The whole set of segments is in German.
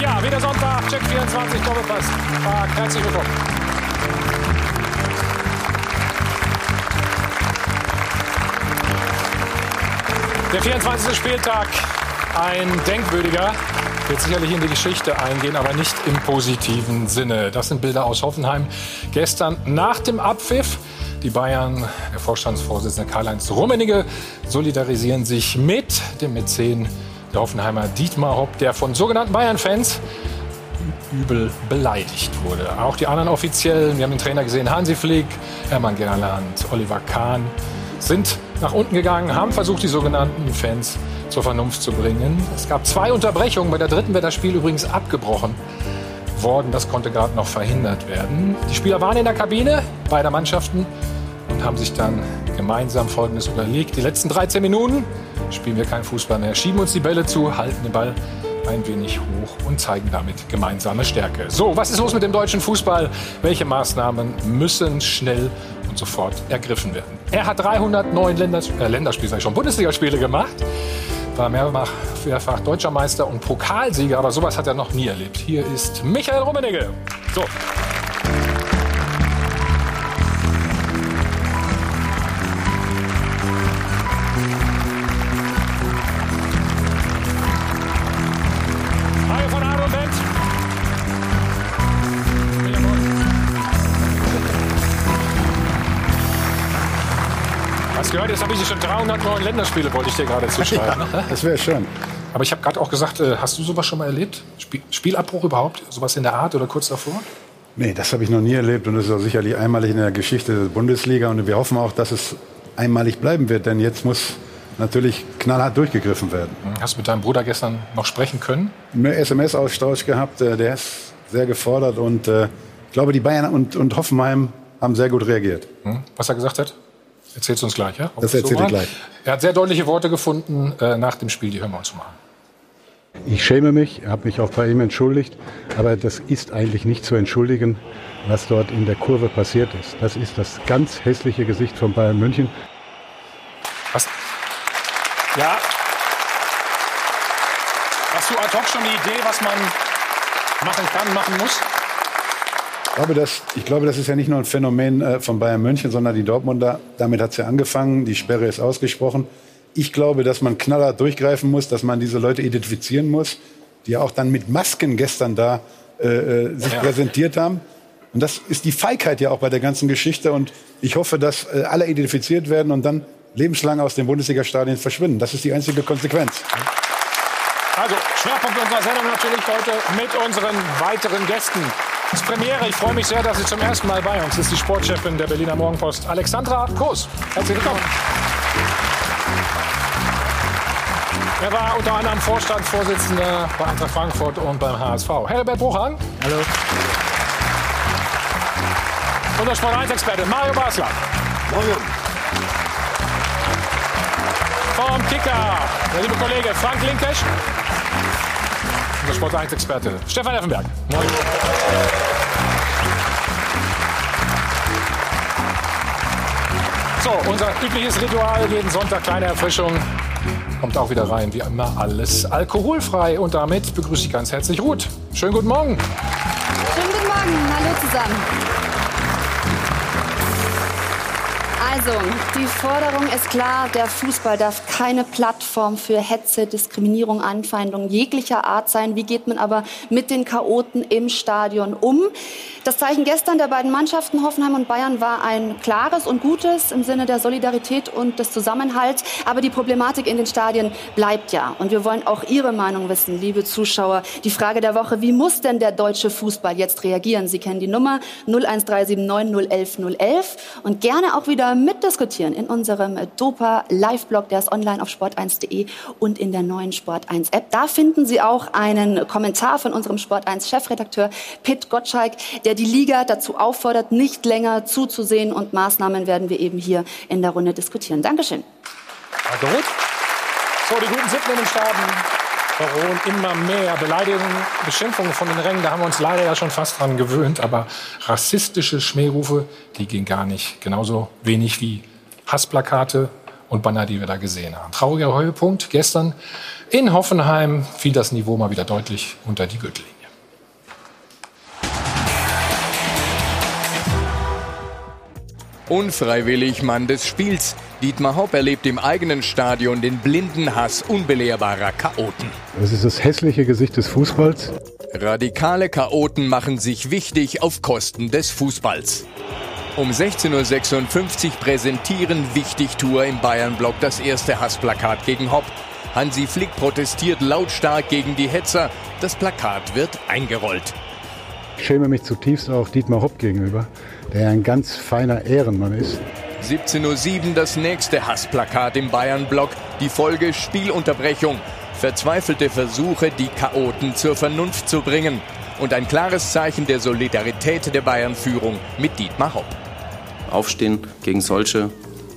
Ja, wieder Sonntag, Check 24, Doppelpass. Tag, herzlich willkommen. Der 24. Spieltag, ein denkwürdiger, wird sicherlich in die Geschichte eingehen, aber nicht im positiven Sinne. Das sind Bilder aus Hoffenheim gestern nach dem Abpfiff. Die Bayern, der Vorstandsvorsitzende Karl-Heinz Rummenigge, solidarisieren sich mit dem Mäzen der Hoffenheimer Dietmar Hopp, der von sogenannten Bayern-Fans übel beleidigt wurde. Auch die anderen Offiziellen, wir haben den Trainer gesehen, Hansi Flick, Hermann Gerland, Oliver Kahn, sind nach unten gegangen, haben versucht, die sogenannten Fans zur Vernunft zu bringen. Es gab zwei Unterbrechungen. Bei der dritten wäre das Spiel übrigens abgebrochen worden. Das konnte gerade noch verhindert werden. Die Spieler waren in der Kabine beider Mannschaften und haben sich dann gemeinsam Folgendes überlegt. Die letzten 13 Minuten spielen wir keinen Fußball mehr, schieben uns die Bälle zu, halten den Ball ein wenig hoch und zeigen damit gemeinsame Stärke. So, was ist los mit dem deutschen Fußball? Welche Maßnahmen müssen schnell und sofort ergriffen werden? Er hat 309 Länders äh, Länderspiele, schon, Bundesligaspiele gemacht, war mehrfach, mehrfach deutscher Meister und Pokalsieger, aber sowas hat er noch nie erlebt. Hier ist Michael Rummenigge. So. Hast gehört, jetzt habe ich schon 309 Länderspiele, wollte ich dir gerade zuschreiben. Das wäre schön. Aber ich habe gerade auch gesagt, äh, hast du sowas schon mal erlebt? Spiel, Spielabbruch überhaupt? Sowas in der Art oder kurz davor? Nee, das habe ich noch nie erlebt und das ist auch sicherlich einmalig in der Geschichte der Bundesliga und wir hoffen auch, dass es einmalig bleiben wird, denn jetzt muss natürlich knallhart durchgegriffen werden. Hast du mit deinem Bruder gestern noch sprechen können? Einen SMS-Austausch gehabt, äh, der ist sehr gefordert und äh, ich glaube, die Bayern und, und Hoffenheim haben sehr gut reagiert. Hm? Was er gesagt hat? Erzählst du uns gleich, ja? Ob Das es erzählt er war? gleich. Er hat sehr deutliche Worte gefunden äh, nach dem Spiel, die hören wir uns mal an. Ich schäme mich, habe mich auch bei ihm entschuldigt, aber das ist eigentlich nicht zu entschuldigen, was dort in der Kurve passiert ist. Das ist das ganz hässliche Gesicht von Bayern München. Was? Ja. Hast du ad hoc schon die Idee, was man machen kann, machen muss? Ich glaube, das, ich glaube, das ist ja nicht nur ein Phänomen äh, von Bayern München, sondern die Dortmunder, damit hat es ja angefangen, die Sperre ist ausgesprochen. Ich glaube, dass man knallhart durchgreifen muss, dass man diese Leute identifizieren muss, die ja auch dann mit Masken gestern da äh, äh, sich Ja. präsentiert haben. Und das ist die Feigheit ja auch bei der ganzen Geschichte. Und ich hoffe, dass äh, alle identifiziert werden und dann lebenslang aus den Bundesliga-Stadien verschwinden. Das ist die einzige Konsequenz. Also, Schwerpunkt unserer Sendung natürlich heute mit unseren weiteren Gästen. Das ist Premiere. Ich freue mich sehr, dass sie zum ersten Mal bei uns ist. Die Sportchefin der Berliner Morgenpost, Alexandra Groß. Herzlich willkommen. Er war unter anderem Vorstandsvorsitzender bei Eintracht Frankfurt und beim HSV. Herbert Bruchhang. Hallo. Unser Sport 1-Experte Mario Basler. Vom Kicker, der liebe Kollege Frank Linkesch. Sport 1-Experte Stefan Effenberg. Moin. So, unser übliches Ritual, jeden Sonntag kleine Erfrischung. Kommt auch wieder rein, wie immer alles alkoholfrei. Und damit begrüße ich ganz herzlich Ruth. Schönen guten Morgen. Schönen guten Morgen, hallo zusammen. Also, die Forderung ist klar, der Fußball darf keine Plattform für Hetze, Diskriminierung, Anfeindung jeglicher Art sein. Wie geht man aber mit den Chaoten im Stadion um? Das Zeichen gestern der beiden Mannschaften Hoffenheim und Bayern war ein klares und gutes im Sinne der Solidarität und des Zusammenhalts. Aber die Problematik in den Stadien bleibt ja. Und wir wollen auch Ihre Meinung wissen, liebe Zuschauer. Die Frage der Woche, wie muss denn der deutsche Fußball jetzt reagieren? Sie kennen die Nummer 01379 011 011 und gerne auch wieder mitdiskutieren in unserem Dopa Live-Blog, der ist online auf sport1.de und in der neuen Sport1 App. Da finden Sie auch einen Kommentar von unserem Sport1 Chefredakteur Pitt Gottschalk, der die Liga dazu auffordert, nicht länger zuzusehen und Maßnahmen werden wir eben hier in der Runde diskutieren. Dankeschön. Also gut. So, die guten Sitten in den Staaten. Baron, immer mehr Beleidigungen, Beschimpfungen von den Rängen, da haben wir uns leider ja schon fast dran gewöhnt, aber rassistische Schmährufe, die gehen gar nicht. Genauso wenig wie Hassplakate und Banner, die wir da gesehen haben. Trauriger Höhepunkt. Gestern in Hoffenheim fiel das Niveau mal wieder deutlich unter die Gürtellinie. Unfreiwillig Mann des Spiels. Dietmar Hopp erlebt im eigenen Stadion den blinden Hass unbelehrbarer Chaoten. Das ist das hässliche Gesicht des Fußballs. Radikale Chaoten machen sich wichtig auf Kosten des Fußballs. Um 16.56 Uhr präsentieren Wichtigtour im Bayern-Block das erste Hassplakat gegen Hopp. Hansi Flick protestiert lautstark gegen die Hetzer. Das Plakat wird eingerollt. Ich schäme mich zutiefst auch Dietmar Hopp gegenüber, der ein ganz feiner Ehrenmann ist. 17.07 Uhr das nächste Hassplakat im Bayern-Block. Die Folge Spielunterbrechung. Verzweifelte Versuche, die Chaoten zur Vernunft zu bringen. Und ein klares Zeichen der Solidarität der Bayern-Führung mit Dietmar Hopp. Aufstehen gegen solche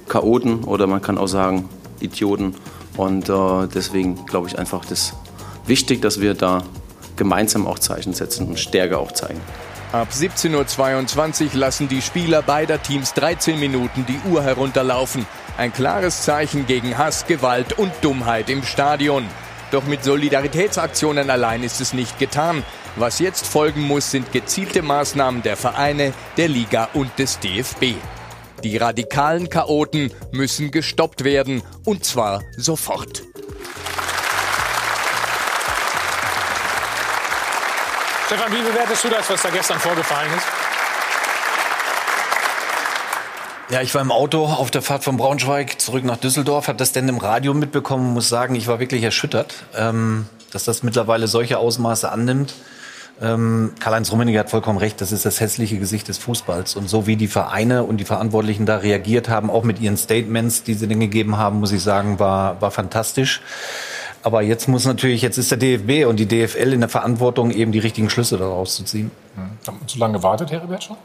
Chaoten oder man kann auch sagen Idioten. Und äh, deswegen glaube ich einfach, das wichtig, dass wir da gemeinsam auch Zeichen setzen und Stärke auch zeigen. Ab 17.22 Uhr lassen die Spieler beider Teams 13 Minuten die Uhr herunterlaufen. Ein klares Zeichen gegen Hass, Gewalt und Dummheit im Stadion. Doch mit Solidaritätsaktionen allein ist es nicht getan. Was jetzt folgen muss, sind gezielte Maßnahmen der Vereine, der Liga und des DFB. Die radikalen Chaoten müssen gestoppt werden und zwar sofort. Stefan, wie bewertest du das, was da gestern vorgefallen ist? Ja, ich war im Auto auf der Fahrt von Braunschweig zurück nach Düsseldorf, habe das denn im Radio mitbekommen, muss sagen, ich war wirklich erschüttert, ähm, dass das mittlerweile solche Ausmaße annimmt. Ähm, Karl-Heinz Rummenigge hat vollkommen recht, das ist das hässliche Gesicht des Fußballs. Und so wie die Vereine und die Verantwortlichen da reagiert haben, auch mit ihren Statements, die sie dann gegeben haben, muss ich sagen, war, war fantastisch. Aber jetzt muss natürlich, jetzt ist der DFB und die DFL in der Verantwortung, eben die richtigen Schlüsse daraus zu ziehen. Haben wir zu lange gewartet, Herr Ribert schon?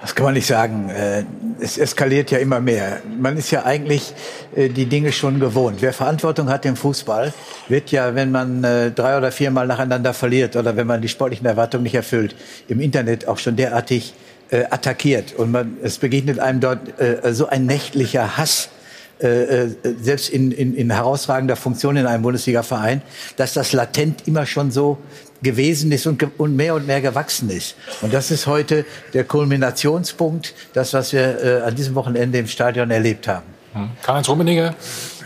Das kann man nicht sagen. Äh, es eskaliert ja immer mehr. Man ist ja eigentlich äh, die Dinge schon gewohnt. Wer Verantwortung hat im Fußball, wird ja, wenn man äh, drei oder viermal nacheinander verliert oder wenn man die sportlichen Erwartungen nicht erfüllt, im Internet auch schon derartig attackiert. Und man, es begegnet einem dort so ein nächtlicher Hass selbst in, in, in herausragender Funktion in einem Bundesliga-Verein, dass das latent immer schon so gewesen ist und, und mehr und mehr gewachsen ist. Und das ist heute der Kulminationspunkt, das, was wir äh, an diesem Wochenende im Stadion erlebt haben. Hm. Karl-Heinz Rummenigge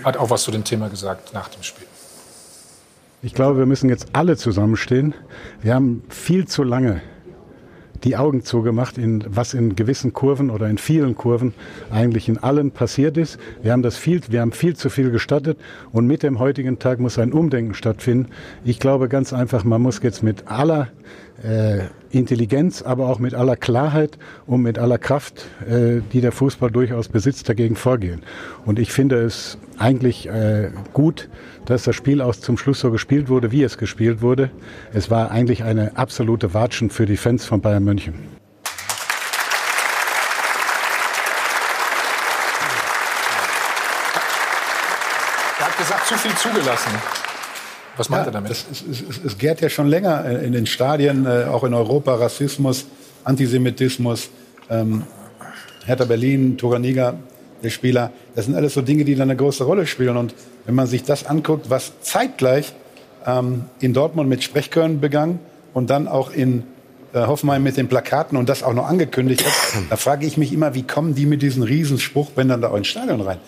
hat auch was zu dem Thema gesagt nach dem Spiel. Ich glaube, wir müssen jetzt alle zusammenstehen. Wir haben viel zu lange die Augen zugemacht, in, was in gewissen Kurven oder in vielen Kurven eigentlich in allen passiert ist. Wir haben das viel, wir haben viel zu viel gestattet und mit dem heutigen Tag muss ein Umdenken stattfinden. Ich glaube ganz einfach, man muss jetzt mit aller äh, Intelligenz, aber auch mit aller Klarheit und mit aller Kraft, äh, die der Fußball durchaus besitzt, dagegen vorgehen. Und ich finde es eigentlich äh, gut, dass das Spiel auch zum Schluss so gespielt wurde, wie es gespielt wurde. Es war eigentlich eine absolute Watschen für die Fans von Bayern München. Er hat gesagt, zu viel zugelassen. Was meint ja, er damit? Es, es, es, es gärt ja schon länger in den Stadien, äh, auch in Europa, Rassismus, Antisemitismus. Ähm, Hertha Berlin, Turaniga, der Spieler, das sind alles so Dinge, die dann eine große Rolle spielen. Und wenn man sich das anguckt, was zeitgleich ähm, in Dortmund mit Sprechkörn begann und dann auch in äh, Hoffenheim mit den Plakaten und das auch noch angekündigt hat, da frage ich mich immer, wie kommen die mit diesen riesen Spruchbändern da ins Stadion rein?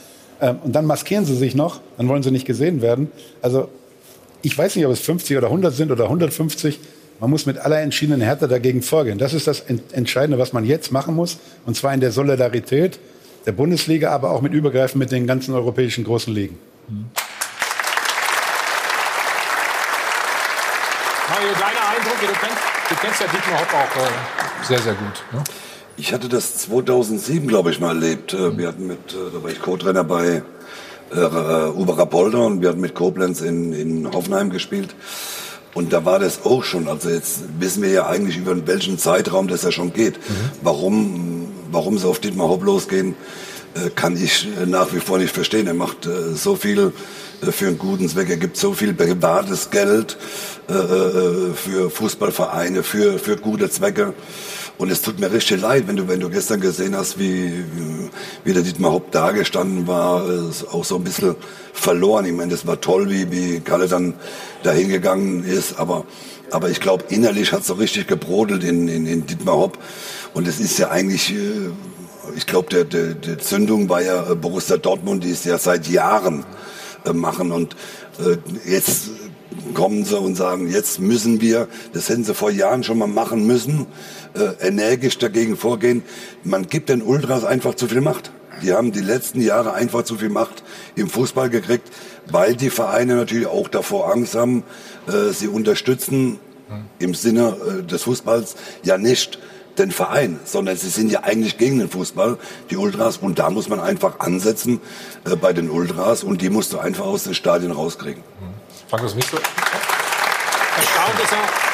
Ähm, und dann maskieren sie sich noch, dann wollen sie nicht gesehen werden. Also ich weiß nicht, ob es 50 oder 100 sind oder 150. Man muss mit aller entschiedenen Härte dagegen vorgehen. Das ist das Entscheidende, was man jetzt machen muss. Und zwar in der Solidarität der Bundesliga, aber auch mit Übergreifen mit den ganzen europäischen großen Ligen. Mario, deine Eindrücke, du kennst, du kennst ja Dietmar Hopp auch äh, sehr, sehr gut. Ne? Ich hatte das 2007, glaube ich, mal erlebt. Äh, wir hatten mit, äh, da war ich Co-Trainer bei äh, Uwe Rapolda und wir hatten mit Koblenz in, in Hoffenheim gespielt. Und da war das auch schon. Also jetzt wissen wir ja eigentlich über welchen Zeitraum das ja schon geht. Mhm. Warum, warum sie auf Dietmar Hopp losgehen, äh, kann ich nach wie vor nicht verstehen. Er macht äh, so viel äh, für einen guten Zweck. Er gibt so viel privates Geld für Fußballvereine, für, für gute Zwecke. Und es tut mir richtig leid, wenn du, wenn du gestern gesehen hast, wie, wie der Dietmar Hopp da gestanden war, ist auch so ein bisschen verloren. Ich meine, das war toll, wie, wie Kalle dann dahin gegangen ist, aber, aber ich glaube, innerlich hat es so richtig gebrodelt in, in, in Dietmar Hopp. Und es ist ja eigentlich, äh, ich glaube, der, der, der Zündung war ja äh, Borussia Dortmund, die es ja seit Jahren äh, machen. Und jetzt kommen sie und sagen, jetzt müssen wir, das hätten sie vor Jahren schon mal machen müssen, äh, energisch dagegen vorgehen. Man gibt den Ultras einfach zu viel Macht. Die haben die letzten Jahre einfach zu viel Macht im Fußball gekriegt, weil die Vereine natürlich auch davor Angst haben, äh, sie unterstützen im Sinne äh, des Fußballs ja nicht den Verein, sondern sie sind ja eigentlich gegen den Fußball, die Ultras. Und da muss man einfach ansetzen äh, bei den Ultras und die musst du einfach aus den Stadien rauskriegen. Frank, das nicht so erstaunt ist er.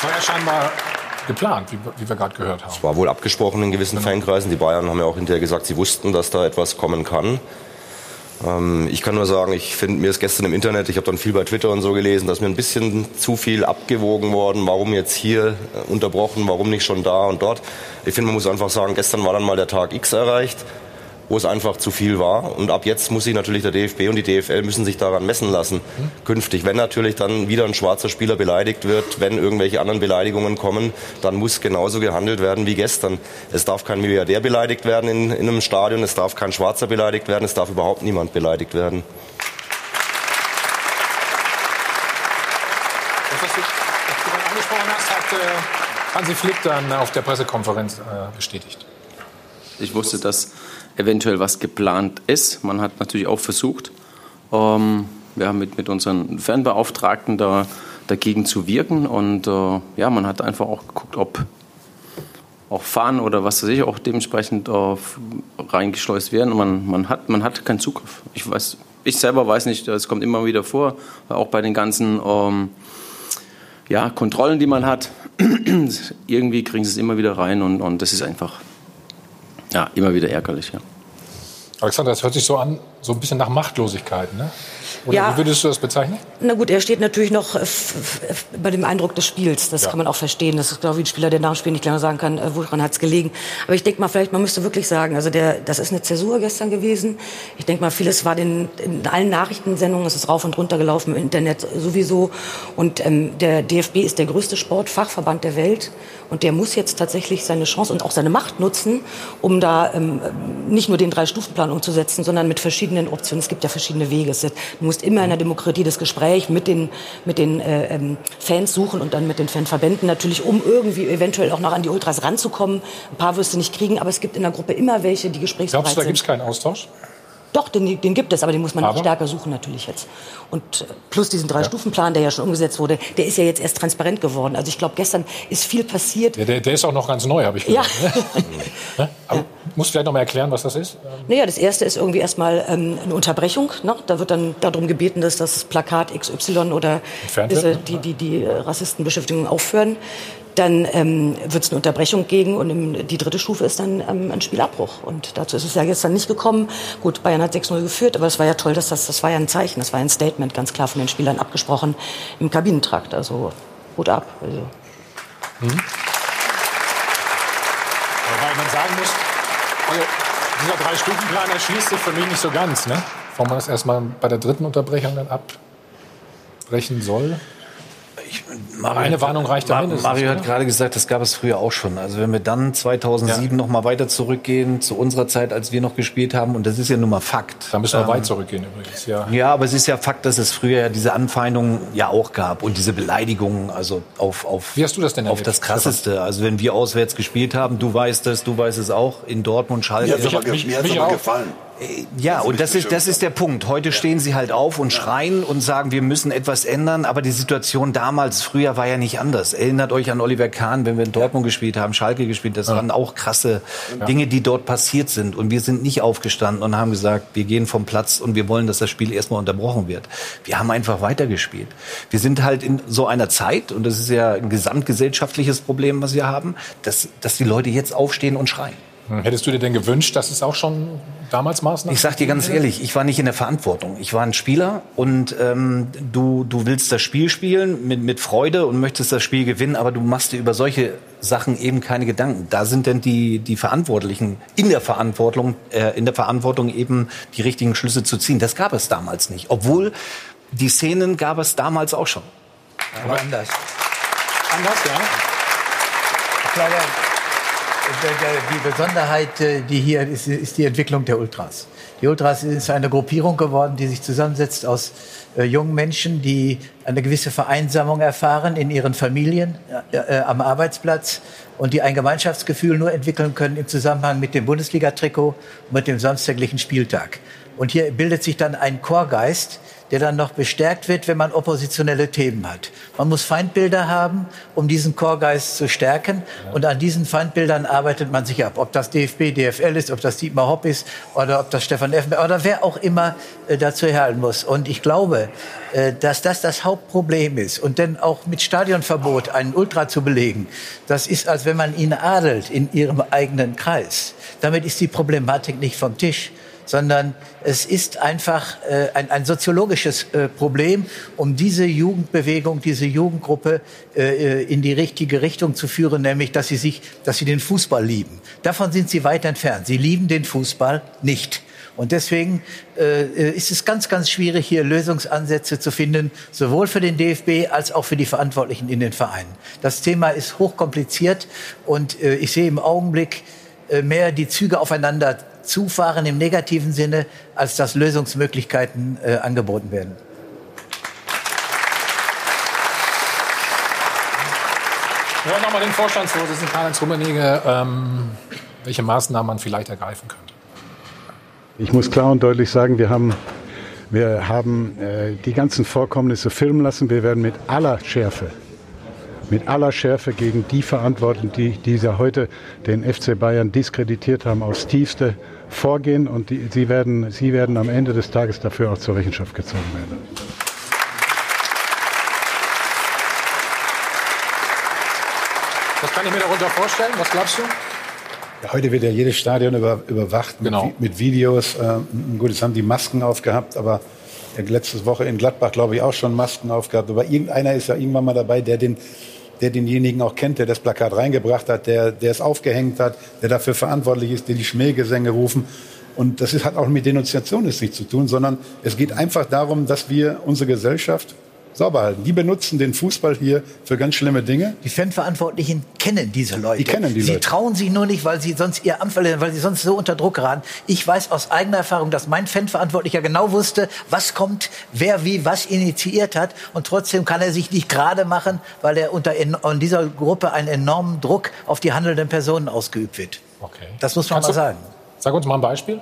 Es war ja scheinbar geplant, wie, wie wir gerade gehört haben. Es war wohl abgesprochen in gewissen Fankreisen. Die Bayern haben ja auch hinterher gesagt, sie wussten, dass da etwas kommen kann. Ähm, ich kann nur sagen, ich finde mir ist gestern im Internet, ich habe dann viel bei Twitter und so gelesen, dass mir ein bisschen zu viel abgewogen worden. Warum jetzt hier äh, unterbrochen? Warum nicht schon da und dort? Ich finde, man muss einfach sagen, gestern war dann mal der Tag X erreicht wo es einfach zu viel war. Und ab jetzt muss sich natürlich der DFB und die DFL müssen sich daran messen lassen, mhm. künftig. Wenn natürlich dann wieder ein schwarzer Spieler beleidigt wird, wenn irgendwelche anderen Beleidigungen kommen, dann muss genauso gehandelt werden wie gestern. Es darf kein Milliardär beleidigt werden in, in einem Stadion, es darf kein Schwarzer beleidigt werden, es darf überhaupt niemand beleidigt werden. Das, was du, was du gerade angesprochen hast, hat äh, Hansi Flick dann auf der Pressekonferenz äh, bestätigt. Ich wusste, dass eventuell was geplant ist. Man hat natürlich auch versucht, ähm, ja, mit, mit unseren Fernbeauftragten da, dagegen zu wirken. Und äh, ja, man hat einfach auch geguckt, ob auch Fahnen oder was weiß ich auch dementsprechend äh, reingeschleust werden. Und man, man, hat, man hat keinen Zugriff. Ich, weiß, ich selber weiß nicht, es kommt immer wieder vor, auch bei den ganzen ähm, ja, Kontrollen, die man hat. Irgendwie kriegen sie es immer wieder rein und, und das ist einfach ja, immer wieder ärgerlich, ja. Alexander, das hört sich so an, so ein bisschen nach Machtlosigkeit, ne? Oder Ja. wie würdest du das bezeichnen? Na gut, er steht natürlich noch äh, bei dem Eindruck des Spiels. Das Ja. kann man auch verstehen. Das ist, glaube ich, ein Spieler, der nach dem Spiel nicht genau sagen kann, äh, woran hat es gelegen. Aber ich denke mal, vielleicht, man müsste wirklich sagen, also der, das ist eine Zäsur gestern gewesen. Ich denke mal, vieles war den, in allen Nachrichtensendungen, es ist rauf und runter gelaufen, im Internet sowieso. Und ähm, der DFB ist der größte Sportfachverband der Welt. Und der muss jetzt tatsächlich seine Chance und auch seine Macht nutzen, um da ähm, nicht nur den Drei-Stufen-Plan umzusetzen, sondern mit verschiedenen Optionen. Es gibt ja verschiedene Wege. Es ist, du musst immer in der Demokratie das Gespräch mit den, mit den äh, ähm, Fans suchen und dann mit den Fanverbänden natürlich, um irgendwie eventuell auch noch an die Ultras ranzukommen. Ein paar wirst du nicht kriegen, aber es gibt in der Gruppe immer welche, die gesprächsbereit Glaubst du, da gibt sind. es keinen Austausch? Doch, den, den gibt es, aber den muss man noch Aber? stärker suchen natürlich jetzt. Und äh, plus diesen Drei-Stufen-Plan, der ja schon umgesetzt wurde, der ist ja jetzt erst transparent geworden. Also ich glaube, gestern ist viel passiert. Ja, der, der ist auch noch ganz neu, habe ich Ja. gehört. Ne? Aber musst du vielleicht noch mal erklären, was das ist? Naja, das erste ist irgendwie erstmal ähm, eine Unterbrechung. Ne? Da wird dann darum gebeten, dass das Plakat XY oder diese, wird, die, die, die äh, Rassistenbeschäftigung aufhören. Dann ähm, wird es eine Unterbrechung geben und im, die dritte Stufe ist dann ähm, ein Spielabbruch. Und dazu ist es ja gestern nicht gekommen. Gut, Bayern hat 6-0 geführt, aber es war ja toll, dass das, das war ja ein Zeichen, das war ja ein Statement, ganz klar von den Spielern abgesprochen im Kabinentrakt. Also Hut ab. Also. Wobei man sagen muss, also dieser Drei-Stufen-Plan erschließt sich für mich nicht so ganz. Ne? Warum man das erstmal bei der dritten Unterbrechung dann abbrechen soll. Eine Warnung reicht ja Ma- mindestens, Mario oder? hat gerade gesagt, das gab es früher auch schon. Also wenn wir dann 2007 noch mal weiter zurückgehen zu unserer Zeit, als wir noch gespielt haben, und das ist ja nun mal Fakt. Da müssen wir Ähm, weit zurückgehen übrigens. Ja. Ja, aber es ist ja Fakt, dass es früher ja diese Anfeindungen ja auch gab und diese Beleidigungen, also auf, auf, Wie hast du das denn auf das Krasseste. Also wenn wir auswärts gespielt haben, du weißt es, du weißt es auch, in Dortmund, Schalke. Mir aber, mich- hat's mich aber auch. gefallen. Ja, Also und das ist, das ist der Punkt. Heute stehen sie halt auf und schreien und sagen, wir müssen etwas ändern. Aber die Situation damals, früher war ja nicht anders. Erinnert euch an Oliver Kahn, wenn wir in Dortmund gespielt haben, Schalke gespielt. Das waren auch krasse Dinge, die dort passiert sind. Und wir sind nicht aufgestanden und haben gesagt, wir gehen vom Platz und wir wollen, dass das Spiel erstmal unterbrochen wird. Wir haben einfach weitergespielt. Wir sind halt in so einer Zeit, und das ist ja ein gesamtgesellschaftliches Problem, was wir haben, dass, dass die Leute jetzt aufstehen und schreien. Hm, hättest du dir denn gewünscht, dass es auch schon damals Maßnahmen Ich sag dir ganz ehrlich, ich war nicht in der Verantwortung. Ich war ein Spieler und ähm, du, du willst das Spiel spielen mit, mit Freude und möchtest das Spiel gewinnen, aber du machst dir über solche Sachen eben keine Gedanken. Da sind denn die, die Verantwortlichen in der Verantwortung, äh, in der Verantwortung eben die richtigen Schlüsse zu ziehen. Das gab es damals nicht. Obwohl die Szenen gab es damals auch schon. Aber anders. Anders, ja. Ich glaube, die Besonderheit, äh, die hier ist, ist die Entwicklung der Ultras. Die Ultras ist eine Gruppierung geworden, die sich zusammensetzt aus äh, jungen Menschen, die eine gewisse Vereinsamung erfahren in ihren Familien, äh, äh, am Arbeitsplatz und die ein Gemeinschaftsgefühl nur entwickeln können im Zusammenhang mit dem Bundesliga-Trikot und mit dem samstäglichen Spieltag. Und hier bildet sich dann ein Chorgeist, der dann noch bestärkt wird, wenn man oppositionelle Themen hat. Man muss Feindbilder haben, um diesen Chorgeist zu stärken. Und an diesen Feindbildern arbeitet man sich ab. Ob das DFB, DFL ist, ob das Dietmar Hopp ist oder ob das Stefan Effenberg oder wer auch immer äh, dazu herhalten muss. Und ich glaube, äh, dass das das Hauptproblem ist. Und denn auch mit Stadionverbot einen Ultra zu belegen, das ist, als wenn man ihn adelt in ihrem eigenen Kreis. Damit ist die Problematik nicht vom Tisch sondern es ist einfach äh, ein, ein soziologisches äh, Problem, um diese Jugendbewegung, diese Jugendgruppe äh, in die richtige Richtung zu führen, nämlich dass sie sich, dass sie den Fußball lieben. Davon sind sie weit entfernt. Sie lieben den Fußball nicht. Und deswegen äh, ist es ganz, ganz schwierig, hier Lösungsansätze zu finden, sowohl für den DFB als auch für die Verantwortlichen in den Vereinen. Das Thema ist hochkompliziert und äh, ich sehe im Augenblick äh, mehr die Züge aufeinander zufahren im negativen Sinne, als dass Lösungsmöglichkeiten äh, angeboten werden. Wir hören nochmal den Vorstandsvorsitzenden Karl-Heinz Rummenigge, ähm, welche Maßnahmen man vielleicht ergreifen könnte. Ich muss klar und deutlich sagen, wir haben, wir haben äh, die ganzen Vorkommnisse filmen lassen. Wir werden mit aller Schärfe mit aller Schärfe gegen die Verantwortlichen, die, die ja heute den FC Bayern diskreditiert haben, aufs Tiefste vorgehen und die, sie, werden, sie werden am Ende des Tages dafür auch zur Rechenschaft gezogen werden. Was kann ich mir darunter vorstellen? Was glaubst du? Ja, heute wird ja jedes Stadion über, überwacht genau. mit, mit, Videos. Ähm, gut, jetzt haben die Masken aufgehabt, aber letzte Woche in Gladbach, glaube ich, auch schon Masken aufgehabt. Aber irgendeiner ist ja irgendwann mal dabei, der den der denjenigen auch kennt, der das Plakat reingebracht hat, der, der es aufgehängt hat, der dafür verantwortlich ist, der die Schmähgesänge rufen. Und das ist, hat auch mit Denunziation nichts zu tun, sondern es geht einfach darum, dass wir unsere Gesellschaft sauber halten. Die benutzen den Fußball hier für ganz schlimme Dinge. Die Fanverantwortlichen kennen diese Leute. Die kennen die sie Leute. trauen sich nur nicht, weil sie sonst ihr Amt verlieren, weil sie sonst so unter Druck geraten. Ich weiß aus eigener Erfahrung, dass mein Fanverantwortlicher genau wusste, was kommt, wer wie was initiiert hat. Und trotzdem kann er sich nicht gerade machen, weil er unter in, in dieser Gruppe einen enormen Druck auf die handelnden Personen ausgeübt wird. Okay. Das muss man Kannst mal du- sagen. Sag uns mal ein Beispiel.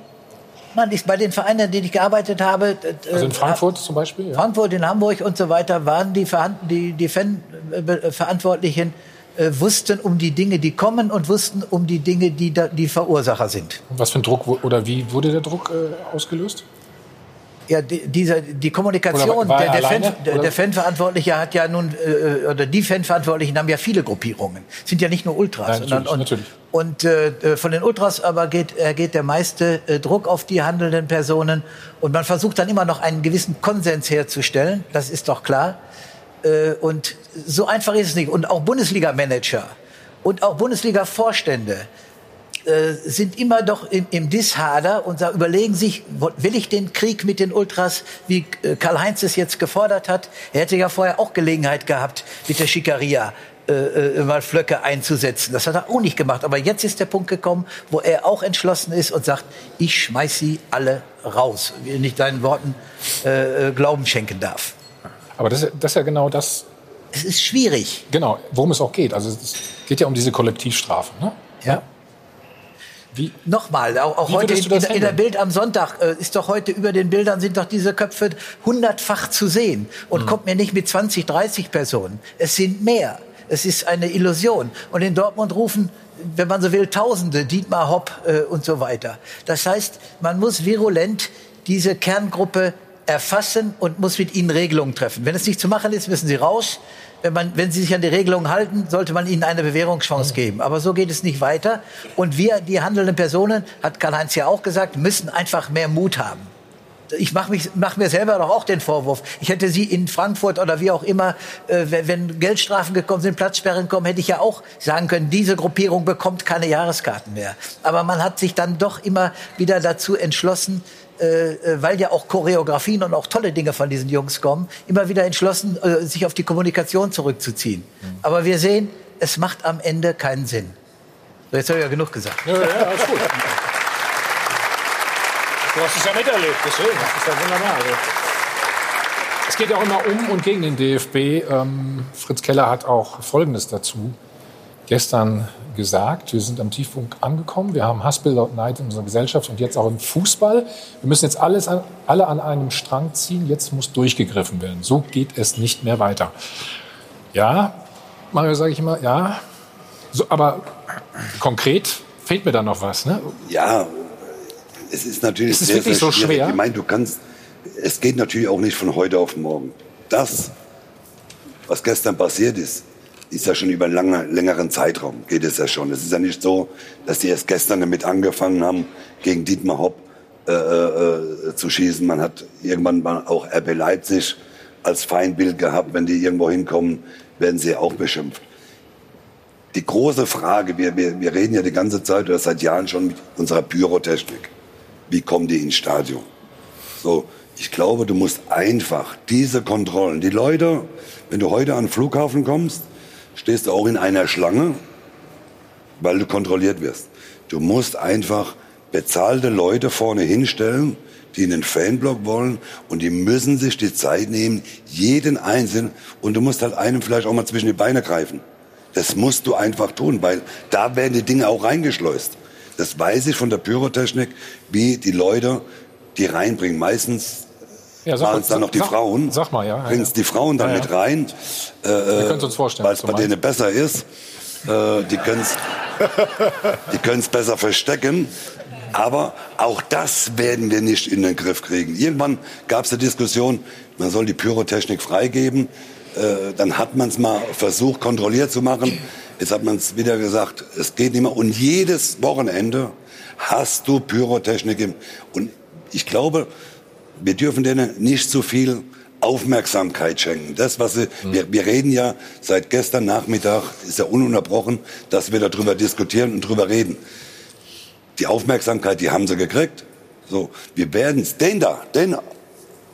Man ist bei den Vereinen, in denen ich gearbeitet habe, äh, Also in Frankfurt zum Beispiel. Ja. Frankfurt, in Hamburg und so weiter, waren die, die, die Fan-Verantwortlichen äh, wussten um die Dinge, die kommen und wussten um die Dinge, die da, die Verursacher sind. Was für ein Druck oder wie wurde der Druck äh, ausgelöst? Ja, die, dieser, die Kommunikation, er der, der, Fan, alleine, oder? der Fanverantwortliche hat ja nun, äh, oder die Fanverantwortlichen haben ja viele Gruppierungen. Sind ja nicht nur Ultras. Nein, sondern, natürlich, und, natürlich. und äh, von den Ultras aber geht, äh, geht der meiste äh, Druck auf die handelnden Personen. Und man versucht dann immer noch einen gewissen Konsens herzustellen. Das ist doch klar. Äh, und so einfach ist es nicht. Und auch Bundesliga-Manager und auch Bundesliga-Vorstände äh, sind immer doch im, im Dishader und sa- überlegen sich, will ich den Krieg mit den Ultras, wie äh, Karl-Heinz es jetzt gefordert hat? Er hätte ja vorher auch Gelegenheit gehabt, mit der Schikaria äh, äh, mal Flöcke einzusetzen. Das hat er auch nicht gemacht. Aber jetzt ist der Punkt gekommen, wo er auch entschlossen ist und sagt, ich schmeiß sie alle raus, wenn ich deinen Worten äh, Glauben schenken darf. Aber das, ist- das ist ja genau das, Es ist schwierig. genau, worum es auch geht. Also es geht ja um diese Kollektivstrafe. Ne? Ja. Wie, Nochmal, auch, auch heute in, in, in der? Bild am Sonntag äh, ist doch heute über den Bildern sind doch diese Köpfe hundertfach zu sehen und kommt mir nicht mit 20, 30 Personen. Es sind mehr. Es ist eine Illusion. Und in Dortmund rufen, wenn man so will, Tausende, Dietmar Hopp äh, und so weiter. Das heißt, man muss virulent diese Kerngruppe erfassen und muss mit ihnen Regelungen treffen. Wenn es nicht zu machen ist, müssen sie raus. Wenn, man, wenn sie sich an die Regelungen halten, sollte man ihnen eine Bewährungschance geben. Aber so geht es nicht weiter. Und wir, die handelnden Personen, hat Karl-Heinz ja auch gesagt, müssen einfach mehr Mut haben ich mache mach mir selber doch auch den Vorwurf. Ich hätte sie in Frankfurt oder wie auch immer, äh, wenn, Geldstrafen gekommen sind, Platzsperren gekommen, hätte ich ja auch sagen können, diese Gruppierung bekommt keine Jahreskarten mehr. Aber man hat sich dann doch immer wieder dazu entschlossen, äh, äh, weil ja auch Choreografien und auch tolle Dinge von diesen Jungs kommen, immer wieder entschlossen, äh, sich auf die Kommunikation zurückzuziehen. Mhm. Aber wir sehen, es macht am Ende keinen Sinn. So, jetzt habe ich ja genug gesagt. Ja, ja, alles gut. Du hast es ja miterlebt, deswegen. Das ist ja wunderbar. Also. Es geht ja auch immer um und gegen den DFB. Ähm, Fritz Keller hat auch Folgendes dazu gestern gesagt. Wir sind am Tiefpunkt angekommen. Wir haben Hassbilder und Neid in unserer Gesellschaft und jetzt auch im Fußball. Wir müssen jetzt alles an, alle an einem Strang ziehen. Jetzt muss durchgegriffen werden. So geht es nicht mehr weiter. Ja, Mario, sage ich immer, ja. So, aber konkret fehlt mir da noch was. Ne? Ja, es ist natürlich ist es sehr, wirklich sehr so schwer. Ich meine, du kannst, es geht natürlich auch nicht von heute auf morgen. Das, was gestern passiert ist, ist ja schon über einen lange, längeren Zeitraum geht es ja schon. Es ist ja nicht so, dass die erst gestern damit angefangen haben, gegen Dietmar Hopp äh, äh, zu schießen. Man hat irgendwann mal auch RB Leipzig als Feindbild gehabt. Wenn die irgendwo hinkommen, werden sie auch beschimpft. Die große Frage, wir, wir, wir reden ja die ganze Zeit oder seit Jahren schon mit unserer Pyrotechnik. Wie kommen die ins Stadion? So, ich glaube, du musst einfach diese Kontrollen, die Leute, wenn du heute an den Flughafen kommst, stehst du auch in einer Schlange, weil du kontrolliert wirst. Du musst einfach bezahlte Leute vorne hinstellen, die in den Fanblock wollen und die müssen sich die Zeit nehmen, jeden einzelnen und du musst halt einem vielleicht auch mal zwischen die Beine greifen. Das musst du einfach tun, weil da werden die Dinge auch reingeschleust. Das weiß ich von der Pyrotechnik, wie die Leute die reinbringen. Meistens ja, waren es dann noch die sag, Frauen. Sag mal, ja. Bringen es die Frauen dann mit rein. Äh, Wir können uns vorstellen. Weil es bei denen besser ist. Äh, die können es die können's besser verstecken. Aber auch das werden wir nicht in den Griff kriegen. Irgendwann gab es eine Diskussion, man soll die Pyrotechnik freigeben. Äh, dann hat man es mal versucht, kontrolliert zu machen. Jetzt hat man es wieder gesagt, es geht nicht mehr. Und jedes Wochenende hast du Pyrotechnik im. Und ich glaube, wir dürfen denen nicht zu viel Aufmerksamkeit schenken. Das, was sie, mhm. wir, wir reden ja seit gestern Nachmittag, ist ja ununterbrochen, dass wir darüber diskutieren und darüber reden. Die Aufmerksamkeit, die haben sie gekriegt. So, wir werden es, den da, den,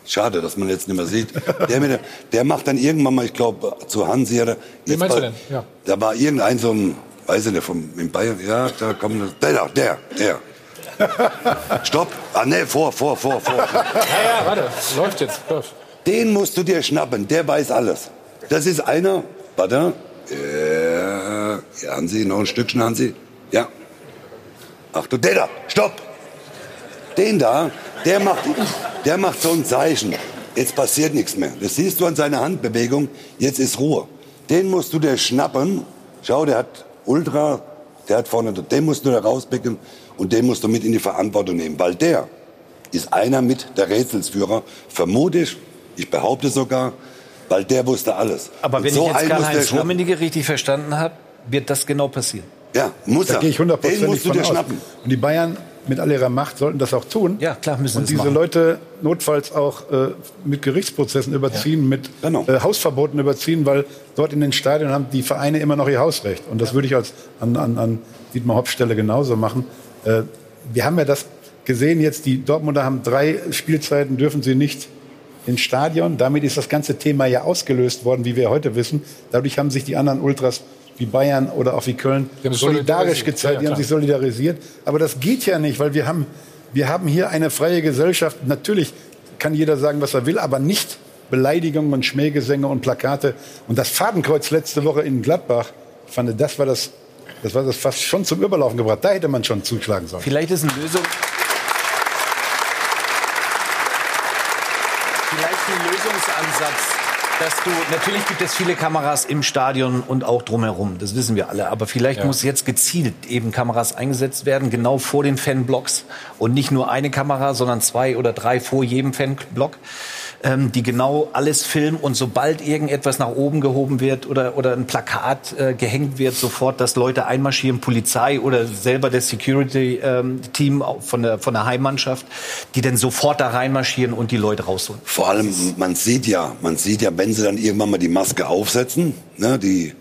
schade, dass man jetzt nicht mehr sieht, der, der, der macht dann irgendwann mal, ich glaube, zu Hansi oder. Wie meinst war, du denn? Ja. Da war irgendein so ein, weiß ich nicht, vom, in Bayern, ja, da kommt, der da, der, der. Stopp. Ah, nee, vor, vor, vor, vor. Ja, ja, warte. Läuft jetzt. Läuft. Den musst du dir schnappen. Der weiß alles. Das ist einer. Warte. Ja, ja Hansi, noch ein Stückchen, Hansi. Ja. Ach du, der da. Stopp. Den da, der macht, der macht so ein Zeichen. Jetzt passiert nichts mehr. Das siehst du an seiner Handbewegung. Jetzt ist Ruhe. Den musst du dir schnappen. Schau, der hat Ultra, der hat vorne, den musst du da rauspicken und den musst du mit in die Verantwortung nehmen, weil der ist einer mit der Rätselsführer, vermute ich, ich behaupte sogar, weil der wusste alles. Aber und wenn so ich jetzt Karl-Heinz Rummenigge richtig verstanden habe, wird das genau passieren. Ja, muss da er. gehe ich hundertprozentig Den musst du dir aus. schnappen. Und die Bayern mit all ihrer Macht sollten das auch tun. Ja, klar müssen Und diese machen. Leute notfalls auch äh, mit Gerichtsprozessen überziehen, ja. mit genau. äh, Hausverboten überziehen, weil dort in den Stadien haben die Vereine immer noch ihr Hausrecht. Und das ja. würde ich als an, an, an Dietmar Hopp Stelle genauso machen. Äh, wir haben ja das gesehen jetzt, die Dortmunder haben drei Spielzeiten, dürfen sie nicht ins Stadion. Damit ist das ganze Thema ja ausgelöst worden, wie wir heute wissen. Dadurch haben sich die anderen Ultras wie Bayern oder auch wie Köln solidarisch gezeigt, ja, die haben sich solidarisiert. Aber das geht ja nicht, weil wir haben, wir haben hier eine freie Gesellschaft. Natürlich kann jeder sagen, was er will, aber nicht Beleidigungen und Schmähgesänge und Plakate. Und das Fadenkreuz letzte Woche in Gladbach, ich fand, das war das das war das fast schon zum Überlaufen gebracht. Da hätte man schon zuschlagen sollen. Vielleicht ist eine Lösung. Vielleicht ein Lösungsansatz dass du natürlich gibt es viele Kameras im Stadion und auch drumherum. Das wissen wir alle. Aber vielleicht Ja. muss jetzt gezielt eben Kameras eingesetzt werden, genau vor den Fanblocks und nicht nur eine Kamera, sondern zwei oder drei vor jedem Fanblock. Ähm, die genau alles filmen und sobald irgendetwas nach oben gehoben wird oder, oder ein Plakat äh, gehängt wird, sofort, dass Leute einmarschieren, Polizei oder selber das Security-Team von, der, von der Heimmannschaft, die dann sofort da reinmarschieren und die Leute rausholen. Vor allem, man sieht ja, man sieht ja, wenn sie dann irgendwann mal die Maske aufsetzen, ne, die,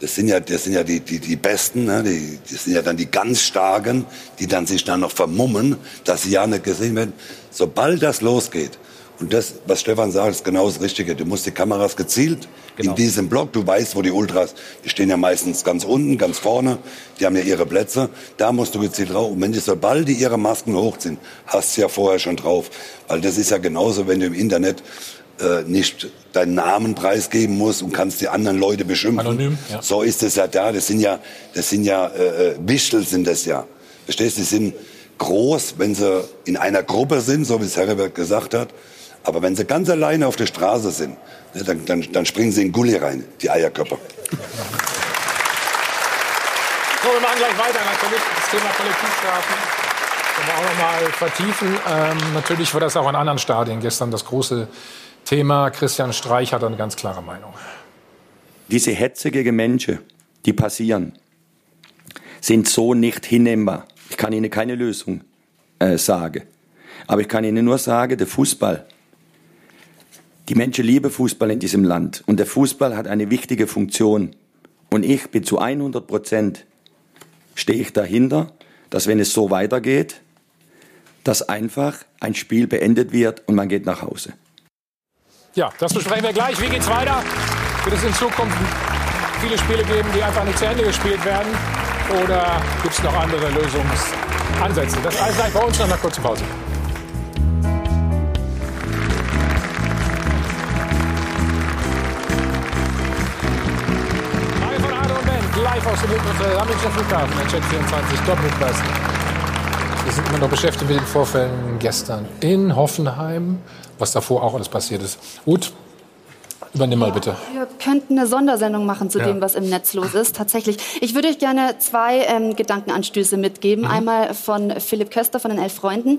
das sind ja, das sind ja die, die, die Besten, ne, die, das sind ja dann die ganz Starken, die dann sich dann noch vermummen, dass sie ja nicht gesehen werden. Sobald das losgeht, und das, was Stefan sagt, ist genau das Richtige. Du musst die Kameras gezielt in diesem Block, du weißt, wo die Ultras, die stehen ja meistens ganz unten, ganz vorne, die haben ja ihre Plätze, da musst du gezielt drauf. Und wenn die, sobald die ihre Masken hochziehen, hast du ja vorher schon drauf. Weil das ist ja genauso, wenn du im Internet äh, nicht deinen Namen preisgeben musst und kannst die anderen Leute beschimpfen. Anonym, ja. So ist es ja da. Das sind ja, das sind ja äh, äh, Wichtel sind das ja. Verstehst du? Die sind groß, wenn sie in einer Gruppe sind, so wie es Heribert gesagt hat. Aber wenn sie ganz alleine auf der Straße sind, ne, dann, dann, dann springen sie in Gully rein, die Eierköpfe. So, wir machen gleich weiter. Natürlich das Thema Kollektivstrafen. Können wir auch noch mal vertiefen. Ähm, natürlich war das auch in anderen Stadien gestern das große Thema. Christian Streich hat eine ganz klare Meinung. Diese Hetze gegen Menschen, die passieren, sind so nicht hinnehmbar. Ich kann Ihnen keine Lösung äh, sagen. Aber ich kann Ihnen nur sagen, der Fußball, die Menschen lieben Fußball in diesem Land. Und der Fußball hat eine wichtige Funktion. Und ich bin zu 100 Prozent, stehe ich dahinter, dass wenn es so weitergeht, dass einfach ein Spiel beendet wird und man geht nach Hause. Ja, das besprechen wir gleich. Wie geht's weiter? Wird es in Zukunft viele Spiele geben, die einfach nicht zu Ende gespielt werden? Oder gibt es noch andere Lösungsansätze? Das alles gleich bei uns nach einer kurzen Pause. Live aus dem Hilton am Münchner Flughafen, ein Check 24 Doppelpass. Wir sind immer noch beschäftigt mit den Vorfällen gestern in Hoffenheim, was davor auch alles passiert ist. Gut, übernimm mal bitte. Wir könnten eine Sondersendung machen zu Ja. dem, was im Netz los ist. Tatsächlich. Ich würde euch gerne zwei ähm, Gedankenanstöße mitgeben. Einmal von Philipp Köster von den Elf Freunden.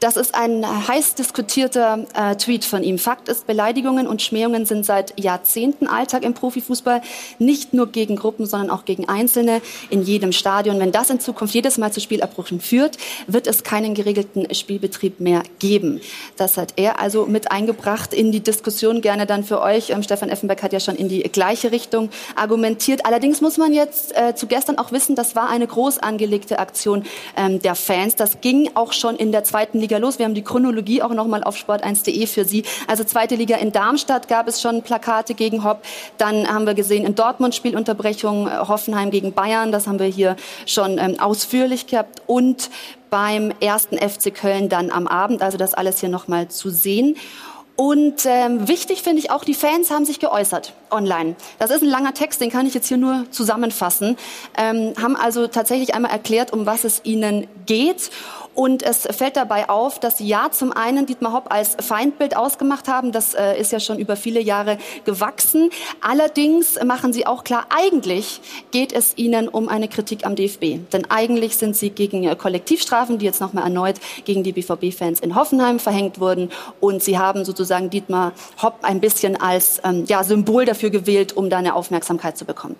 Das ist ein heiß diskutierter äh, Tweet von ihm. Fakt ist, Beleidigungen und Schmähungen sind seit Jahrzehnten Alltag im Profifußball. Nicht nur gegen Gruppen, sondern auch gegen Einzelne in jedem Stadion. Wenn das in Zukunft jedes Mal zu Spielabbrüchen führt, wird es keinen geregelten Spielbetrieb mehr geben. Das hat er also mit eingebracht in die Diskussion. Gerne dann für euch. Ähm, Stefan Effenberg hat ja schon in die gleiche Richtung argumentiert. Allerdings muss man jetzt äh, zu gestern auch wissen, das war eine groß angelegte Aktion ähm, der Fans. Das ging auch schon in der zweiten Liga los. Wir haben die Chronologie auch noch mal auf sport1.de für Sie. Also zweite Liga in Darmstadt gab es schon Plakate gegen Hopp. Dann haben wir gesehen in Dortmund Spielunterbrechung äh, Hoffenheim gegen Bayern. Das haben wir hier schon ähm, ausführlich gehabt. Und beim ersten FC Köln dann am Abend. Also das alles hier noch mal zu sehen. Und ähm, wichtig finde ich auch, die Fans haben sich geäußert online. Das ist ein langer Text, den kann ich jetzt hier nur zusammenfassen. Ähm, haben also tatsächlich einmal erklärt, um was es ihnen geht. Und es fällt dabei auf, dass sie ja zum einen Dietmar Hopp als Feindbild ausgemacht haben. Das äh, ist ja schon über viele Jahre gewachsen. Allerdings machen sie auch klar, eigentlich geht es ihnen um eine Kritik am DFB. Denn eigentlich sind sie gegen äh, Kollektivstrafen, die jetzt nochmal erneut gegen die BVB-Fans in Hoffenheim verhängt wurden. Und sie haben sozusagen Dietmar Hopp ein bisschen als ähm, ja, Symbol dafür gewählt, um da eine Aufmerksamkeit zu bekommen.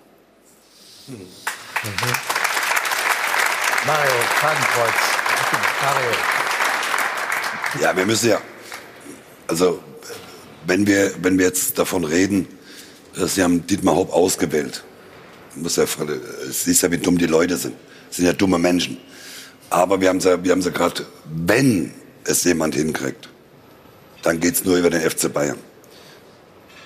Mario, Fadenkreuz. Mario. Ja, wir müssen ja, also wenn wir, wenn wir jetzt davon reden, Sie haben Dietmar Hopp ausgewählt. Muss ja, es ist ja, wie dumm die Leute sind. Es sind ja dumme Menschen. Aber wir haben sie, wir haben sie gerade, wenn es jemand hinkriegt, dann geht's nur über den FC Bayern.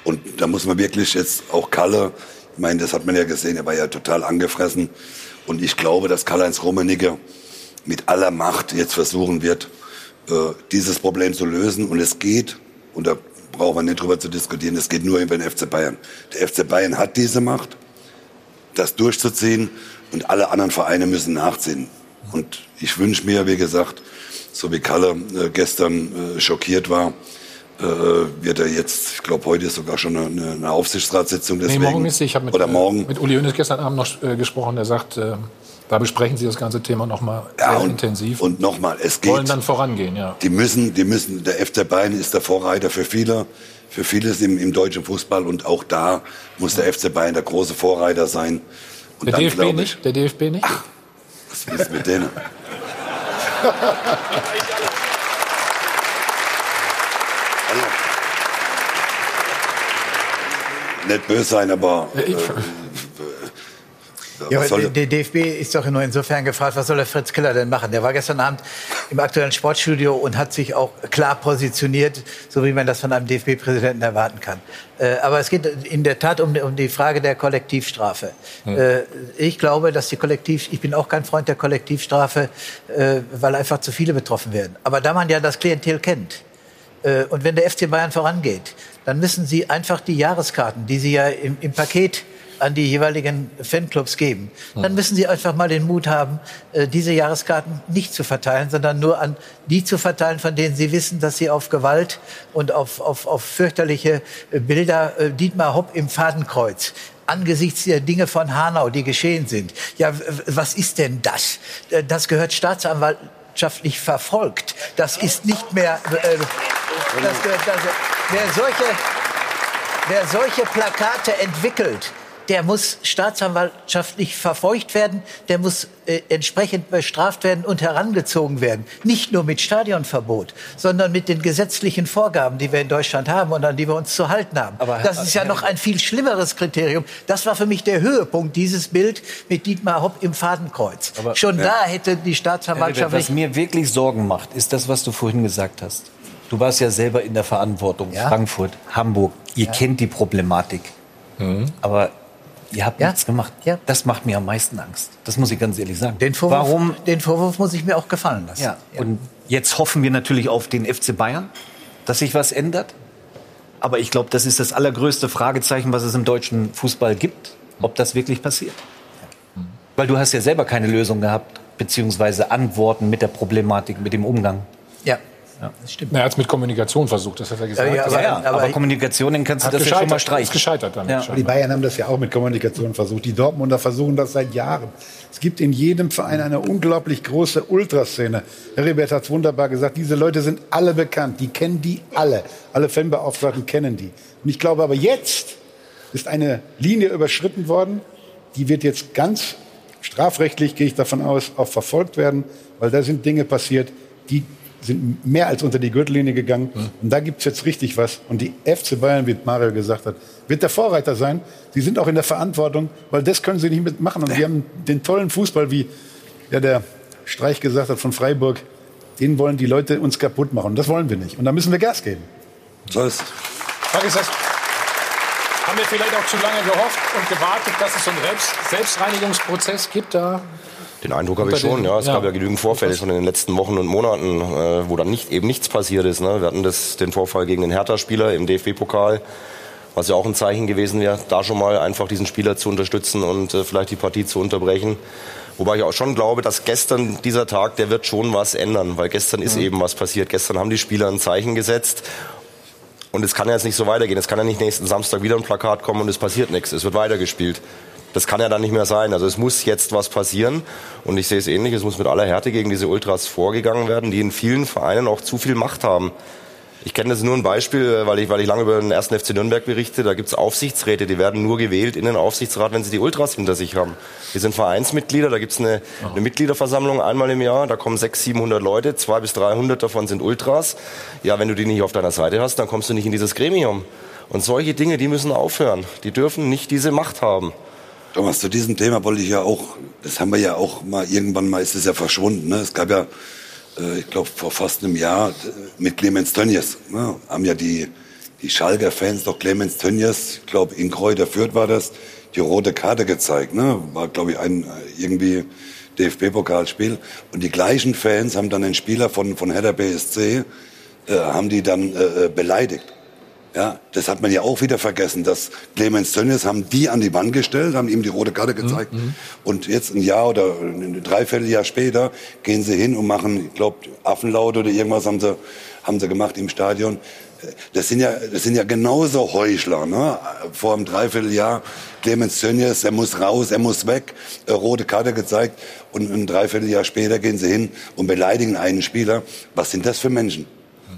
Und da muss man wirklich jetzt auch Kalle, ich meine, das hat man ja gesehen, er war ja total angefressen. Und ich glaube, dass Karl-Heinz Rummenigge mit aller Macht jetzt versuchen wird, äh, dieses Problem zu lösen. Und es geht, und da brauchen wir nicht drüber zu diskutieren, es geht nur über den FC Bayern. Der FC Bayern hat diese Macht, das durchzuziehen und alle anderen Vereine müssen nachziehen. Und ich wünsche mir, wie gesagt, so wie Kalle äh, gestern äh, schockiert war, wird er jetzt, ich glaube, heute ist sogar schon eine, eine Aufsichtsratssitzung. Nee, Deswegen, morgen ist sie. Ich habe mit, oder morgen. mit Uli Hoeneß gestern Abend noch gesprochen. Der sagt, da besprechen sie das ganze Thema noch mal Ja, sehr und- intensiv. Und nochmal, es geht. wollen dann vorangehen, ja. Die müssen, die müssen, der FC Bayern ist der Vorreiter für viele, für vieles im, im deutschen Fußball und auch da muss der FC Bayern der große Vorreiter sein. Und Der dann DFB ich, nicht? Der DFB nicht? Was ist mit denen? Nicht böse sein, aber äh, Ja, was aber soll, der DFB ist doch nur insofern gefragt, was soll der Fritz Keller denn machen? Der war gestern Abend im aktuellen Sportstudio und hat sich auch klar positioniert, so wie man das von einem DFB-Präsidenten erwarten kann. Äh, aber es geht in der Tat um, um die Frage der Kollektivstrafe. Äh, ich glaube, dass die Kollektiv, ich bin auch kein Freund der Kollektivstrafe, äh, weil einfach zu viele betroffen werden. Aber da man ja das Klientel kennt, und wenn der FC Bayern vorangeht, dann müssen Sie einfach die Jahreskarten, die Sie ja im, im Paket an die jeweiligen Fanclubs geben, dann müssen Sie einfach mal den Mut haben, äh, diese Jahreskarten nicht zu verteilen, sondern nur an die zu verteilen, von denen Sie wissen, dass sie auf Gewalt und auf, auf, auf fürchterliche äh, Bilder, äh, Dietmar Hopp im Fadenkreuz, angesichts der Dinge von Hanau, die geschehen sind. Ja, was ist denn das? Das gehört staatsanwaltschaftlich verfolgt. Das ist nicht mehr. Äh, das gehört, das, wer, solche, wer solche Plakate entwickelt, der muss staatsanwaltschaftlich verfolgt werden, der muss äh, entsprechend bestraft werden und herangezogen werden. Nicht nur mit Stadionverbot, sondern mit den gesetzlichen Vorgaben, die wir in Deutschland haben und an die wir uns zu halten haben. Aber, das ist ja noch ein viel schlimmeres Kriterium. Das war für mich der Höhepunkt, dieses Bild mit Dietmar Hopp im Fadenkreuz. Aber- Schon da hätte die Staatsanwaltschaft was mir wirklich Sorgen macht, ist das, was du vorhin gesagt hast. Du warst ja selber in der Verantwortung. Ja. Frankfurt, Hamburg. Ihr kennt die Problematik. Aber ihr habt Ja. nichts gemacht. Ja. Das macht mir am meisten Angst. Das muss ich ganz ehrlich sagen. den Vorwurf, Warum? den Vorwurf muss ich mir auch gefallen lassen. Ja. Und jetzt hoffen wir natürlich auf den FC Bayern, dass sich was ändert. Aber ich glaube, das ist das allergrößte Fragezeichen, was es im deutschen Fußball gibt, ob das wirklich passiert. Weil du hast ja selber keine Lösung gehabt, beziehungsweise Antworten mit der Problematik, mit dem Umgang. ja. Das stimmt. Na, er hat es mit Kommunikation versucht, das hat er gesagt. Ja, ja, aber- Ja, ja, aber, Kommunikation, dann kannst du hat das ja schon mal gescheitert, ist streichen. gescheitert damit. Ja. Die. Bayern haben das ja auch mit Kommunikation versucht. Die Dortmunder versuchen das seit Jahren. Es gibt in jedem Verein eine unglaublich große Ultraszene. Heribert hat es wunderbar gesagt. Diese Leute sind alle bekannt. Die kennen die alle. Alle Fanbeauftragten kennen die. Und ich glaube aber jetzt ist eine Linie überschritten worden. Die wird jetzt ganz strafrechtlich, gehe ich davon aus, auch verfolgt werden. Weil da sind Dinge passiert, die sind mehr als unter die Gürtellinie gegangen. Und da gibt's jetzt richtig was. Und die FC Bayern, wie Mario gesagt hat, wird der Vorreiter sein. Sie sind auch in der Verantwortung, weil das können sie nicht mitmachen. Und wir haben den tollen Fußball, wie ja, der Streich gesagt hat von Freiburg, den wollen die Leute uns kaputt machen. Und das wollen wir nicht. Und da müssen wir Gas geben. so ist das, haben wir vielleicht auch zu lange gehofft und gewartet, dass es so einen Selbst Selbstreinigungsprozess gibt da? Den Eindruck habe ich schon, den- ja. Es ja. gab ja genügend Vorfälle schon in den letzten Wochen und Monaten, äh, wo dann nicht, eben nichts passiert ist. Ne? Wir hatten das, den Vorfall gegen den Hertha-Spieler im DFB-Pokal, was ja auch ein Zeichen gewesen wäre, da schon mal einfach diesen Spieler zu unterstützen und äh, vielleicht die Partie zu unterbrechen. Wobei ich auch schon glaube, dass gestern dieser Tag, der wird schon was ändern, weil gestern ist eben was passiert. Gestern haben die Spieler ein Zeichen gesetzt. Und es kann ja jetzt nicht so weitergehen. Es kann ja nicht nächsten Samstag wieder ein Plakat kommen und es passiert nichts. Es wird weitergespielt. Das kann ja dann nicht mehr sein. Also es muss jetzt was passieren. Und ich sehe es ähnlich. Es muss mit aller Härte gegen diese Ultras vorgegangen werden, die in vielen Vereinen auch zu viel Macht haben. Ich kenne das nur ein Beispiel, weil ich, weil ich lange über den ersten FC Nürnberg berichte. Da gibt es Aufsichtsräte, die werden nur gewählt in den Aufsichtsrat, wenn sie die Ultras hinter sich haben. Die sind Vereinsmitglieder, da gibt es eine, eine Mitgliederversammlung einmal im Jahr, da kommen 600, 700 Leute, 200 bis 300 davon sind Ultras. Ja, wenn du die nicht auf deiner Seite hast, dann kommst du nicht in dieses Gremium. Und solche Dinge, die müssen aufhören. Die dürfen nicht diese Macht haben. Thomas, zu diesem Thema wollte ich ja auch, das haben wir ja auch mal, irgendwann mal ist es ja verschwunden. Ne? Es gab ja, äh, ich glaube, vor fast einem Jahr äh, mit Clemens Tönnies, ne? haben ja die, die Schalker Fans doch Clemens Tönnies, ich glaube, in Kräuter Fürth war das, die rote Karte gezeigt. Ne? War, glaube ich, ein äh, irgendwie DFB-Pokalspiel. Und die gleichen Fans haben dann den Spieler von, von Hertha BSC, äh, haben die dann äh, äh, beleidigt. Ja, das hat man ja auch wieder vergessen, dass Clemens Tönnies haben die an die Wand gestellt, haben ihm die rote Karte gezeigt. Und jetzt ein Jahr oder ein Dreivierteljahr später gehen sie hin und machen, ich glaube, Affenlaut oder irgendwas haben sie, haben sie gemacht im Stadion. das sind ja, das sind ja genauso Heuchler, ne? Vor einem Dreivierteljahr Clemens Tönnies, er muss raus, er muss weg, äh, rote Karte gezeigt und ein Dreivierteljahr später gehen sie hin und beleidigen einen Spieler. Was sind das für Menschen?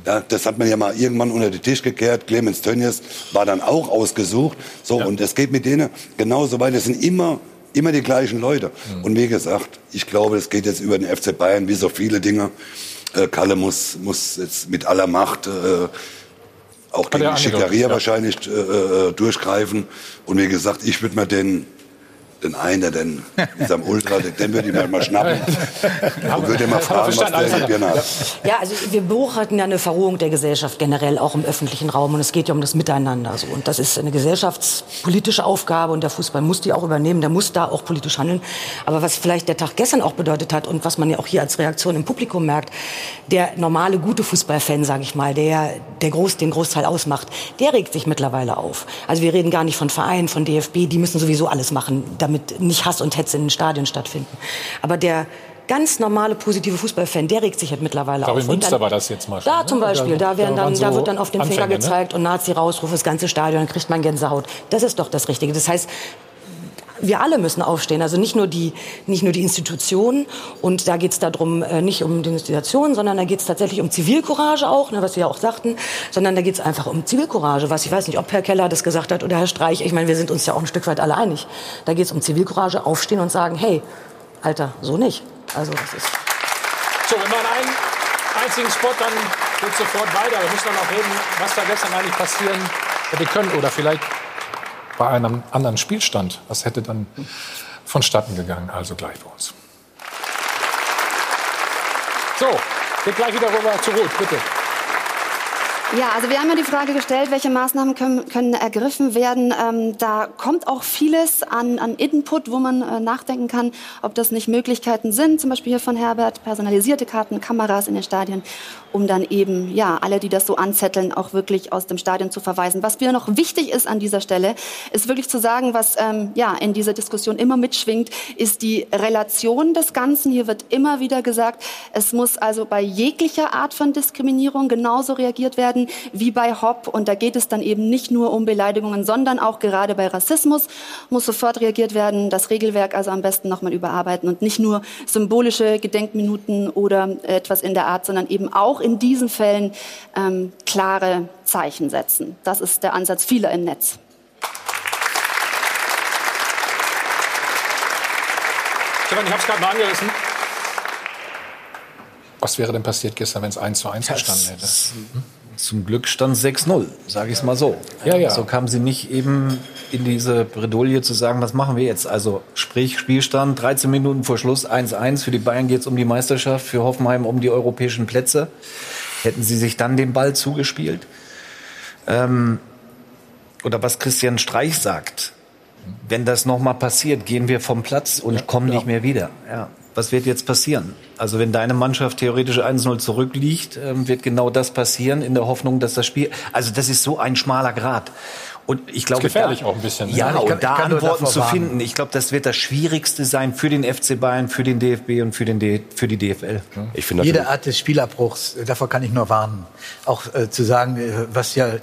Ja, das hat man ja mal irgendwann unter den Tisch gekehrt. Clemens Tönnies war dann auch ausgesucht. So, und es geht mit denen genauso weiter. Es sind immer, immer die gleichen Leute. Und wie gesagt, ich glaube, es geht jetzt über den FC Bayern wie so viele Dinge. Äh, Kalle muss, muss jetzt mit aller Macht äh, auch Hat gegen die angedeutet, ja. wahrscheinlich äh, äh, durchgreifen. Und wie gesagt, ich würde mir den, den einen, der den, diesem Ultra, den, den würde ich mir mal schnappen und würde mal fragen, was der in Birne hat. Ja, also wir beobachten ja eine Verrohung der Gesellschaft generell, auch im öffentlichen Raum. Und es geht ja um das Miteinander. So. Und das ist eine gesellschaftspolitische Aufgabe und der Fußball muss die auch übernehmen. Der muss da auch politisch handeln. Aber was vielleicht der Tag gestern auch bedeutet hat und was man ja auch hier als Reaktion im Publikum merkt, der normale, gute Fußballfan, sage ich mal, der, der Groß, den Großteil ausmacht, der regt sich mittlerweile auf. Also wir reden gar nicht von Vereinen, von DFB, die müssen sowieso alles machen, damit nicht Hass und Hetze in den Stadien stattfinden. Aber der ganz normale, positive Fußballfan, der regt sich halt mittlerweile Ich glaube, auf. in Münster dann- war das jetzt mal schon. da ne? zum Beispiel, da, werden dann, da so wird dann auf den Finger Anfänge, ne? gezeigt und Nazi-Rausruf, das ganze Stadion, dann kriegt man Gänsehaut. Das ist doch das Richtige. Das heißt, wir alle müssen aufstehen, also nicht nur die, nicht nur die Institutionen. Und da geht es darum, äh, nicht um die Institutionen, sondern da geht es tatsächlich um Zivilcourage auch, ne, was Sie ja auch sagten, sondern da geht es einfach um Zivilcourage, was ich weiß nicht, ob Herr Keller das gesagt hat oder Herr Streich. Ich meine, wir sind uns ja auch ein Stück weit alle einig. Da geht es um Zivilcourage, aufstehen und sagen, hey, Alter, so nicht. Also das ist So, wenn man einen einzigen Spot, dann geht sofort weiter. Wir müssen dann auch reden, was da gestern eigentlich passieren hätte können. Oder vielleicht bei einem anderen Spielstand. Was hätte dann vonstatten gegangen? Also gleich bei uns. So, geht gleich wieder rüber zu Ruth, bitte. Ja, also wir haben ja die Frage gestellt, welche Maßnahmen können, können ergriffen werden. Ähm, da kommt auch vieles an, an Input, wo man äh, nachdenken kann, ob das nicht Möglichkeiten sind. Zum Beispiel hier von Herbert, personalisierte Karten, Kameras in den Stadien, um dann eben, ja, alle, die das so anzetteln, auch wirklich aus dem Stadion zu verweisen. Was mir noch wichtig ist an dieser Stelle, ist wirklich zu sagen, was ähm, ja in dieser Diskussion immer mitschwingt, ist die Relation des Ganzen. Hier wird immer wieder gesagt, es muss also bei jeglicher Art von Diskriminierung genauso reagiert werden wie bei Hopp. Und da geht es dann eben nicht nur um Beleidigungen, sondern auch gerade bei Rassismus muss sofort reagiert werden. Das Regelwerk also am besten nochmal überarbeiten und nicht nur symbolische Gedenkminuten oder etwas in der Art, sondern eben auch in diesen Fällen ähm, klare Zeichen setzen. Das ist der Ansatz vieler im Netz. Stefan, ich habe es gerade mal angerissen. Was wäre denn passiert gestern, wenn es 1 zu 1 gestanden hätte? Zum Glück stand 6-0, sage ich es mal so. Ja, ja. So kamen sie nicht eben in diese Bredouille zu sagen, was machen wir jetzt? Also sprich Spielstand, 13 Minuten vor Schluss, 1-1. Für die Bayern geht es um die Meisterschaft, für Hoffenheim um die europäischen Plätze. Hätten sie sich dann den Ball zugespielt? Ähm, oder was Christian Streich sagt, wenn das nochmal passiert, gehen wir vom Platz und kommen nicht mehr wieder. Ja. Was wird jetzt passieren? Also wenn deine Mannschaft theoretisch 1-0 zurückliegt, ähm, wird genau das passieren in der Hoffnung, dass das Spiel... Also das ist so ein schmaler Grad. Und ich glaube, gefährlich da, auch ein bisschen, ne? Ja, kann- und da Antworten zu warnen. finden, ich glaube, das wird das Schwierigste sein für den FC Bayern, für den DFB und für, den D für die DFL. Ich finde Jede Art des Spielabbruchs, äh, davor kann ich nur warnen. Auch äh, zu sagen, äh, was ja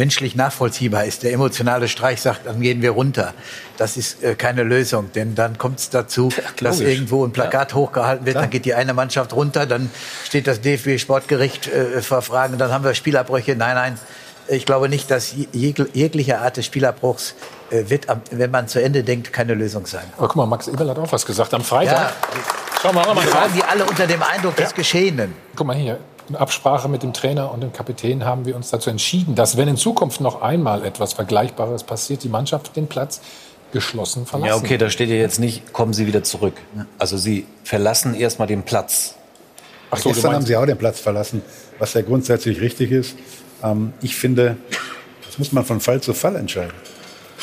menschlich nachvollziehbar ist. Der emotionale Streich sagt, dann gehen wir runter. Das ist äh, keine Lösung, denn dann kommt es dazu, dass logisch. irgendwo ein Plakat hochgehalten wird, dann geht die eine Mannschaft runter, dann steht das DFB-Sportgericht äh, vor Fragen, dann haben wir Spielabbrüche. Nein, nein, ich glaube nicht, dass jeg jegliche Art des Spielabbruchs äh, wird, wenn man zu Ende denkt, keine Lösung sein. Aber guck mal, Max Eberl hat auch was gesagt am Freitag. Ja. Schauen wir mal drauf. waren die alle unter dem Eindruck des Geschehenen. Guck mal hier. In Absprache mit dem Trainer und dem Kapitän haben wir uns dazu entschieden, dass wenn in Zukunft noch einmal etwas Vergleichbares passiert, die Mannschaft den Platz geschlossen verlassen. Ja, okay, da steht ja jetzt nicht, kommen Sie wieder zurück. Also Sie verlassen erstmal den Platz. Ach so, Gestern haben sie auch den Platz verlassen, was ja grundsätzlich richtig ist. Ähm, ich finde, das muss man von Fall zu Fall entscheiden.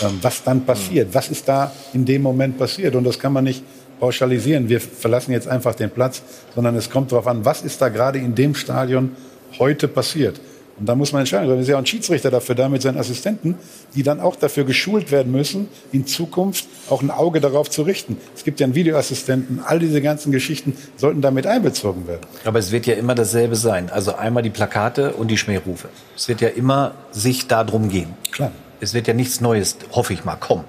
Ähm, was dann passiert, was ist da in dem Moment passiert? Und das kann man nicht pauschalisieren. Wir verlassen jetzt einfach den Platz, sondern es kommt darauf an, was ist da gerade in dem Stadion heute passiert. Und da muss man entscheiden. Da ist ja auch ein Schiedsrichter dafür da mit seinen Assistenten, die dann auch dafür geschult werden müssen, in Zukunft auch ein Auge darauf zu richten. Es gibt ja einen Videoassistenten. All diese ganzen Geschichten sollten damit einbezogen werden. Aber es wird ja immer dasselbe sein. Also einmal die Plakate und die Schmährufe. Es wird ja immer sich darum gehen. Klar. Es wird ja nichts Neues, hoffe ich mal, kommen.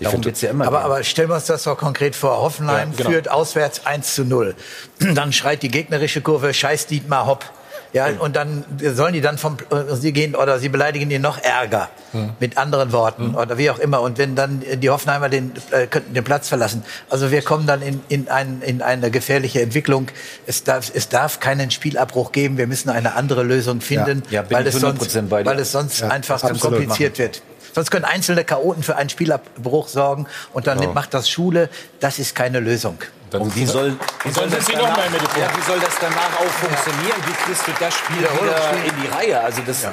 Darum wird's ja immer aber, aber stellen wir uns das doch konkret vor. Hoffenheim Ja, genau. führt auswärts 1 zu 0. Dann schreit die gegnerische Kurve, scheiß Dietmar Hopp. Ja, und dann sollen die dann vom, äh, sie gehen oder sie beleidigen ihn noch ärger. Mit anderen Worten oder wie auch immer. Und wenn dann die Hoffenheimer den, äh, könnten den Platz verlassen. Also wir kommen dann in, in, ein, in eine gefährliche Entwicklung. Es darf, es darf keinen Spielabbruch geben. Wir müssen eine andere Lösung finden, Ja, bin weil, ich es 100% sonst, weil es sonst Ja, einfach zu kompliziert machen. wird. Sonst können einzelne Chaoten für einen Spielabbruch sorgen und dann Genau. macht das Schule. Das ist keine Lösung. Und wie soll, wie soll, das danach, ja, wie soll das danach auch funktionieren? Wie kriegst du das Spiel wieder in die Reihe? Also das,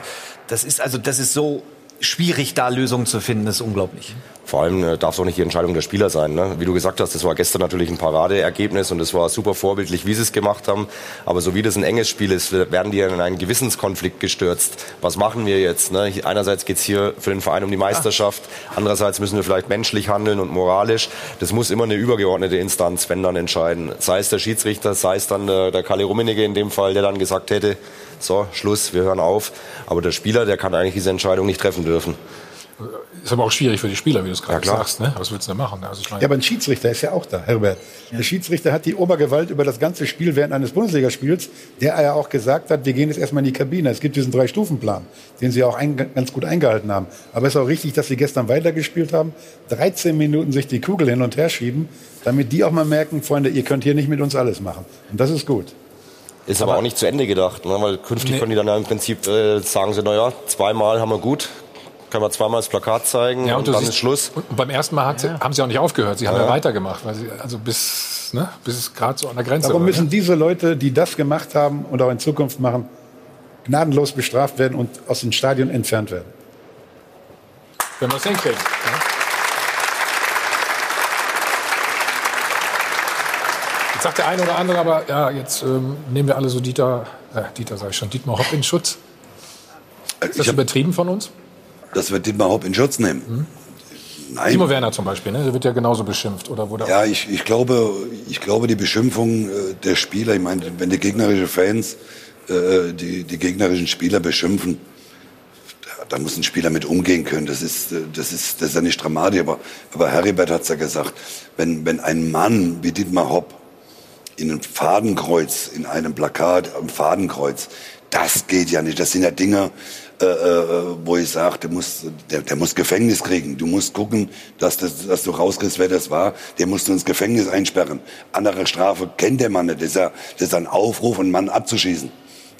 das ist also das ist so schwierig, da Lösungen zu finden. Das ist unglaublich. Vor allem äh, darf es auch nicht die Entscheidung der Spieler sein. Ne? Wie du gesagt hast, das war gestern natürlich ein Paradeergebnis und es war super vorbildlich, wie sie es gemacht haben. Aber so wie das ein enges Spiel ist, werden die in einen Gewissenskonflikt gestürzt. Was machen wir jetzt? Ne? Einerseits geht es hier für den Verein um die Meisterschaft, andererseits müssen wir vielleicht menschlich handeln und moralisch. Das muss immer eine übergeordnete Instanz, wenn dann entscheiden. Sei es der Schiedsrichter, sei es dann der, der Kalle Rummenigge in dem Fall, der dann gesagt hätte, so, Schluss, wir hören auf. Aber der Spieler, der kann eigentlich diese Entscheidung nicht treffen dürfen. Ist aber auch schwierig für die Spieler, wie du es gerade klar. sagst. Ne? Was willst du denn machen? Also ich meine, Ja, aber ein Schiedsrichter ist ja auch da, Herbert. Der Schiedsrichter hat die Obergewalt über das ganze Spiel während eines Bundesligaspiels, der ja auch gesagt hat, wir gehen jetzt erstmal in die Kabine. Es gibt diesen Drei-Stufen-Plan, den sie auch ein, ganz gut eingehalten haben. Aber es ist auch richtig, dass sie gestern weitergespielt haben, 13 Minuten sich die Kugel hin und her schieben, damit die auch mal merken, Freunde, ihr könnt hier nicht mit uns alles machen. Und das ist gut. Ist aber, auch nicht zu Ende gedacht, ne? weil künftig Nee. können die dann ja im Prinzip äh, sagen sie, naja, zweimal haben wir gut, können wir zweimal das Plakat zeigen Ja, und, du dann siehst- ist Schluss. Und beim ersten Mal hat sie, haben sie auch nicht aufgehört. Sie haben ja, Ja. weitergemacht, weil sie also bis ne, bis es gerade so an der Grenze Darum war. müssen ne? diese Leute, die das gemacht haben und auch in Zukunft machen, gnadenlos bestraft werden und aus den Stadien entfernt werden. wenn wir es hinkriegen. Jetzt sagt der eine oder andere, aber ja, jetzt ähm, nehmen wir alle so Dieter, äh, Dieter sage ich schon, Dietmar Hopp in Schutz. Ist das übertrieben von uns? Das wird Dietmar Hopp in Schutz nehmen. Nein. Timo Werner zum Beispiel, ne? der wird ja genauso beschimpft. Oder wurde Ja, ich, ich, glaube, ich glaube, die Beschimpfung äh, der Spieler, ich meine, wenn die gegnerischen Fans äh, die, die gegnerischen Spieler beschimpfen, da, muss ein Spieler mit umgehen können. Das ist, äh, das ist, das ist ja nicht dramatisch, aber, aber Heribert hat's ja gesagt, wenn, wenn ein Mann wie Dietmar Hopp in einem Fadenkreuz, in einem Plakat am Fadenkreuz, das geht ja nicht. Das sind ja Dinge, äh, äh, wo ich sage, der muss, der, der muss Gefängnis kriegen. Du musst gucken, dass, das, dass du rauskriegst, wer das war. Der musst du ins Gefängnis einsperren. Andere Strafe kennt der Mann nicht. Das ist, ja, das ist ein Aufruf, einen Mann abzuschießen.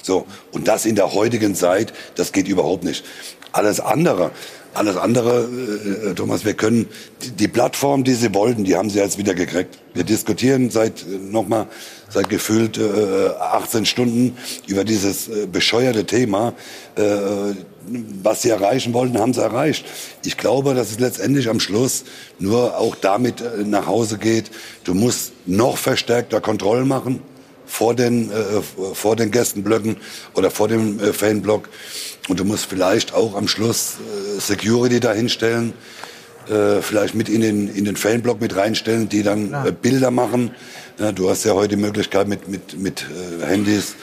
So. Und das in der heutigen Zeit, das geht überhaupt nicht. Alles andere, alles andere, äh, äh, Thomas, wir können die, die Plattform, die sie wollten, die haben sie jetzt wieder gekriegt. Wir diskutieren seit äh, nochmal seit gefühlt äh, 18 Stunden über dieses äh, bescheuerte Thema. Äh, was sie erreichen wollten, haben sie erreicht. Ich glaube, dass es letztendlich am Schluss nur auch damit äh, nach Hause geht. Du musst noch verstärkter Kontrollen machen vor den, äh, vor den Gästenblöcken oder vor dem äh, Fanblock. Und du musst vielleicht auch am Schluss äh, Security dahinstellen, äh, vielleicht mit in den, in den Fanblock mit reinstellen, die dann äh, Bilder machen. Ja, du hast ja heute die Möglichkeit mit, mit, mit äh, Handys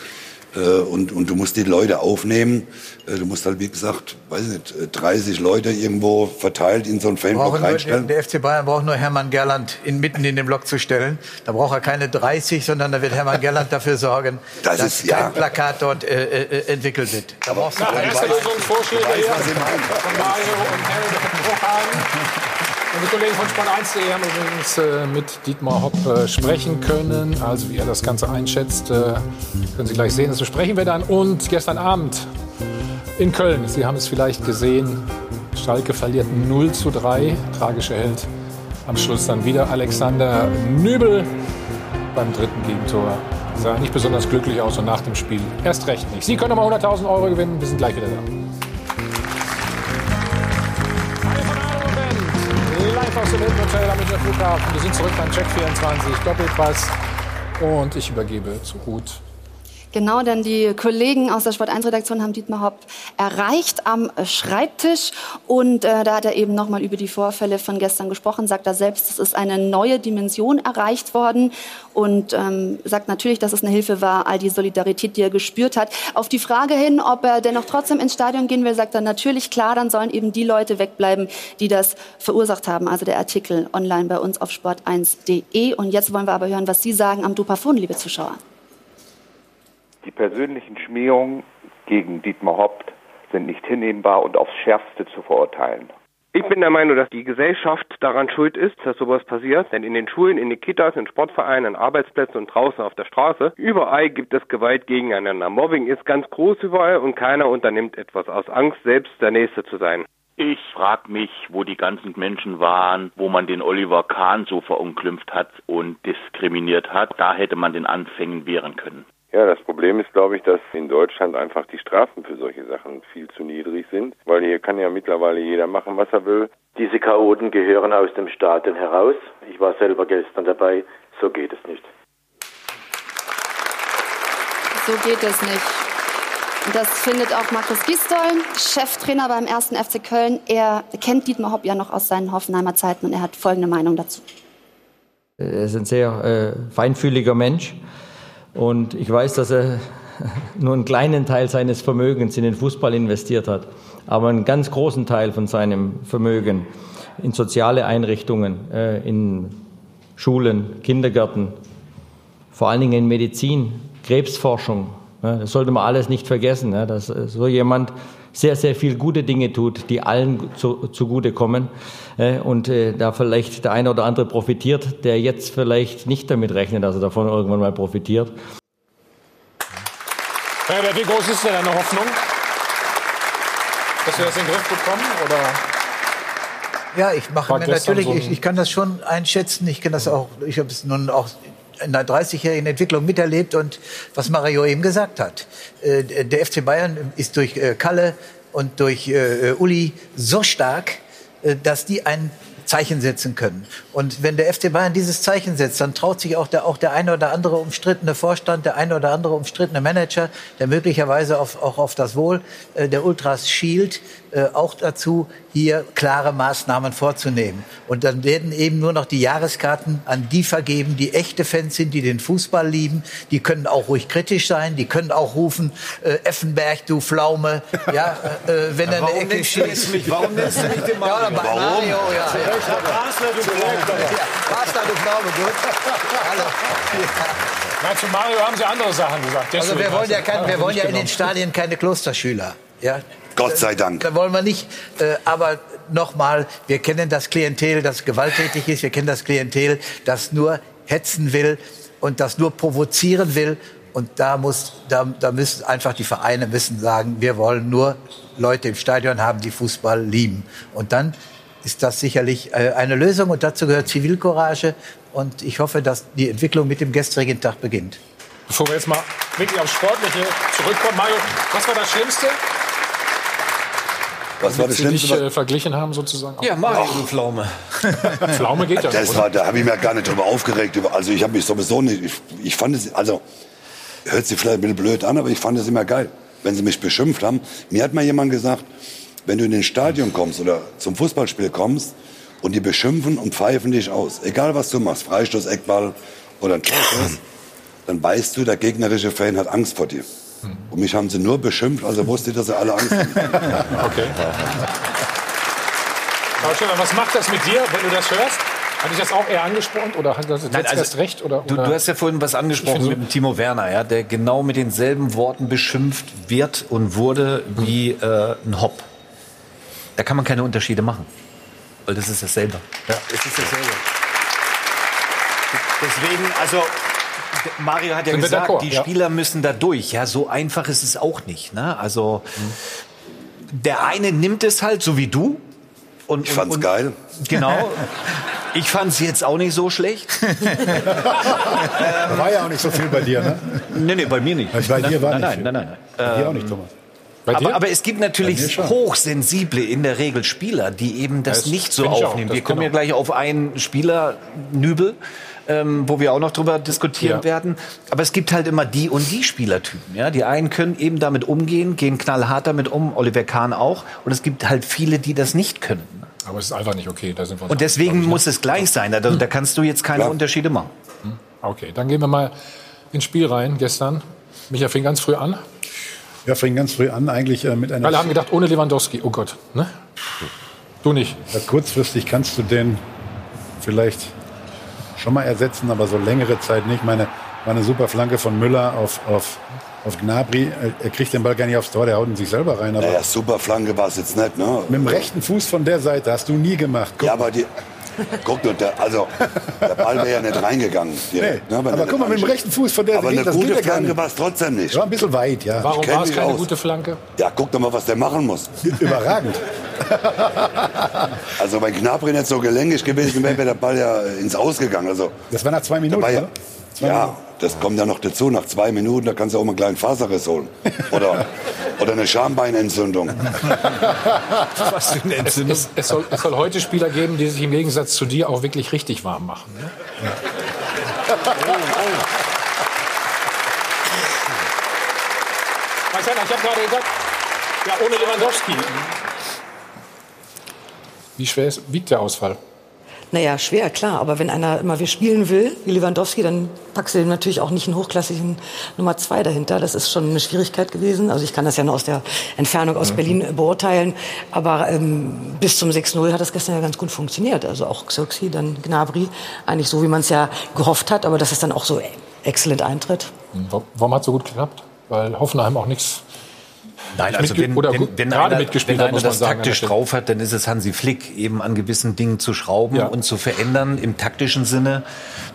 und, und du musst die Leute aufnehmen. Äh, du musst halt, wie gesagt, weiß nicht, äh, 30 Leute irgendwo verteilt in so einen Fanblock Brauchen nur, der, reinstellen. der FC Bayern braucht nur Hermann Gerland in, mitten in den Block zu stellen. Da braucht er keine 30, sondern da wird Hermann Gerland dafür sorgen, Das dass ist- ja. kein Plakat dort äh, äh, entwickelt wird. Da brauchst du keine erste 30. Lösungsvorschläge hier was Sie meinen. von Mario und Harry Bruchhagen. Und die Kollegen von Sport1.de haben übrigens äh, mit Dietmar Hopp äh, sprechen können. Also wie er das Ganze einschätzt, äh, können Sie gleich sehen. Das besprechen wir dann. Und gestern Abend in Köln, Sie haben es vielleicht gesehen, Schalke verliert 0 zu 3. Tragischer Held. Am Schluss dann wieder Alexander Nübel beim dritten Gegentor. Sah nicht besonders glücklich aus und nach dem Spiel erst recht nicht. Sie können nochmal 100.000 Euro gewinnen. Wir sind gleich wieder da. Live aus dem Hotel am Flughafen. Wir sind zurück beim Check 24 Doppelpass. Und ich übergebe zu Ruth Genau, denn die Kollegen aus der Sport 1 Redaktion haben Dietmar Hopp erreicht am Schreibtisch und äh, da hat er eben nochmal über die Vorfälle von gestern gesprochen, sagt er selbst, es ist eine neue Dimension erreicht worden und ähm, sagt natürlich, dass es eine Hilfe war, all die Solidarität, die er gespürt hat. Auf die Frage hin, ob er dennoch trotzdem ins Stadion gehen will, sagt er natürlich klar, dann sollen eben die Leute wegbleiben, die das verursacht haben. Also der Artikel online bei uns auf sport1.de und jetzt wollen wir aber hören, was Sie sagen am Dupafon, liebe Zuschauer. Die persönlichen Schmähungen gegen Dietmar Hopp sind nicht hinnehmbar und aufs Schärfste zu verurteilen. Ich bin der Meinung, dass die Gesellschaft daran schuld ist, dass sowas passiert. Denn in den Schulen, in den Kitas, in Sportvereinen, an Arbeitsplätzen und draußen auf der Straße, überall gibt es Gewalt gegeneinander. Mobbing ist ganz groß überall und keiner unternimmt etwas aus Angst, selbst der Nächste zu sein. Ich frage mich, wo die ganzen Menschen waren, wo man den Oliver Kahn so verunglimpft hat und diskriminiert hat. Da hätte man den Anfängen wehren können. Ja, das Problem ist, glaube ich, dass in Deutschland einfach die Strafen für solche Sachen viel zu niedrig sind, weil hier kann ja mittlerweile jeder machen, was er will. Diese Chaoten gehören aus dem Stadion heraus. Ich war selber gestern dabei. So geht es nicht. So geht es nicht. Das findet auch Markus Gisdol, Cheftrainer beim 1. FC Köln. Er kennt Dietmar Hopp ja noch aus seinen Hoffenheimer Zeiten und er hat folgende Meinung dazu. Er ist ein sehr äh, feinfühliger Mensch und ich weiß, dass er nur einen kleinen Teil seines Vermögens in den Fußball investiert hat, aber einen ganz großen Teil von seinem Vermögen in soziale Einrichtungen, äh, in Schulen, Kindergärten, vor allen Dingen in Medizin, Krebsforschung. Das sollte man alles nicht vergessen, dass so jemand sehr, sehr viel gute Dinge tut, die allen zu, zugutekommen und äh, da vielleicht der eine oder andere profitiert, der jetzt vielleicht nicht damit rechnet, dass er davon irgendwann mal profitiert. Herbert, wie groß ist denn deine Hoffnung, dass wir das in den Griff bekommen? Oder? Ja, ich mache mir natürlich, ich, ich kann das schon einschätzen. Ich kann das auch, ich habe es nun auch in einer 30-jährigen Entwicklung miterlebt und was Mario eben gesagt hat. Äh, Der FC Bayern ist durch äh, Kalle und durch äh, Uli so stark, dass die ein Zeichen setzen können. Und wenn der FC Bayern dieses Zeichen setzt, dann traut sich auch der, auch der eine oder andere umstrittene Vorstand, der eine oder andere umstrittene Manager, der möglicherweise auf, auch auf das Wohl der Ultras schielt, äh, auch dazu, hier klare Maßnahmen vorzunehmen. Und dann werden eben nur noch die Jahreskarten an die vergeben, die echte Fans sind, die den Fußball lieben. Die können auch ruhig kritisch sein, die können auch rufen, äh, Effenberg, du Pflaume, ja, äh, wenn er eine Ecke schießt. mich- warum nennst du mich den Mario? Ja, Warum? Mario, ja. Zu Recht, ja. Basler, du Pflaume. Ja, Basler, du Pflaume, gut. Hallo. Na, zu Mario haben Sie andere Sachen gesagt. Also wir wollen ja, kein, wir wollen ja in den genommen. Stadien keine Klosterschüler. Ja? Gott sei Dank. Da wollen wir nicht. Äh, aber nochmal, wir kennen das Klientel, das gewalttätig ist. Wir kennen das Klientel, das nur hetzen will und das nur provozieren will. Und da muss, da, da müssen einfach die Vereine müssen sagen, wir wollen nur Leute im Stadion haben, die Fußball lieben. Und dann ist das sicherlich äh, eine Lösung. Und dazu gehört Zivilcourage. Und ich hoffe, dass die Entwicklung mit dem gestrigen Tag beginnt. Bevor wir jetzt mal wirklich aufs Sportliche zurückkommen, Mario, was war das Schlimmste? Was war das Sie dich Schlimmste? äh, verglichen haben sozusagen? Ja, Mario, Pflaume. Pflaume geht ja Das war, da habe ich mich gar nicht drüber aufgeregt. Also ich habe mich sowieso nicht. Ich, ich fand es, also hört sich vielleicht ein bisschen blöd an, aber ich fand es immer geil, wenn sie mich beschimpft haben. Mir hat mal jemand gesagt, wenn du in den Stadion kommst oder zum Fußballspiel kommst und die beschimpfen und pfeifen dich aus, egal was du machst, Freistoß, Eckball oder ein Torschuss, dann weißt du, der gegnerische Fan hat Angst vor dir. Und mich haben sie nur beschimpft, also wusste ich, dass sie alle Angst haben. Okay. Frau Schöner, was macht das mit dir, wenn du das hörst? Hat dich das auch eher angesprochen oder hat das jetzt Nein, also, erst recht? Oder, Du, oder? du hast ja vorhin was angesprochen mit dem Timo Werner, ja, der genau mit denselben Worten beschimpft wird und wurde wie äh, ein Hopp. Da kann man keine Unterschiede machen, weil das ist dasselbe. Ja, es ist dasselbe. Deswegen, also Mario hat ja Sind gesagt, die ja. Spieler müssen da durch. Ja, so einfach ist es auch nicht. Ne? Also der eine nimmt es halt, so wie du. Und, Ich fand's und, geil. Genau. Ich fand's jetzt auch nicht so schlecht. War ja auch nicht so viel bei dir, ne? Nee, nee, bei mir nicht. Bei dir war nein, nicht nein, viel. nein, nein, nein. Bei dir auch Ähm, nicht, Thomas. Aber, aber es gibt natürlich hochsensible in der Regel Spieler, die eben das Das nicht so aufnehmen. Wir kommen genau. ja gleich auf einen Spieler, Nübel, ähm, wo wir auch noch drüber diskutieren Ja. werden. Aber es gibt halt immer die und die Spielertypen. Ja? Die einen können eben damit umgehen, gehen knallhart damit um, Oliver Kahn auch. Und es gibt halt viele, die das nicht können. Aber es ist einfach nicht okay. Da sind wir uns Und deswegen muss es gleich sein. Da, da kannst du jetzt keine Klar. Unterschiede machen. Okay, dann gehen wir mal ins Spiel rein gestern. Micha fing ganz früh an. Ja, fing ganz früh an, eigentlich äh, mit einer. Alle haben gedacht, ohne Lewandowski. Oh Gott. Ne? Du nicht. Ja, kurzfristig kannst du den vielleicht schon mal ersetzen, aber so längere Zeit nicht. Meine, war eine super Flanke von Müller auf, auf, auf Gnabry. Er- Er kriegt den Ball gar nicht aufs Tor, der haut ihn sich selber rein. Aber Naja, super Flanke war es jetzt nicht, ne? mit dem rechten Fuß von der Seite hast du nie gemacht. Guck. Ja, aber die. Guck nur, der, also der Ball wäre ja nicht reingegangen. direkt, Nee, ne, aber er guck mal, mit dem rechten Fuß von der Aber Seite, eine das gute geht ja gar Flanke war es trotzdem nicht. War ein bisschen weit, ja. Warum war es keine aus. gute Flanke? Ja, guck doch mal, was der machen muss. Überragend. Also wenn Gnabry nicht so gelenkig gewesen wäre, wäre der Ball ja ins Ausgegangen. Also, Das war nach zwei Minuten, ja, oder? Zwei ja, Minuten. das kommt ja noch dazu. Nach zwei Minuten, da kannst du auch mal einen kleinen Faserriss holen. Oder, oder eine Schambeinentzündung. Was für eine Es, Entzündung. es, es, soll, es soll heute Spieler geben, die sich im Gegensatz zu dir auch wirklich richtig warm machen. Ne? Marcella, ich habe gerade gesagt, ja, ohne Lewandowski. Wie schwer ist, wiegt der Ausfall? Naja, schwer, klar. Aber wenn einer immer wir spielen will, wie Lewandowski, dann packst du ihm natürlich auch nicht einen hochklassigen Nummer zwei dahinter. Das ist schon eine Schwierigkeit gewesen. Also ich kann das ja nur aus der Entfernung aus Berlin äh, beurteilen. Aber ähm, bis zum 6-0 hat das gestern ja ganz gut funktioniert. Also auch Xerxi, dann Gnabry. Eigentlich so, wie man es ja gehofft hat. Aber dass es dann auch so exzellent eintritt. Wa- Warum hat es so gut geklappt? Weil Hoffenheim auch nichts Nein, also wenn, oder wenn, wenn gerade einer, mitgespielt wenn hat, einer muss man das sagen, taktisch drauf hat, dann ist es Hansi Flick, eben an gewissen Dingen zu schrauben Ja. und zu verändern im taktischen Sinne.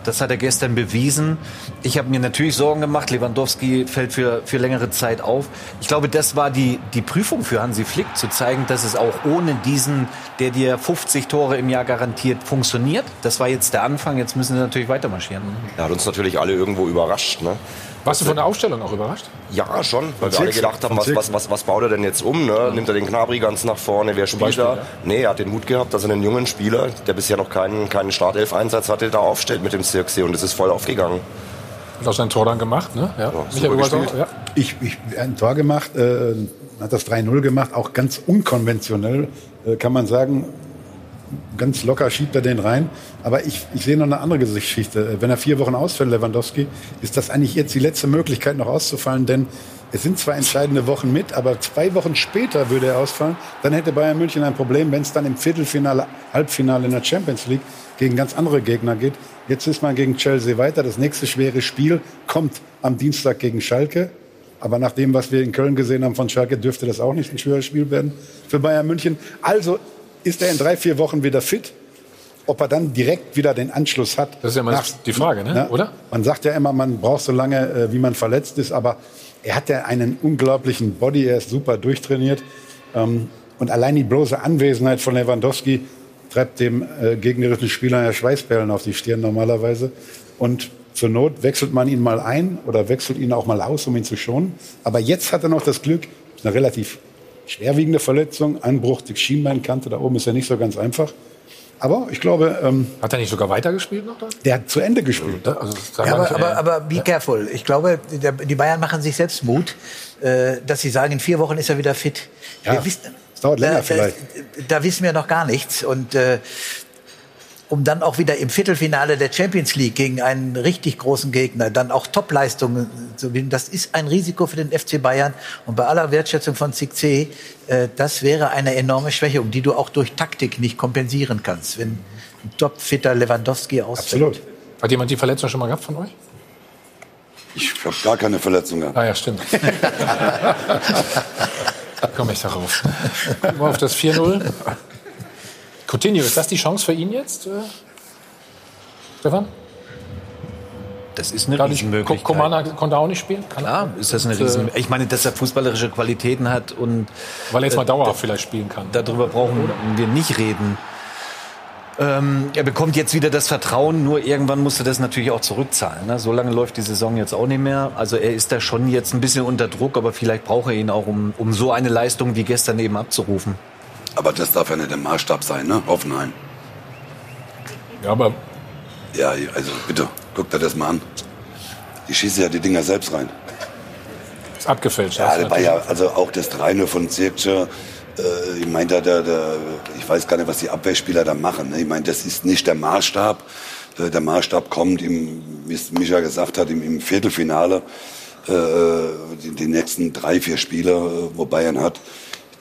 Das hat er gestern bewiesen. Ich habe mir natürlich Sorgen gemacht. Lewandowski fällt für, für längere Zeit auf. Ich glaube, das war die, die Prüfung für Hansi Flick, zu zeigen, dass es auch ohne diesen, der dir 50 Tore im Jahr garantiert, funktioniert. Das war jetzt der Anfang. Jetzt müssen sie natürlich weiter marschieren. Er hat uns natürlich alle irgendwo überrascht. Ne? Warst du von der Aufstellung auch überrascht? Ja, schon, weil wir alle gedacht haben, was, was, was, was baut er denn jetzt um? Ne? Nimmt er den Knabri ganz nach vorne? Wer spielt Beispiel, da? ja. Nee, er hat den Mut gehabt, dass er einen jungen Spieler, der bisher noch keinen, keinen Startelf-Einsatz hatte, da aufstellt mit dem Zirksee und es ist voll aufgegangen. Hat auch sein Tor dann gemacht, ne? Ja. super Michael ja. Ich, ich er hat ein Tor gemacht, äh, hat das 3-0 gemacht, auch ganz unkonventionell, äh, kann man sagen. Ganz locker schiebt er den rein. Aber ich, ich sehe noch eine andere Geschichte. Wenn er vier Wochen ausfällt, Lewandowski, ist das eigentlich jetzt die letzte Möglichkeit, noch auszufallen. Denn es sind zwar entscheidende Wochen mit, aber zwei Wochen später würde er ausfallen. Dann hätte Bayern München ein Problem, wenn es dann im Viertelfinale, Halbfinale in der Champions League gegen ganz andere Gegner geht. Jetzt ist man gegen Chelsea weiter. Das nächste schwere Spiel kommt am Dienstag gegen Schalke. Aber nach dem, was wir in Köln gesehen haben von Schalke, dürfte das auch nicht ein schweres Spiel werden für Bayern München. Also ist er in drei, vier Wochen wieder fit. Ob er dann direkt wieder den Anschluss hat. Das ist ja immer die Frage, ne? oder? Man sagt ja immer, man braucht so lange, äh, wie man verletzt ist. Aber er hat ja einen unglaublichen Body. Er ist super durchtrainiert. Ähm, Und allein die bloße Anwesenheit von Lewandowski treibt dem äh, gegnerischen Spieler ja Schweißperlen auf die Stirn normalerweise. Und zur Not wechselt man ihn mal ein oder wechselt ihn auch mal aus, um ihn zu schonen. Aber jetzt hat er noch das Glück, eine relativ schwerwiegende Verletzung, Anbruch der Schienbeinkante, da oben ist ja nicht so ganz einfach. Aber ich glaube, ähm, Hat er nicht sogar weitergespielt noch? Da? der hat zu Ende gespielt. Also, Ja, aber, aber, aber be careful. Ich glaube, der, die Bayern machen sich selbst Mut, äh, dass sie sagen, in vier Wochen ist er wieder fit. Ja, Wir wissen, es dauert länger da, vielleicht. Da, da wissen wir noch gar nichts. Und äh, um dann auch wieder im Viertelfinale der Champions League gegen einen richtig großen Gegner dann auch Topleistungen zu bieten, das ist ein Risiko für den FC Bayern. Und bei aller Wertschätzung von Zixé, äh, das wäre eine enorme Schwächung, die du auch durch Taktik nicht kompensieren kannst, wenn ein topfitter Lewandowski ausfällt. Absolut. Hat jemand die Verletzung schon mal gehabt von euch? Ich habe gar keine Verletzung gehabt. Ah ja, stimmt. Komm ich darauf. Auf das 4-0. Coutinho, ist das die Chance für ihn jetzt? Äh? Stefan? Das ist eine Dadurch, Riesenmöglichkeit. Koman hat- konnte auch nicht spielen? Kann Klar, ist das eine äh, Riesen. Ich meine, dass er fußballerische Qualitäten hat und Weil er jetzt mal äh, dauerhaft vielleicht spielen kann. darüber brauchen wir nicht reden. Ähm, er bekommt jetzt wieder das Vertrauen, nur irgendwann musste das natürlich auch zurückzahlen. Ne? So lange läuft die Saison jetzt auch nicht mehr. Also er ist da schon jetzt ein bisschen unter Druck, aber vielleicht braucht er ihn auch, um, um so eine Leistung wie gestern eben abzurufen. Aber das darf ja nicht der Maßstab sein, ne? Hoffenheim. Ja, aber Ja, also bitte, guck dir das mal an. Die schießen ja die Dinger selbst rein. Ist abgefälscht. Ja, das war ja, also auch das 3 von Zirkce, äh, ich meine, da, da, da, ich weiß gar nicht, was die Abwehrspieler da machen. Ne? Ich meine, das ist nicht der Maßstab. Äh, der Maßstab kommt, im, wie es Micha gesagt hat, im, im Viertelfinale. Äh, die, die nächsten drei, vier Spiele, äh, wo Bayern hat,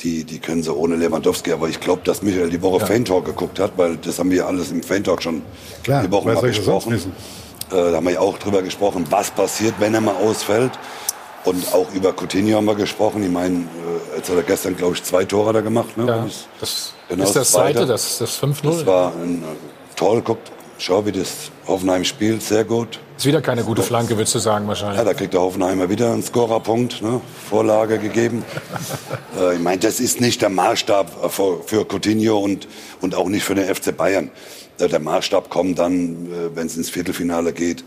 die, die können sie ohne Lewandowski. Aber ich glaube, dass Michael die Woche Ja. Fan-Talk geguckt hat, weil das haben wir alles im Fan-Talk schon Klar, die Woche besprochen. Äh, da haben wir ja auch drüber gesprochen, was passiert, wenn er mal ausfällt. Und auch über Coutinho haben wir gesprochen. Ich meine, äh, jetzt hat er gestern, glaube ich, zwei Tore da gemacht. Ne? Ja, das genau ist das zweite. zweite, das ist das 5-0. Das war ein, äh, toll. Guckt, schau, wie das Hoffenheim spielt. Sehr gut. Ist wieder keine gute Flanke, würdest du sagen wahrscheinlich. Ja, da kriegt der Hoffenheimer wieder einen Scorerpunkt, ne? Vorlage gegeben. äh, ich meine, das ist nicht der Maßstab äh, für, für Coutinho und, und auch nicht für den FC Bayern. Äh, der Maßstab kommt dann, äh, wenn es ins Viertelfinale geht.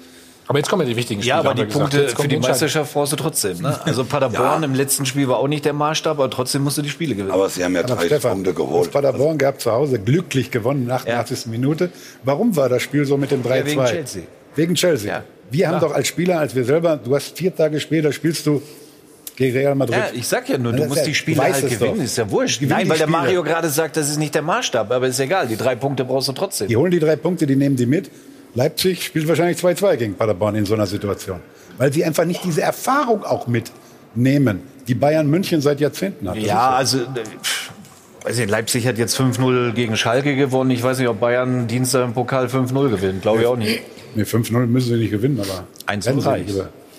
Aber jetzt kommen ja die wichtigen Spiele. Ja, aber die. Punkte für die. Meisterschaft brauchst du trotzdem. Ne? Also Paderborn im letzten Spiel war auch nicht der Maßstab, aber trotzdem musst du die Spiele gewinnen. Aber sie haben ja Aber Stefan, das Paderborn gab zu Hause glücklich gewonnen, in der 88. Minute. Warum war das Spiel so mit dem 3-2? Ja, wegen Chelsea. Wegen Chelsea. Wir haben doch als Spieler, als wir selber, du hast vier Tage später spielst du gegen Real Madrid. Ja, ich sag ja nur, Ja, du musst ja- die Spiele halt gewinnen, doch. ist ja wurscht. Gewinn Nein, weil der. Mario gerade sagt, das ist nicht der Maßstab, aber ist egal, die drei Punkte brauchst du trotzdem. Die holen die drei Punkte, die nehmen die mit. Leipzig spielt wahrscheinlich 2-2 gegen Paderborn in so einer Situation. Weil sie einfach nicht diese Erfahrung auch mitnehmen, die Bayern München seit Jahrzehnten hat. Das Ja, also nicht, Leipzig hat jetzt 5-0 gegen Schalke gewonnen. Ich weiß nicht, ob Bayern Dienstag im Pokal 5-0 gewinnt. Glaube ich auch nicht. Nee, 5-0 müssen sie nicht gewinnen, aber 1 rennen sie reicht.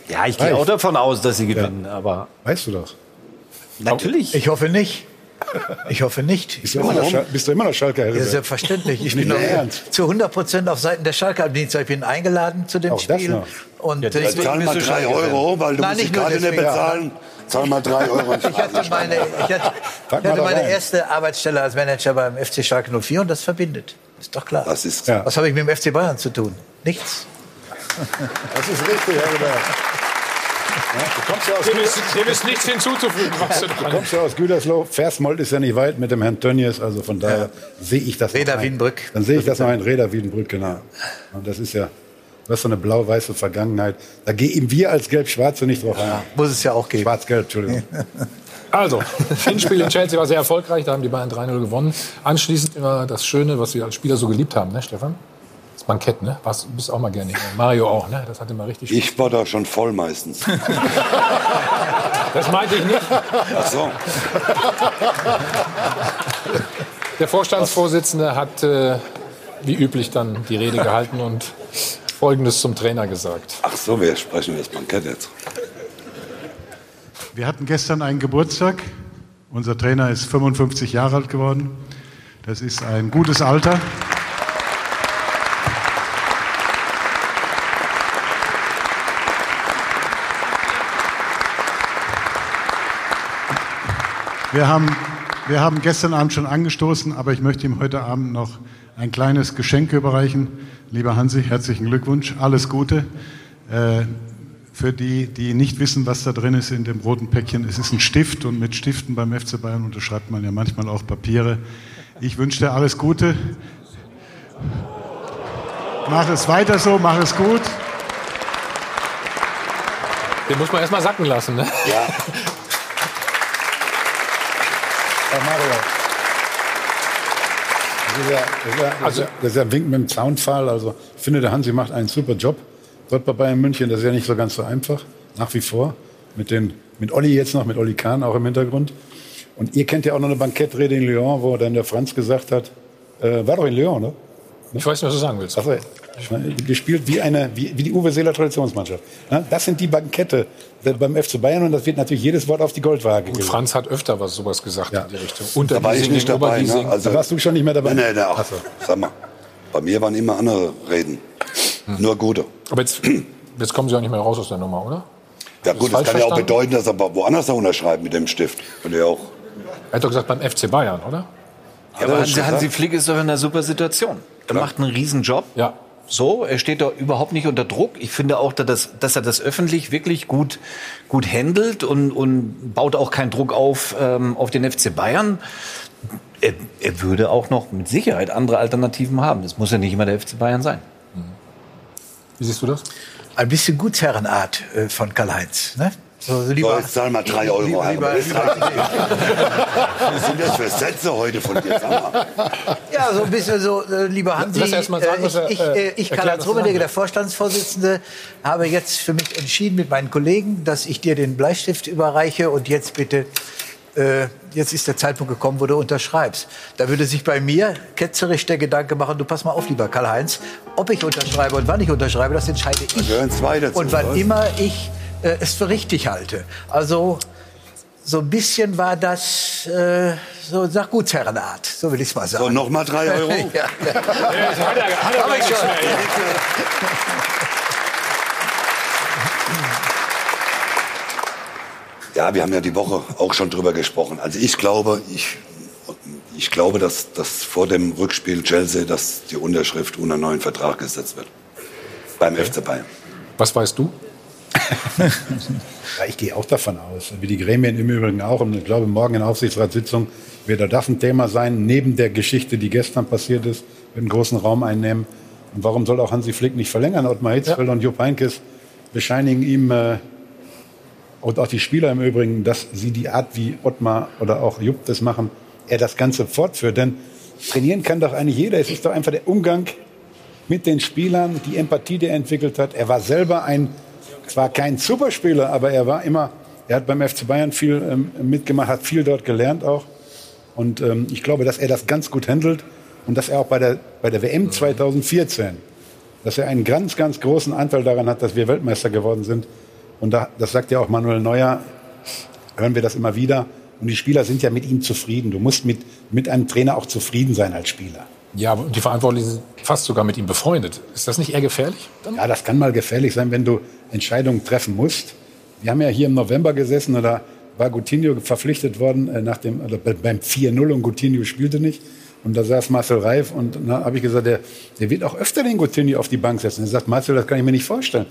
Ja, ich gehe auch davon aus, dass sie gewinnen, aber Weißt du doch. natürlich. Ich hoffe nicht. Ich hoffe nicht. Bist du immer noch, bist du immer noch Schalke, Herr Ja, selbstverständlich. Ich bin zu 100 Prozent auf Seiten der Schalke am Dienstag. Ich bin eingeladen zu dem Auch Spiel. Und Ja, deswegen zahl mal drei. Euro, weil du Nein, musst die Karte nicht bezahlen. Zahl mal drei Euro. Ich hatte meine, ich hatte, ich hatte meine erste Arbeitsstelle als Manager beim FC Schalke 04 und das verbindet. Ist doch klar. Das ist, Ja. Was habe ich mit dem FC Bayern zu tun? Nichts. Das ist richtig, Herr Risse. Ja, du kommst ja aus Dem ist, dem ist nichts hinzuzufügen. Was du Du kommst ja aus Gütersloh. Versmold ist ja nicht weit mit dem Herrn Tönnies. Also von daher sehe ich das Reda. Wiedenbrück. Dann sehe ich das noch in Reda Wiedenbrück, genau. Und das ist ja, du hast so eine blau-weiße Vergangenheit. Da gehen wir als Gelb-Schwarze nicht drauf ein. Muss es ja auch geben. Schwarz-Gelb, Entschuldigung. Also, Hinspiel in Chelsea war sehr erfolgreich, da haben die Bayern 3-0 gewonnen. Anschließend war das Schöne, was wir als Spieler so geliebt haben, ne, Stefan? Das Bankett, ne? Warst, du bist auch mal gerne. hier. Mario auch, ne? Das hat immer richtig Spaß. ich war da schon voll meistens. Das meinte ich nicht. Ach so. Der Vorstandsvorsitzende hat äh, wie üblich dann die Rede gehalten und Folgendes zum Trainer gesagt. Ach so, wir sprechen über das Bankett jetzt. Wir hatten gestern einen Geburtstag. Unser Trainer ist 55 Jahre alt geworden. Das ist ein gutes Alter. Wir haben, wir haben gestern Abend schon angestoßen, aber ich möchte ihm heute Abend noch ein kleines Geschenk überreichen. Lieber Hansi, herzlichen Glückwunsch, alles Gute. Äh, für die, die nicht wissen, was da drin ist in dem roten Päckchen, es ist ein Stift und mit Stiften beim FC Bayern unterschreibt man ja manchmal auch Papiere. Ich wünsche dir alles Gute. Mach es weiter so, mach es gut. Den muss man erst mal sacken lassen, ne? Ja, Herr Mario. Das ist ja, das ist ja, ja, das ist ja Wink mit dem Zaunpfahl. Also, ich finde, der Hansi macht einen super Job dort bei Bayern München. Das ist ja nicht so ganz so einfach, nach wie vor. Mit, den, mit Olli jetzt noch, mit Olli Kahn auch im Hintergrund. Und ihr kennt ja auch noch eine Bankettrede in Lyon, wo dann der Franz gesagt hat, äh, war doch in Lyon, ne? Ich weiß nicht, was du sagen willst. Also, gespielt wie, eine, wie, wie die Uwe Seeler Traditionsmannschaft. Ne? Das sind die Bankette beim FC Bayern und das wird natürlich jedes Wort auf die Goldwaage gelegt. Franz hat öfter was sowas gesagt in die Richtung. da war ich nicht dabei. Ne? Also, Da warst du schon nicht mehr dabei? Nee, nee, auch. Ach so. Sag mal, bei mir waren immer andere Reden. Nur gute. Aber jetzt, jetzt kommen sie auch nicht mehr raus aus der Nummer, oder? Ja gut, das kann ja auch verstanden? bedeuten, dass er woanders da unterschreibt mit dem Stift. Könnte ja auch. Er hat doch gesagt beim FC Bayern, oder? Ja, aber Hansi, Hansi Flick ist doch in einer super Situation. Er macht einen Riesenjob. Ja. So, er steht da überhaupt nicht unter Druck. Ich finde auch, dass, das, dass er das öffentlich wirklich gut, gut handelt und, und baut auch keinen Druck auf, ähm, auf den FC Bayern. Er, er würde auch noch mit Sicherheit andere Alternativen haben. Das muss ja nicht immer der FC Bayern sein. Wie siehst du das? Ein bisschen Gutsherrenart äh, von Karl-Heinz. Ne? So, So, jetzt zahl mal drei Euro Lieber, ein. lieber, Das lieber. Was sind das für Sätze heute von dir? Sag mal. Ja, so ein bisschen so, äh, lieber Hansi, Lass erst mal sagen, äh, ich, ich, äh, äh, ich erklärt, Karl-Heinz Rummenigge, der Vorstandsvorsitzende, habe jetzt für mich entschieden mit meinen Kollegen, dass ich dir den Bleistift überreiche und jetzt bitte, äh, jetzt ist der Zeitpunkt gekommen, wo du unterschreibst. Da würde sich bei mir ketzerisch der Gedanke machen, du pass mal auf, lieber Karl-Heinz, ob ich unterschreibe und wann ich unterschreibe, das entscheide ich. gehören zwei dazu, und wann was? immer ich äh, es für richtig halte. Also so ein bisschen war das äh, so nach Gutsherrenart, so will ich es mal sagen. So, noch mal drei Euro? ja. hat er, hat er Hab ich gar schon. Ja, wir haben ja die Woche auch schon drüber gesprochen. Also ich glaube, ich, ich glaube, dass, dass vor dem Rückspiel Chelsea, dass die Unterschrift unter neuen Vertrag gesetzt wird. Beim FC Bayern. Was weißt du? Ja, ich gehe auch davon aus, wie die Gremien im Übrigen auch. Und ich glaube, morgen in der Aufsichtsratssitzung wird auch das ein Thema sein, neben der Geschichte, die gestern passiert ist, wird einen großen Raum einnehmen. Und warum soll auch Hansi Flick nicht verlängern? Ottmar Hitzfeld und Jupp Heynckes bescheinigen ihm, äh, und auch die Spieler im Übrigen, dass sie die Art, wie Ottmar oder auch Jupp das machen, er das Ganze fortführt. Denn trainieren kann doch eigentlich jeder. Es ist doch einfach der Umgang mit den Spielern, die Empathie, die er entwickelt hat. Er war selber ein, zwar kein Superspieler, aber er war immer, er hat beim FC Bayern viel ähm, mitgemacht, hat viel dort gelernt auch. Und ähm, ich glaube, dass er das ganz gut handelt und dass er auch bei der, bei der WM 2014, dass er einen ganz, ganz großen Anteil daran hat, dass wir Weltmeister geworden sind. Und da, das sagt ja auch Manuel Neuer, hören wir das immer wieder. Und die Spieler sind ja mit ihm zufrieden. Du musst mit, mit einem Trainer auch zufrieden sein als Spieler. Ja, die Verantwortlichen sind fast sogar mit ihm befreundet. Ist das nicht eher gefährlich? Ja, das kann mal gefährlich sein, wenn du Entscheidungen treffen musst. Wir haben ja hier im November gesessen, und da war Coutinho verpflichtet worden äh, nach dem, bei- beim 4-0 und Coutinho spielte nicht. Und da saß Marcel Reif und dann habe ich gesagt, der, der wird auch öfter den Coutinho auf die Bank setzen. Er sagt, Marcel, das kann ich mir nicht vorstellen.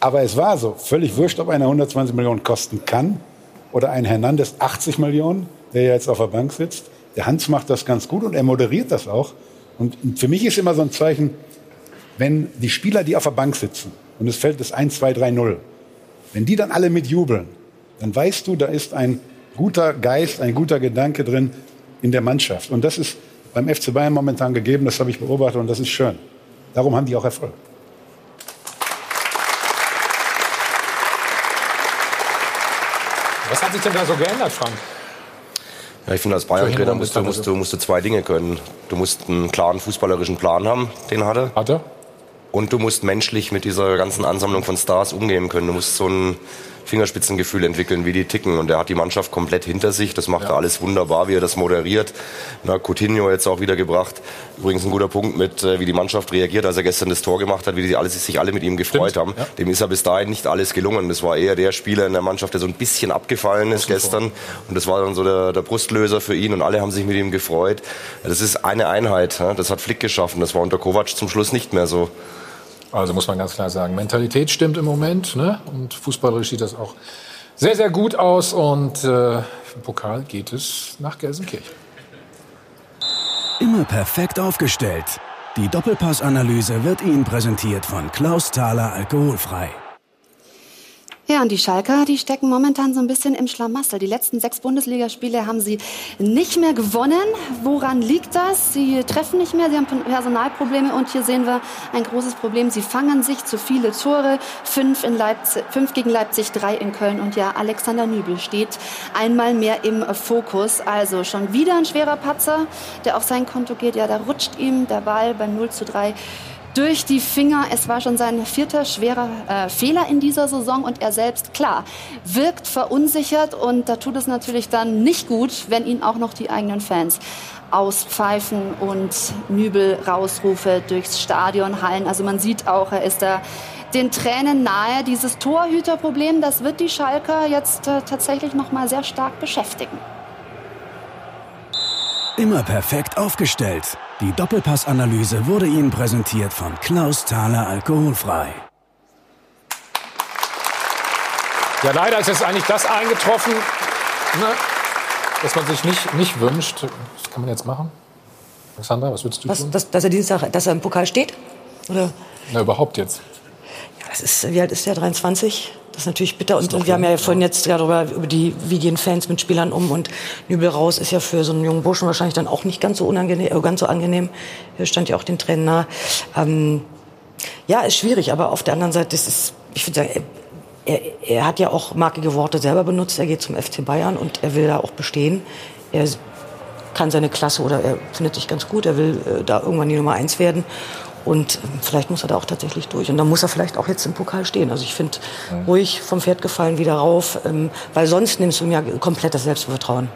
Aber es war so, völlig wurscht, ob einer 120 Millionen kosten kann oder ein Hernandez 80 Millionen, der ja jetzt auf der Bank sitzt. Der Hans macht das ganz gut und er moderiert das auch. Und für mich ist immer so ein Zeichen, wenn die Spieler, die auf der Bank sitzen und es fällt das 1, 2, 3, 0, wenn die dann alle mitjubeln, dann weißt du, da ist ein guter Geist, ein guter Gedanke drin in der Mannschaft. Und das ist beim FC Bayern momentan gegeben, das habe ich beobachtet und das ist schön. Darum haben die auch Erfolg. Was hat sich denn da so geändert, Frank? Ja, ich finde, als Bayern-Trainer musst du, musst, du, musst du zwei Dinge können. Du musst einen klaren fußballerischen Plan haben, den hat er. Hat er? Und du musst menschlich mit dieser ganzen Ansammlung von Stars umgehen können. Du musst so ein Fingerspitzengefühl entwickeln, wie die ticken. Und er hat die Mannschaft komplett hinter sich. Das macht er alles wunderbar, wie er das moderiert. Na, Coutinho jetzt auch wieder gebracht. Übrigens ein guter Punkt mit, äh, wie die Mannschaft reagiert, als er gestern das Tor gemacht hat, wie die alle, sich alle mit ihm gefreut haben. Dem ist ja bis dahin nicht alles gelungen. Das war eher der Spieler in der Mannschaft, der so ein bisschen abgefallen ist gestern. Und das war dann so der, der Brustlöser für ihn. Und alle haben sich mit ihm gefreut. Das ist eine Einheit. ja. Das hat Flick geschaffen. Das war unter Kovac zum Schluss nicht mehr so. Also muss man ganz klar sagen, Mentalität stimmt im Moment. Ne? Und fußballerisch sieht das auch sehr, sehr gut aus. Und äh, im Pokal geht es nach Gelsenkirchen. Immer perfekt aufgestellt. Die Doppelpassanalyse wird Ihnen präsentiert von Klaus Thaler Alkoholfrei. Ja, und die Schalker, die stecken momentan so ein bisschen im Schlamassel. Die letzten sechs Bundesligaspiele haben sie nicht mehr gewonnen. Woran liegt das? Sie treffen nicht mehr, sie haben Personalprobleme und hier sehen wir ein großes Problem. Sie fangen sich zu viele Tore. Fünf, in Leipzig, fünf gegen Leipzig, drei in Köln und ja, Alexander Nübel steht einmal mehr im Fokus. Also schon wieder ein schwerer Patzer, der auf sein Konto geht. Ja, da rutscht ihm der Ball beim 0 zu 3 durch die Finger. Es war schon sein vierter schwerer äh, Fehler in dieser Saison und er selbst, klar, wirkt verunsichert und da tut es natürlich dann nicht gut, wenn ihn auch noch die eigenen Fans auspfeifen und Nübel Rausrufe durchs Stadion hallen. Also man sieht auch, er ist da den Tränen nahe. Dieses Torhüterproblem, das wird die Schalker jetzt äh, tatsächlich noch mal sehr stark beschäftigen. Immer perfekt aufgestellt. Die Doppelpassanalyse wurde Ihnen präsentiert von Klaus Thaler Alkoholfrei. Ja, leider ist jetzt eigentlich das eingetroffen, ne, dass man sich nicht, nicht wünscht. Was kann man jetzt machen? Alexandra, was würdest du Was, tun? dass, dass er diese Sache, dass er im Pokal steht? Oder? Na, überhaupt jetzt. Das ist, wie alt ist der? 23? Das ist natürlich bitter. Und, und wir haben ja vorhin jetzt darüber, über die, wie gehen Fans mit Spielern um. Und Nübel raus ist ja für so einen jungen Burschen wahrscheinlich dann auch nicht ganz so unangenehm, äh, ganz so angenehm. Hier stand ja auch den Tränen nah. Ähm, ja, ist schwierig, aber auf der anderen Seite ist es, ich würde sagen, er, er hat ja auch markige Worte selber benutzt. Er geht zum FC Bayern und er will da auch bestehen. Er kann seine Klasse oder er findet sich ganz gut. Er will äh, da irgendwann die Nummer eins werden. Und ähm, vielleicht muss er da auch tatsächlich durch. Und dann muss er vielleicht auch jetzt im Pokal stehen. Also ich finde, Mhm. ruhig vom Pferd gefallen, wieder rauf. Ähm, weil sonst nimmst du ihm ja komplett das Selbstvertrauen.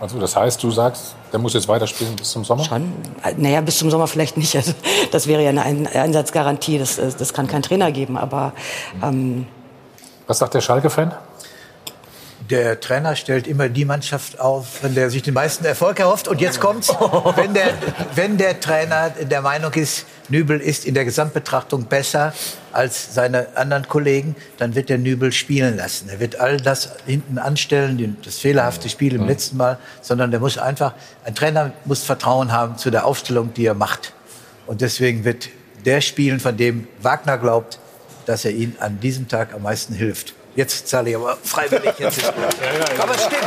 Also das heißt, du sagst, der muss jetzt weiterspielen bis zum Sommer? Schon. Äh, Naja, bis zum Sommer vielleicht nicht. Also, das wäre ja eine Ein- Einsatzgarantie. Das, äh, das kann kein Trainer geben. Aber ähm, Was sagt der Schalke-Fan? Der Trainer stellt immer die Mannschaft auf, von der sich den meisten Erfolg erhofft. Und jetzt kommt's, wenn der, wenn der Trainer der Meinung ist, Nübel ist in der Gesamtbetrachtung besser als seine anderen Kollegen, dann wird der Nübel spielen lassen. Er wird all das hinten anstellen, das fehlerhafte Spiel im letzten Mal, sondern der muss einfach, ein Trainer muss Vertrauen haben zu der Aufstellung, die er macht. Und deswegen wird der spielen, von dem Wagner glaubt, dass er ihm an diesem Tag am meisten hilft. Jetzt zahle ich aber freiwillig. Jetzt ist gut. Aber es stimmt.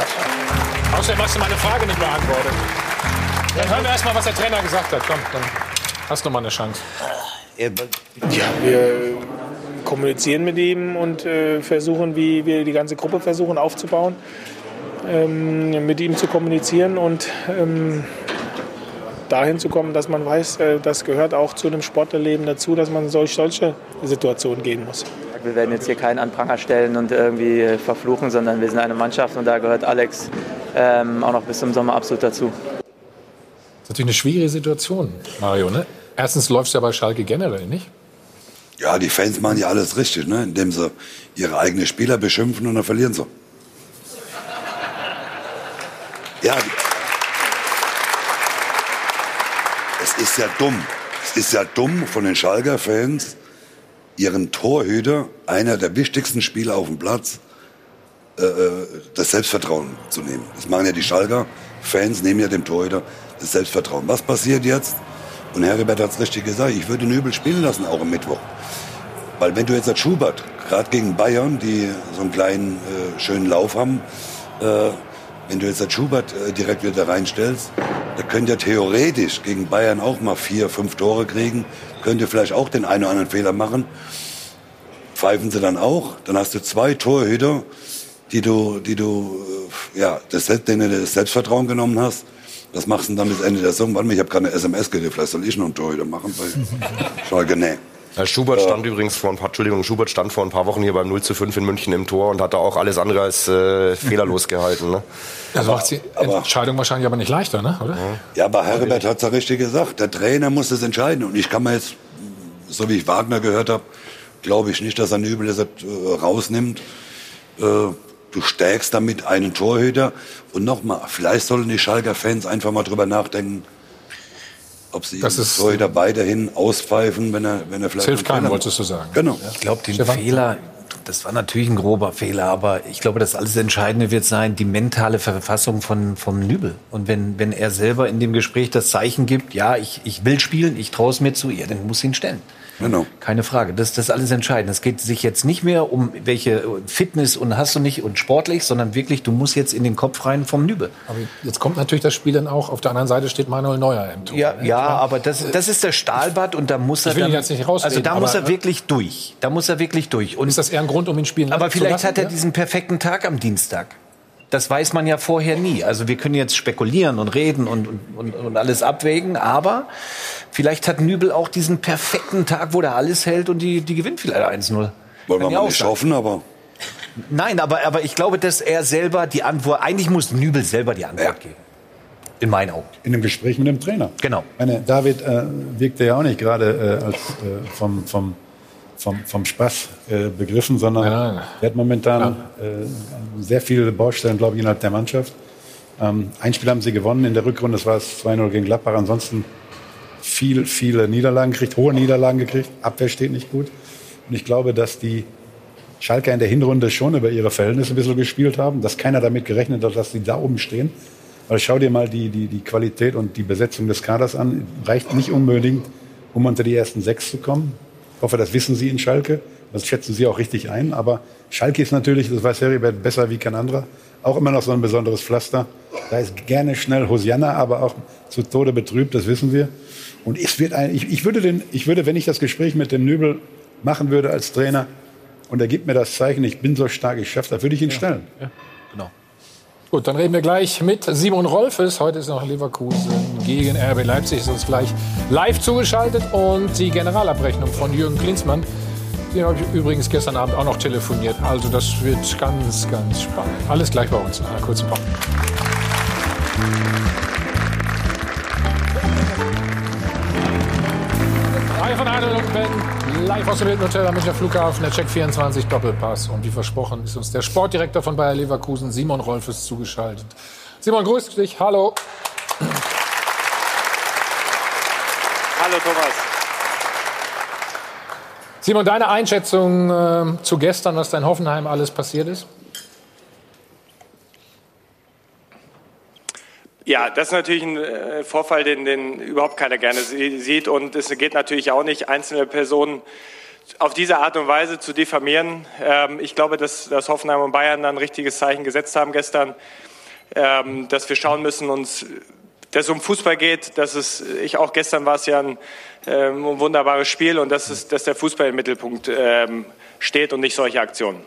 Außerdem hast du meine Frage nicht beantwortet. Dann hören wir erst mal, was der Trainer gesagt hat. Komm, dann hast du mal eine Chance. Ja, wir kommunizieren mit ihm und äh, versuchen, wie wir die ganze Gruppe versuchen aufzubauen, ähm, mit ihm zu kommunizieren und ähm, dahin zu kommen, dass man weiß, äh, das gehört auch zu einem Sportlerleben dazu, dass man durch solche Situationen gehen muss. Wir werden jetzt hier keinen an Pranger stellen und irgendwie verfluchen, sondern wir sind eine Mannschaft und da gehört Alex ähm, auch noch bis zum Sommer absolut dazu. Das ist natürlich eine schwierige Situation, Mario. Ne? Erstens läuft es ja bei Schalke generell nicht. Ja, die Fans machen ja alles richtig, ne? indem sie ihre eigenen Spieler beschimpfen und dann verlieren sie. Ja, es ist ja dumm. Es ist ja dumm von den Schalker Ihren Torhüter, einer der wichtigsten Spieler auf dem Platz, äh, äh, das Selbstvertrauen zu nehmen. Das machen ja die Schalker Fans, nehmen ja dem Torhüter das Selbstvertrauen. Was passiert jetzt? Und Herbert hat es richtig gesagt, ich würde Nübel spielen lassen, auch am Mittwoch. Weil wenn du jetzt als Schubert, gerade gegen Bayern, die so einen kleinen, äh, schönen Lauf haben, äh, wenn du jetzt als Schubert äh, direkt wieder reinstellst, der könnte ja theoretisch gegen Bayern auch mal vier, fünf Tore kriegen, könnte vielleicht auch den einen oder anderen Fehler machen. Pfeifen sie dann auch, dann hast du zwei Torhüter, die du, die du, äh, ja, das, denen du das Selbstvertrauen genommen hast. Was machst du denn dann bis Ende der Saison? Warte mal, ich habe gerade eine SMS gekriegt, vielleicht soll ich noch einen Torhüter machen bei Schalke. Nee. Herr Schubert stand übrigens vor ein paar, Entschuldigung, Schubert stand vor ein paar Wochen hier beim 0 zu 5 in München im Tor und hat da auch alles andere als äh, fehlerlos gehalten. Ne? Das macht die Entscheidung wahrscheinlich aber nicht leichter, ne? oder? Ja, aber Herbert hat es ja richtig gesagt. Der Trainer muss das entscheiden. Und ich kann mir jetzt, so wie ich Wagner gehört habe, glaube ich nicht, dass er Nübel das äh, rausnimmt. Äh, du stärkst damit einen Torhüter. Und nochmal, vielleicht sollen die Schalker Fans einfach mal drüber nachdenken, ob sie Das ist- Torhüter weiterhin auspfeifen, wenn er, wenn er Das vielleicht... hilft keinem, wolltest du sagen. Genau. Ich glaube, den Stefan? Fehler, das war natürlich ein grober Fehler, aber ich glaube, das alles Entscheidende wird sein, die mentale Verfassung von, vom Nübel. Und wenn, wenn er selber in dem Gespräch das Zeichen gibt, ja, ich, ich will spielen, ich traue es mir zu, ja, dann muss ihn stellen. Genau. Keine Frage. Das, das ist alles entscheidend. Es geht sich jetzt nicht mehr um welche Fitness und hast du nicht und sportlich, sondern wirklich, du musst jetzt in den Kopf rein vom Nübel. Aber jetzt kommt natürlich das Spiel dann auch. Auf der anderen Seite steht Manuel Neuer im Tor. Ja, ja, aber das, das ist der Stahlbad und da muss er Ich will ihn dann, jetzt nicht rausreden, also da muss aber- er wirklich durch. Da muss er wirklich durch. Und ist das eher ein Grund, um ihn spielen Aber zu vielleicht lassen, hat er ja? diesen perfekten Tag am Dienstag. Das weiß man ja vorher nie. Also wir können jetzt spekulieren und reden und, und, und alles abwägen, aber vielleicht hat Nübel auch diesen perfekten Tag, wo der alles hält und die, die gewinnt vielleicht 1-0. Wollen wir ja mal auch nicht sein. hoffen, aber... Nein, aber, aber ich glaube, dass er selber die Antwort, eigentlich muss Nübel selber die Antwort geben. In meinen Augen. In einem Gespräch mit dem Trainer. Genau. Meine, David äh, wirkte ja auch nicht gerade äh, als äh, vom, vom, vom, vom Spaß äh, begriffen, sondern Nein, nein. er hat momentan äh, sehr viele Baustellen, glaube ich, innerhalb der Mannschaft. Ähm, ein Spiel haben sie gewonnen in der Rückrunde, das war es 2-0 gegen Gladbach. Ansonsten viel, viele Niederlagen gekriegt, hohe Niederlagen gekriegt. Abwehr steht nicht gut. Und ich glaube, dass die Schalker in der Hinrunde schon über ihre Verhältnisse ein bisschen gespielt haben, dass keiner damit gerechnet hat, dass sie da oben stehen. Weil schau dir mal die, die, die Qualität und die Besetzung des Kaders an. Reicht nicht unbedingt, um unter die ersten sechs zu kommen. Ich hoffe, das wissen Sie in Schalke. Das schätzen Sie auch richtig ein. Aber Schalke ist natürlich, das weiß Heribert besser wie kein anderer, auch immer noch so ein besonderes Pflaster. Da ist gerne schnell Hosianna, aber auch zu Tode betrübt, das wissen wir. Und es wird ein, ich, ich, würde den, ich würde, wenn ich das Gespräch mit dem Nübel machen würde als Trainer und er gibt mir das Zeichen, ich bin so stark, ich schaffe das, würde ich ihn stellen. Ja. Gut, dann reden wir gleich mit Simon Rolfes. Heute ist noch Leverkusen gegen RB Leipzig. Ist uns gleich live zugeschaltet. Und die Generalabrechnung von Jürgen Klinsmann. Den habe ich übrigens gestern Abend auch noch telefoniert. Also das wird ganz, ganz spannend. Alles gleich bei uns nach einer kurzen Pause. Hi von Adel und Ben, live aus dem Hilton Hotel am Münchner Flughafen, der Check 24 Doppelpass. Und wie versprochen ist uns der Sportdirektor von Bayer Leverkusen, Simon Rolfes, zugeschaltet. Simon, grüß dich, hallo. Hallo Thomas. Simon, deine Einschätzung äh, zu gestern, was da in Hoffenheim alles passiert ist? Ja, das ist natürlich ein äh, Vorfall, den, den überhaupt keiner gerne sieht. Und es geht natürlich auch nicht, einzelne Personen auf diese Art und Weise zu diffamieren. Ähm, ich glaube, dass, dass Hoffenheim und Bayern ein richtiges Zeichen gesetzt haben gestern, ähm, dass wir schauen müssen, uns, dass es um Fußball geht. Dass es, ich auch gestern war es ja ein, ähm, ein wunderbares Spiel und dass, es, dass der Fußball im Mittelpunkt ähm, steht und nicht solche Aktionen.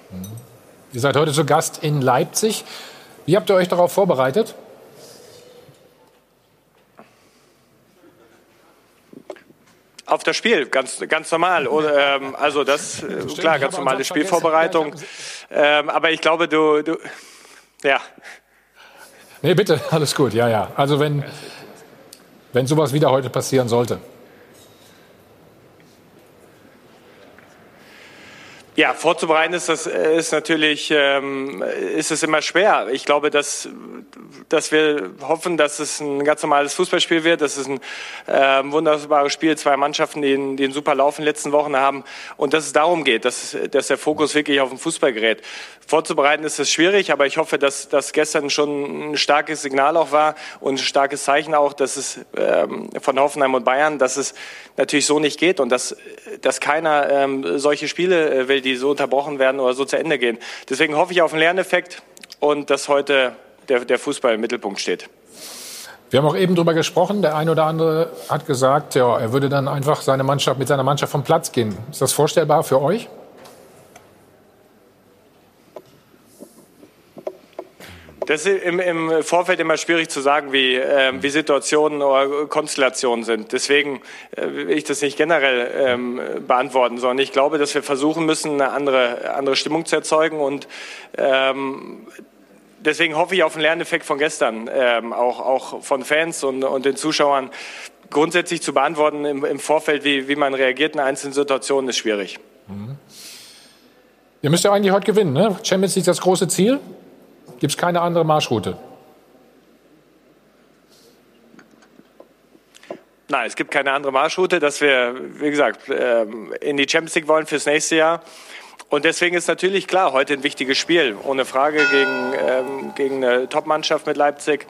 Ihr seid heute zu Gast in Leipzig. Wie habt ihr euch darauf vorbereitet? Auf das Spiel, ganz, ganz normal. Oder, ähm, also das, äh, klar, ganz normale Spielvorbereitung. Ähm, aber ich glaube, du, du, ja. Nee, bitte, alles gut, ja, ja. Also wenn, wenn sowas wieder heute passieren sollte. Ja, vorzubereiten ist das ist natürlich ähm, ist es immer schwer. Ich glaube, dass dass wir hoffen, dass es ein ganz normales Fußballspiel wird. Das ist ein äh, wunderbares Spiel, zwei Mannschaften, die, die einen super Lauf in den letzten Wochen haben und dass es darum geht, dass, dass der Fokus wirklich auf den Fußball gerät. Vorzubereiten ist es schwierig, aber ich hoffe, dass das gestern schon ein starkes Signal auch war und ein starkes Zeichen auch, dass es ähm, von Hoffenheim und Bayern, dass es natürlich so nicht geht und dass dass keiner ähm, solche Spiele äh, will, die so unterbrochen werden oder so zu Ende gehen. Deswegen hoffe ich auf einen Lerneffekt und dass heute der, der Fußball im Mittelpunkt steht. Wir haben auch eben darüber gesprochen. Der eine oder andere hat gesagt, ja, er würde dann einfach seine Mannschaft mit seiner Mannschaft vom Platz gehen. Ist das vorstellbar für euch? Das ist im, im, Vorfeld immer schwierig zu sagen, wie, äh, wie Situationen oder Konstellationen sind. Deswegen äh, will ich das nicht generell ähm, beantworten, sondern ich glaube, dass wir versuchen müssen, eine andere, andere Stimmung zu erzeugen. Und ähm, deswegen hoffe ich auf einen Lerneffekt von gestern, ähm, auch, auch von Fans und, und den Zuschauern. Grundsätzlich zu beantworten im, im Vorfeld, wie, wie man reagiert in einzelnen Situationen, ist schwierig. Mhm. Ihr müsst ja eigentlich heute gewinnen, ne? Champions League das große Ziel. Gibt es keine andere Marschroute? Nein, es gibt keine andere Marschroute, dass wir, wie gesagt, ähm, in die Champions League wollen fürs nächste Jahr. Und deswegen ist natürlich klar, heute ein wichtiges Spiel, ohne Frage gegen, ähm, gegen eine Top-Mannschaft mit Leipzig.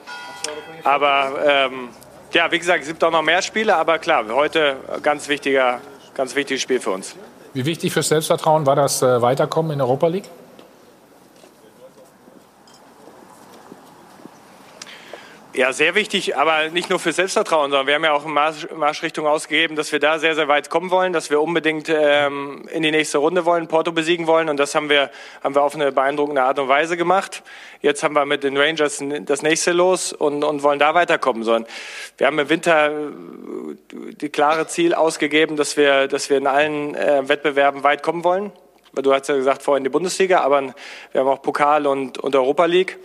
Aber ähm, ja, wie gesagt, es gibt auch noch mehr Spiele, aber klar, heute ganz wichtiger, ganz wichtiges Spiel für uns. Wie wichtig fürs Selbstvertrauen war das äh, Weiterkommen in Europa League? Ja, sehr wichtig, aber nicht nur für Selbstvertrauen, sondern wir haben ja auch eine Marsch, Marschrichtung ausgegeben, dass wir da sehr, sehr weit kommen wollen, dass wir unbedingt ähm, in die nächste Runde wollen, Porto besiegen wollen und das haben wir, haben wir auf eine beeindruckende Art und Weise gemacht. Jetzt haben wir mit den Rangers das nächste los und, und wollen da weiterkommen. Sondern wir haben im Winter äh, die klare Ziel ausgegeben, dass wir, dass wir in allen äh, Wettbewerben weit kommen wollen. Du hast ja gesagt, vorhin die Bundesliga, aber wir haben auch Pokal und, und Europa League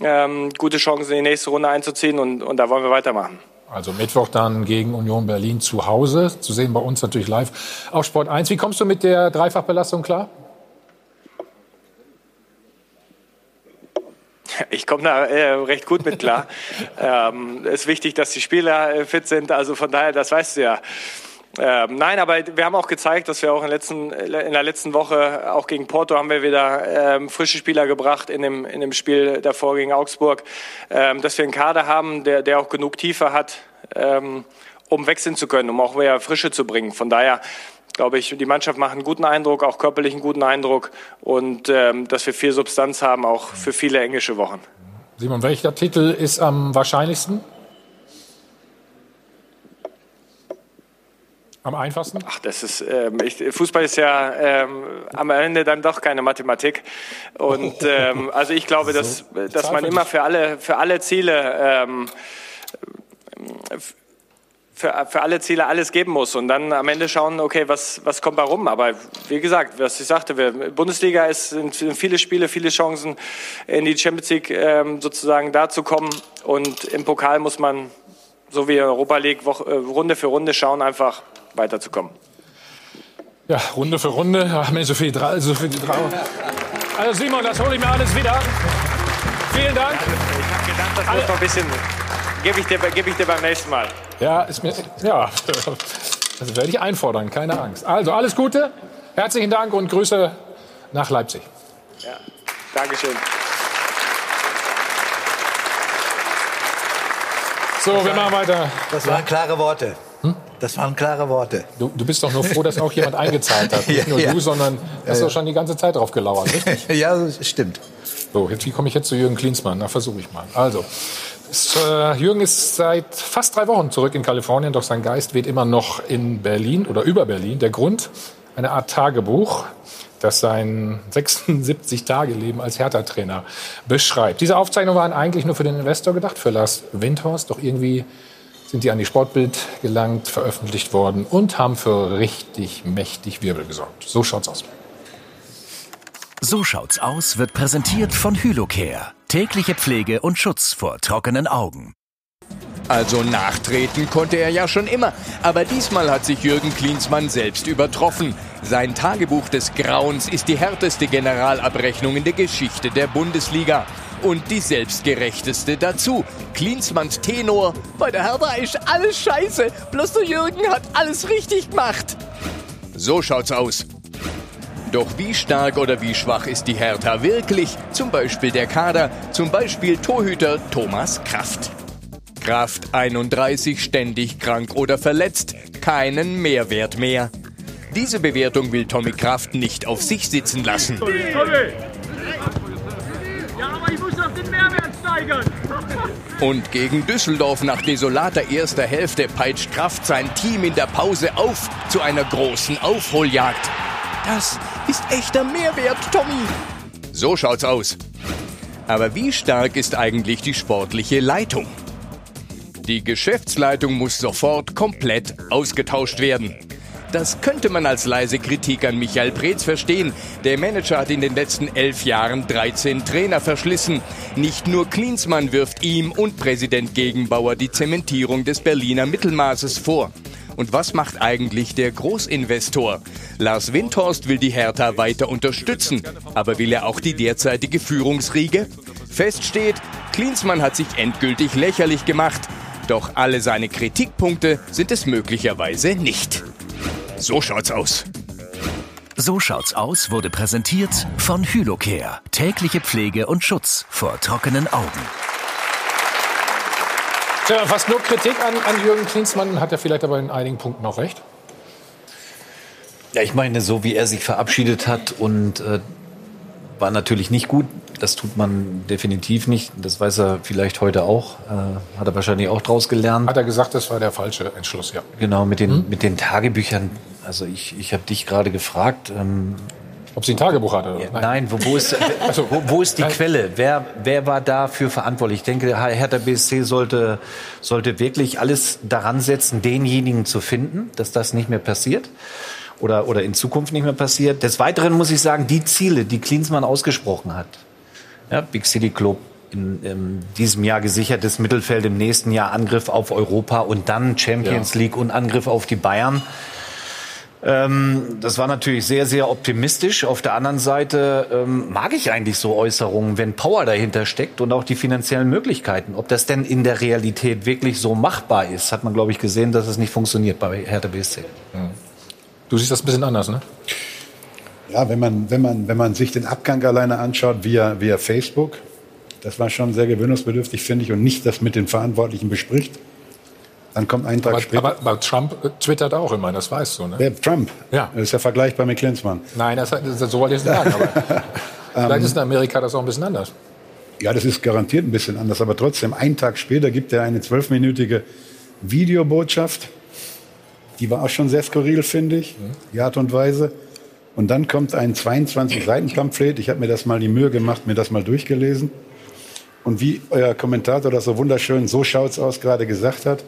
ähm, gute Chancen in die nächste Runde einzuziehen und, und da wollen wir weitermachen. Also Mittwoch dann gegen Union Berlin zu Hause, zu sehen bei uns natürlich live auf Sport 1. Wie kommst du mit der Dreifachbelastung klar? Ich komme da äh, recht gut mit klar. ähm, ist wichtig, dass die Spieler äh, fit sind. Also von daher, das weißt du ja. Ähm, nein, aber wir haben auch gezeigt, dass wir auch in, letzten, in der letzten Woche, auch gegen Porto, haben wir wieder ähm, frische Spieler gebracht in dem, in dem Spiel davor gegen Augsburg, ähm, dass wir einen Kader haben, der, der auch genug Tiefe hat, ähm, um wechseln zu können, um auch mehr Frische zu bringen. Von daher glaube ich, die Mannschaft macht einen guten Eindruck, auch körperlich einen guten Eindruck und ähm, dass wir viel Substanz haben, auch für viele englische Wochen. Simon, welcher Titel ist am wahrscheinlichsten? Am einfachsten? Ach, das ist, ähm, ich, Fußball ist ja ähm, am Ende dann doch keine Mathematik. Und ähm, also ich glaube, dass, dass man immer für alle, für alle Ziele ähm, für, für alle Ziele alles geben muss und dann am Ende schauen, okay, was, was kommt da rum. Aber wie gesagt, was ich sagte, wir, Bundesliga ist, sind viele Spiele, viele Chancen, in die Champions League ähm, sozusagen da zu kommen. Und im Pokal muss man, so wie Europa League, Woche, äh, Runde für Runde schauen, einfach weiterzukommen. Ja, Runde für Runde. Ach Mensch, so viel, Dra so viel Trauer. Also Simon, das hole ich mir alles wieder. Vielen Dank. Ich habe gedacht, das muss noch ein bisschen. Gebe ich, dir, geb ich dir beim nächsten Mal. Ja, ist mir. Ja, das werde ich einfordern, keine Angst. Also alles Gute, herzlichen Dank und Grüße nach Leipzig. Ja, Dankeschön. So, wir machen weiter. Das waren klare Worte. Das waren klare Worte. Du, du bist doch nur froh, dass auch jemand eingezahlt hat. Nicht nur Ja, du, sondern hast Ja, doch schon die ganze Zeit drauf gelauert, richtig? ja, das stimmt. So, jetzt, wie komme ich jetzt zu Jürgen Klinsmann? Na, versuche ich mal. Also, es, äh, Jürgen ist seit fast drei Wochen zurück in Kalifornien, doch sein Geist weht immer noch in Berlin oder über Berlin. Der Grund? Eine Art Tagebuch, das sein 76-Tage-Leben als Hertha-Trainer beschreibt. Diese Aufzeichnungen waren eigentlich nur für den Investor gedacht, für Lars Windhorst, doch irgendwie sind die an die Sportbild gelangt, veröffentlicht worden und haben für richtig mächtig Wirbel gesorgt. So schaut's aus. So schaut's aus wird präsentiert von Hylocare. Tägliche Pflege und Schutz vor trockenen Augen. Also nachtreten konnte er ja schon immer. Aber diesmal hat sich Jürgen Klinsmann selbst übertroffen. Sein Tagebuch des Grauens ist die härteste Generalabrechnung in der Geschichte der Bundesliga. Und die selbstgerechteste dazu. Klinsmanns Tenor. Bei der Hertha ist alles scheiße. Bloß der Jürgen hat alles richtig gemacht. So schaut's aus. Doch wie stark oder wie schwach ist die Hertha wirklich? Zum Beispiel der Kader, zum Beispiel Torhüter Thomas Kraft. Kraft 31 ständig krank oder verletzt, keinen Mehrwert mehr. Diese Bewertung will Tommy Kraft nicht auf sich sitzen lassen. Ja, aber ich muss doch den Mehrwert steigern. Und gegen Düsseldorf nach desolater erster Hälfte peitscht Kraft sein Team in der Pause auf zu einer großen Aufholjagd. Das ist echter Mehrwert, Tommy. So schaut's aus. Aber wie stark ist eigentlich die sportliche Leitung? Die Geschäftsleitung muss sofort komplett ausgetauscht werden. Das könnte man als leise Kritik an Michael Preetz verstehen. Der Manager hat in den letzten elf Jahren 13 Trainer verschlissen. Nicht nur Klinsmann wirft ihm und Präsident Gegenbauer die Zementierung des Berliner Mittelmaßes vor. Und was macht eigentlich der Großinvestor? Lars Windhorst will die Hertha weiter unterstützen, aber will er auch die derzeitige Führungsriege? Fest steht, Klinsmann hat sich endgültig lächerlich gemacht. Doch alle seine Kritikpunkte sind es möglicherweise nicht. So schaut's aus. So schaut's aus wurde präsentiert von Hylocare. Tägliche Pflege und Schutz vor trockenen Augen. Tja, fast nur Kritik an, an Jürgen Klinsmann, hat er vielleicht aber in einigen Punkten auch recht. Ja, ich meine, so wie er sich verabschiedet hat und äh, war natürlich nicht gut. Das tut man definitiv nicht. Das weiß er vielleicht heute auch. Äh, hat er wahrscheinlich auch draus gelernt. Hat er gesagt, das war der falsche Entschluss, ja. Genau, mit den, mit den Tagebüchern. Also ich, ich habe dich gerade gefragt. Ähm, Ob sie ein Tagebuch hatte? Ja, nein, wo, wo, ist, wo, wo ist die Quelle? Wer, wer war dafür verantwortlich? Ich denke, Hertha BSC sollte, sollte wirklich alles daran setzen, denjenigen zu finden, dass das nicht mehr passiert oder, oder in Zukunft nicht mehr passiert. Des Weiteren muss ich sagen, die Ziele, die Klinsmann ausgesprochen hat, ja, Big City Club, in, in diesem Jahr gesichertes Mittelfeld, im nächsten Jahr Angriff auf Europa und dann Champions Ja. League und Angriff auf die Bayern. Ähm, das war natürlich sehr, sehr optimistisch. Auf der anderen Seite ähm, mag ich eigentlich so Äußerungen, wenn Power dahinter steckt und auch die finanziellen Möglichkeiten. Ob das denn in der Realität wirklich so machbar ist, hat man, glaube ich, gesehen, dass es nicht funktioniert bei Hertha BSC. Du siehst das ein bisschen anders, ne? Ja, wenn man, wenn man, wenn man sich den Abgang alleine anschaut via, via Facebook, das war schon sehr gewöhnungsbedürftig, finde ich, und nicht das mit den Verantwortlichen bespricht. Dann kommt ein Tag Aber, später. aber, aber Trump äh, twittert auch immer, das weißt du, ne? Wer Trump? Ja. Das ist ja vergleichbar mit Klinsmann. Nein, das, das, so wollte ich es sagen. Aber vielleicht ist in Amerika das auch ein bisschen anders. Ja, das ist garantiert ein bisschen anders, aber trotzdem, einen Tag später gibt er eine zwölfminütige Videobotschaft. Die war auch schon sehr skurril, finde ich, die Art und Weise. Und dann kommt ein 22-Seiten-Pamphlet. Ich habe mir das mal die Mühe gemacht, mir das mal durchgelesen. Und wie euer Kommentator das so wunderschön, so schaut's aus, gerade gesagt hat,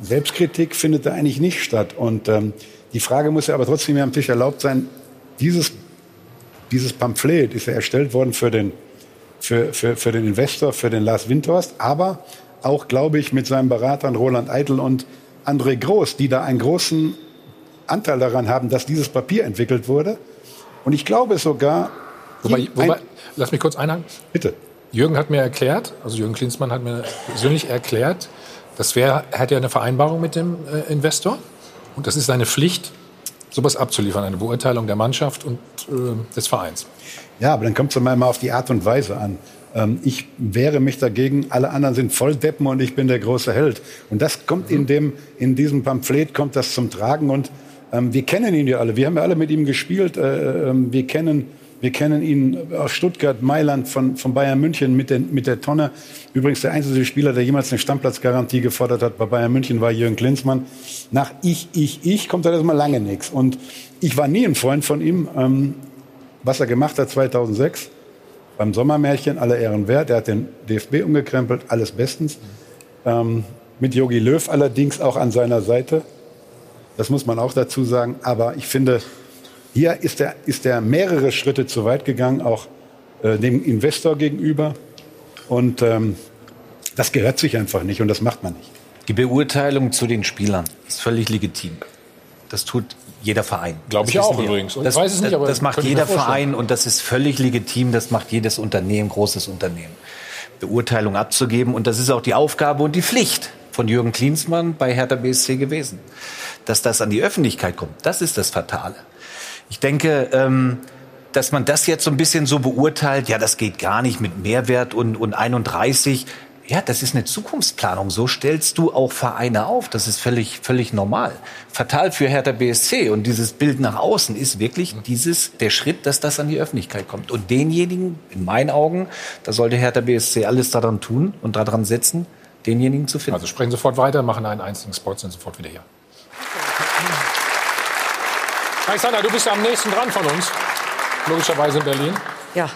Selbstkritik findet da eigentlich nicht statt. Und ähm, die Frage muss ja aber trotzdem hier am Tisch erlaubt sein, dieses, dieses Pamphlet ist ja erstellt worden für den, für, für, für den Investor, für den Lars Windhorst, aber auch, glaube ich, mit seinen Beratern Roland Eitel und André Groß, die da einen großen Anteil daran haben, dass dieses Papier entwickelt wurde. Und ich glaube sogar... Wobei, wobei, lass mich kurz einhaken. Bitte. Jürgen hat mir erklärt, also Jürgen Klinsmann hat mir persönlich erklärt, das wäre, er hat ja eine Vereinbarung mit dem äh, Investor und das ist seine Pflicht, sowas abzuliefern, eine Beurteilung der Mannschaft und äh, des Vereins. Ja, aber dann kommt es mal auf die Art und Weise an. Ähm, ich wehre mich dagegen, alle anderen sind Volldeppen und ich bin der große Held. Und das kommt in, dem, in diesem Pamphlet kommt das zum Tragen und ähm, wir kennen ihn ja alle. Wir haben ja alle mit ihm gespielt. Äh, ähm, wir kennen wir kennen ihn aus Stuttgart, Mailand, von, von Bayern München mit, den, mit der Tonne. Übrigens der einzige Spieler, der jemals eine Stammplatzgarantie gefordert hat bei Bayern München, war Jürgen Klinsmann. Nach ich, ich, ich kommt da erstmal lange nichts. Und ich war nie ein Freund von ihm. Ähm, was er gemacht hat 2006 beim Sommermärchen, alle Ehren wert. Er hat den DFB umgekrempelt, alles bestens. Ähm, mit Jogi Löw allerdings auch an seiner Seite. Das muss man auch dazu sagen. Aber ich finde, hier ist er, ist er mehrere Schritte zu weit gegangen, auch äh, dem Investor gegenüber. Und ähm, das gehört sich einfach nicht und das macht man nicht. Die Beurteilung zu den Spielern ist völlig legitim. Das tut jeder Verein. Glaube ich Das auch wir. übrigens. Ich Das, weiß es nicht, aber das macht jeder. Verein und das ist völlig legitim. Das macht jedes Unternehmen, großes Unternehmen. Beurteilung abzugeben und das ist auch die Aufgabe und die Pflicht von Jürgen Klinsmann bei Hertha BSC gewesen. Dass das an die Öffentlichkeit kommt, das ist das Fatale. Ich denke, ähm, dass man das jetzt so ein bisschen so beurteilt, ja, das geht gar nicht mit Mehrwert und, und 31. Ja, das ist eine Zukunftsplanung. So stellst du auch Vereine auf. Das ist völlig, völlig normal. Fatal für Hertha BSC. Und dieses Bild nach außen ist wirklich dieses, der Schritt, dass das an die Öffentlichkeit kommt. Und denjenigen, in meinen Augen, da sollte Hertha BSC alles daran tun und daran setzen, denjenigen zu finden. Also sprechen sofort weiter, machen einen einzigen Spot, sind sofort wieder hier. Alexander, du bist ja am nächsten dran von uns. Logischerweise in Berlin. Ja,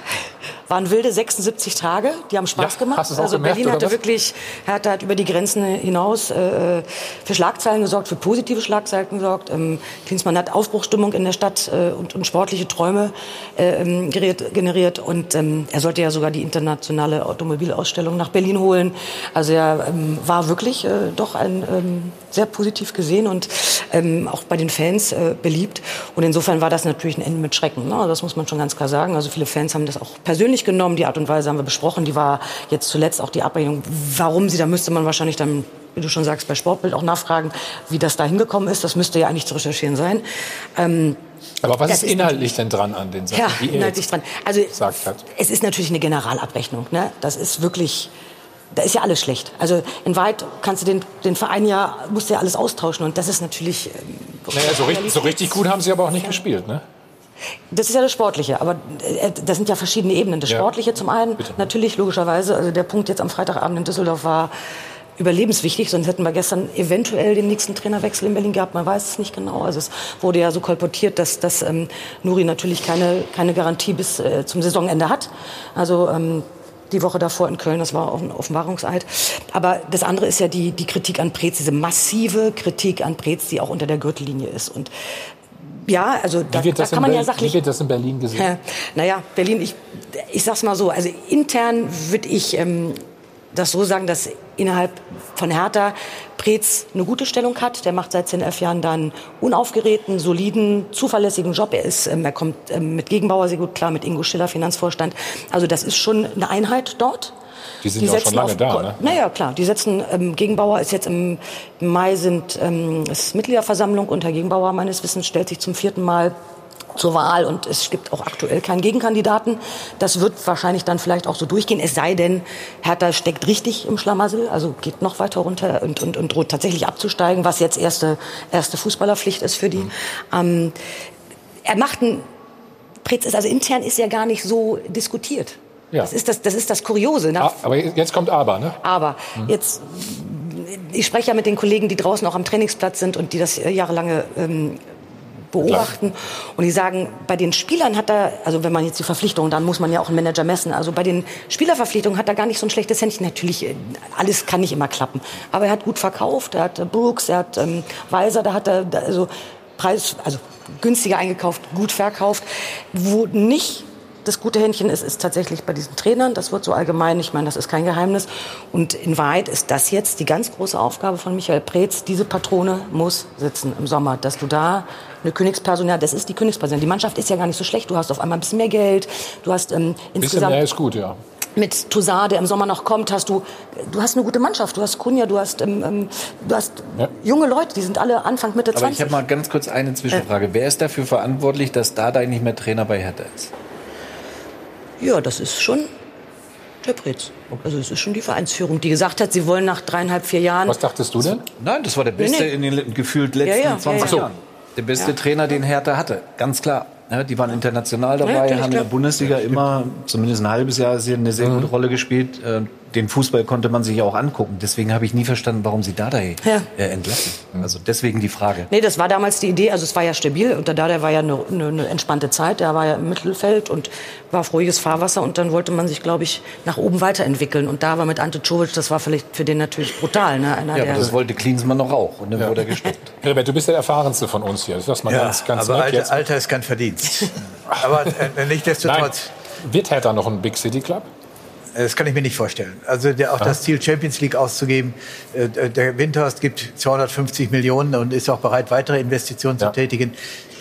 waren wilde 76 Tage, die haben Spaß Ja, gemacht. also gemerkt, Berlin hatte wirklich, hat über die Grenzen hinaus äh, für Schlagzeilen gesorgt, für positive Schlagzeilen gesorgt. Ähm, Klinsmann hat Aufbruchstimmung in der Stadt äh, und, und sportliche Träume äh, ähm, generiert, generiert und ähm, er sollte ja sogar die internationale Automobilausstellung nach Berlin holen. Also er ähm, war wirklich äh, doch ein ähm, sehr positiv gesehen und ähm, auch bei den Fans äh, beliebt. Und insofern war das natürlich ein Ende mit Schrecken. Ne? Das muss man schon ganz klar sagen. Also viele Fans haben das auch persönlich genommen. Die Art und Weise haben wir besprochen. Die war jetzt zuletzt auch die Abrechnung. Warum sie, da müsste man wahrscheinlich dann, wie du schon sagst, bei Sportbild auch nachfragen, wie das da hingekommen ist. Das müsste ja eigentlich zu recherchieren sein. Ähm, Aber was ist inhaltlich denn dran an den Sachen, ja, die inhaltlich dran. Also es ist natürlich eine Generalabrechnung. Ne? Das ist wirklich, da ist ja alles schlecht. Also in Wahrheit kannst du den, den Verein ja, musst du ja alles austauschen und das ist natürlich. ähm, Naja, so richtig, so richtig gut haben sie aber auch nicht gespielt, ne? Das ist ja das Sportliche, aber äh, das sind ja verschiedene Ebenen. Das Ja. Sportliche zum einen, natürlich logischerweise, also der Punkt jetzt am Freitagabend in Düsseldorf war überlebenswichtig, sonst hätten wir gestern eventuell den nächsten Trainerwechsel in Berlin gehabt. Man weiß es nicht genau. Also es wurde ja so kolportiert, dass, dass ähm, Nuri natürlich keine, keine Garantie bis äh, zum Saisonende hat. Also ähm, die Woche davor in Köln, das war auch ein Offenbarungseid. Aber das andere ist ja die, die Kritik an Preetz, diese massive Kritik an Preetz, die auch unter der Gürtellinie ist. Und ja, also da, da kann in, man ja Berlin, sachlich wie wird das in Berlin gesehen? ja, naja, Berlin, ich, ich sag's mal so, also intern würde ich ähm, das so sagen, dass innerhalb von Hertha Preetz eine gute Stellung hat. Der macht seit 10, 11 Jahren dann unaufgeregten, soliden, zuverlässigen Job. Er, ist, ähm, er kommt ähm, mit Gegenbauer sehr gut klar, mit Ingo Schiller, Finanzvorstand. Also das ist schon eine Einheit dort. Die sind ja auch schon lange auf, da, ne? Naja, klar. Die setzen, ähm, Gegenbauer ist jetzt im Mai sind, ähm, ist Mitgliederversammlung und Herr Gegenbauer meines Wissens stellt sich zum vierten Mal zur Wahl und es gibt auch aktuell keinen Gegenkandidaten. Das wird wahrscheinlich dann vielleicht auch so durchgehen, es sei denn, Hertha steckt richtig im Schlamassel, also geht noch weiter runter und, und, und droht tatsächlich abzusteigen, was jetzt erste, erste Fußballerpflicht ist für die. Ähm, er macht ein, also intern ist ja gar nicht so diskutiert. Ja. Das, ist das, das ist das Kuriose. Ne? Ah, aber jetzt kommt aber, ne? Aber jetzt, ich spreche ja mit den Kollegen, die draußen auch am Trainingsplatz sind und die das jahrelange ähm, beobachten. Und die sagen, bei den Spielern hat er, also wenn man jetzt die Verpflichtungen, dann muss man ja auch einen Manager messen. Also bei den Spielerverpflichtungen hat er gar nicht so ein schlechtes Händchen. Natürlich, äh, alles kann nicht immer klappen. Aber er hat gut verkauft, er hat äh, Brooks, er hat ähm, Weiser, da hat er also Preis, also günstiger eingekauft, gut verkauft. Wo nicht das gute Händchen ist, ist tatsächlich bei diesen Trainern. Das wird so allgemein. Ich meine, das ist kein Geheimnis. Und in Wahrheit ist das jetzt die ganz große Aufgabe von Michael Preetz. Diese Patrone muss sitzen im Sommer, dass du da eine Königsperson, ja, das ist die Königsperson. Die Mannschaft ist ja gar nicht so schlecht. Du hast auf einmal ein bisschen mehr Geld. Du hast ähm, Bisschen insgesamt mehr ist gut, ja. mit Toussaint, der im Sommer noch kommt, hast du, du hast eine gute Mannschaft. Du hast Kunja, du hast, ähm, ähm, du hast Ja. junge Leute, die sind alle Anfang, Mitte Aber 20. ich habe mal ganz kurz eine Zwischenfrage. Wer ist dafür verantwortlich, dass Dardai nicht mehr Trainer bei Hertha ist? Ja, das ist schon der Pritz. Also es ist schon die Vereinsführung, die gesagt hat, sie wollen nach dreieinhalb, vier Jahren. Was dachtest du denn? Nein, das war der beste Nee, nee. in den gefühlt letzten Ja, ja, 20 ja, ja. Jahren. Der beste Ja. Trainer, den Hertha hatte, ganz klar. Ja, die waren international dabei, haben in der. Bundesliga immer zumindest ein halbes Jahr sehr- eine sehr Mhm. gute Rolle gespielt. Den Fußball konnte man sich auch angucken. Deswegen habe ich nie verstanden, warum sie Dardai Ja. äh, entlassen. Also deswegen die Frage. Nee, das war damals die Idee, also es war ja stabil und da der war ja eine, eine, eine entspannte Zeit, der war ja im Mittelfeld und war auf ruhiges Fahrwasser und dann wollte man sich, glaube ich, nach oben weiterentwickeln und da war mit Ante Czovic, das war vielleicht für den natürlich brutal, ne? Einer, Ja, aber das wollte Klinsmann noch auch und dann Ja. wurde er gestoppt. Herbert, du bist der erfahrenste von uns hier. Das ist mal Ja, ganz, ganz aber Alter, jetzt. Alter ist kein Verdienst. aber äh, nichtsdestotrotz. Nein. Wird Hertha noch ein Big City Club? Das kann ich mir nicht vorstellen. Also der, auch das Ziel Champions League auszugeben. Äh, der Windhorst gibt 250 Millionen und ist auch bereit, weitere Investitionen zu tätigen.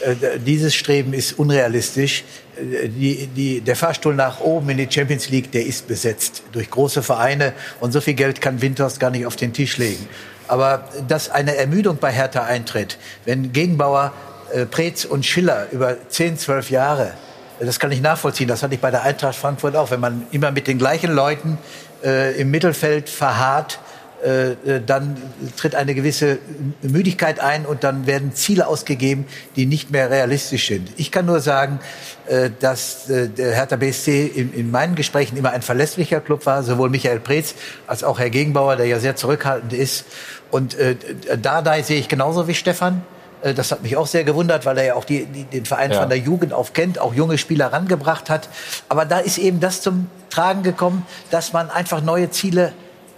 Äh, dieses Streben ist unrealistisch. Äh, Die, die, der Fahrstuhl nach oben in die Champions League, der ist besetzt durch große Vereine und so viel Geld kann Windhorst gar nicht auf den Tisch legen. Aber dass eine Ermüdung bei Hertha eintritt, wenn Gegenbauer, äh, Preetz und Schiller über 10, 12 Jahre das kann ich nachvollziehen. Das hatte ich bei der Eintracht Frankfurt auch. Wenn man immer mit den gleichen Leuten äh, im Mittelfeld verharrt, äh, äh, dann tritt eine gewisse Müdigkeit ein und dann werden Ziele ausgegeben, die nicht mehr realistisch sind. Ich kann nur sagen, äh, dass äh, der Hertha BSC in, in meinen Gesprächen immer ein verlässlicher Club war, sowohl Michael Preetz als auch Herr Gegenbauer, der ja sehr zurückhaltend ist. Und äh, Dardai sehe ich genauso wie Stefan. Äh, Das hat mich auch sehr gewundert, weil er ja auch die, die, den Verein Ja. von der Jugend auf kennt, auch junge Spieler rangebracht hat. Aber da ist eben das zum Tragen gekommen, dass man einfach neue Ziele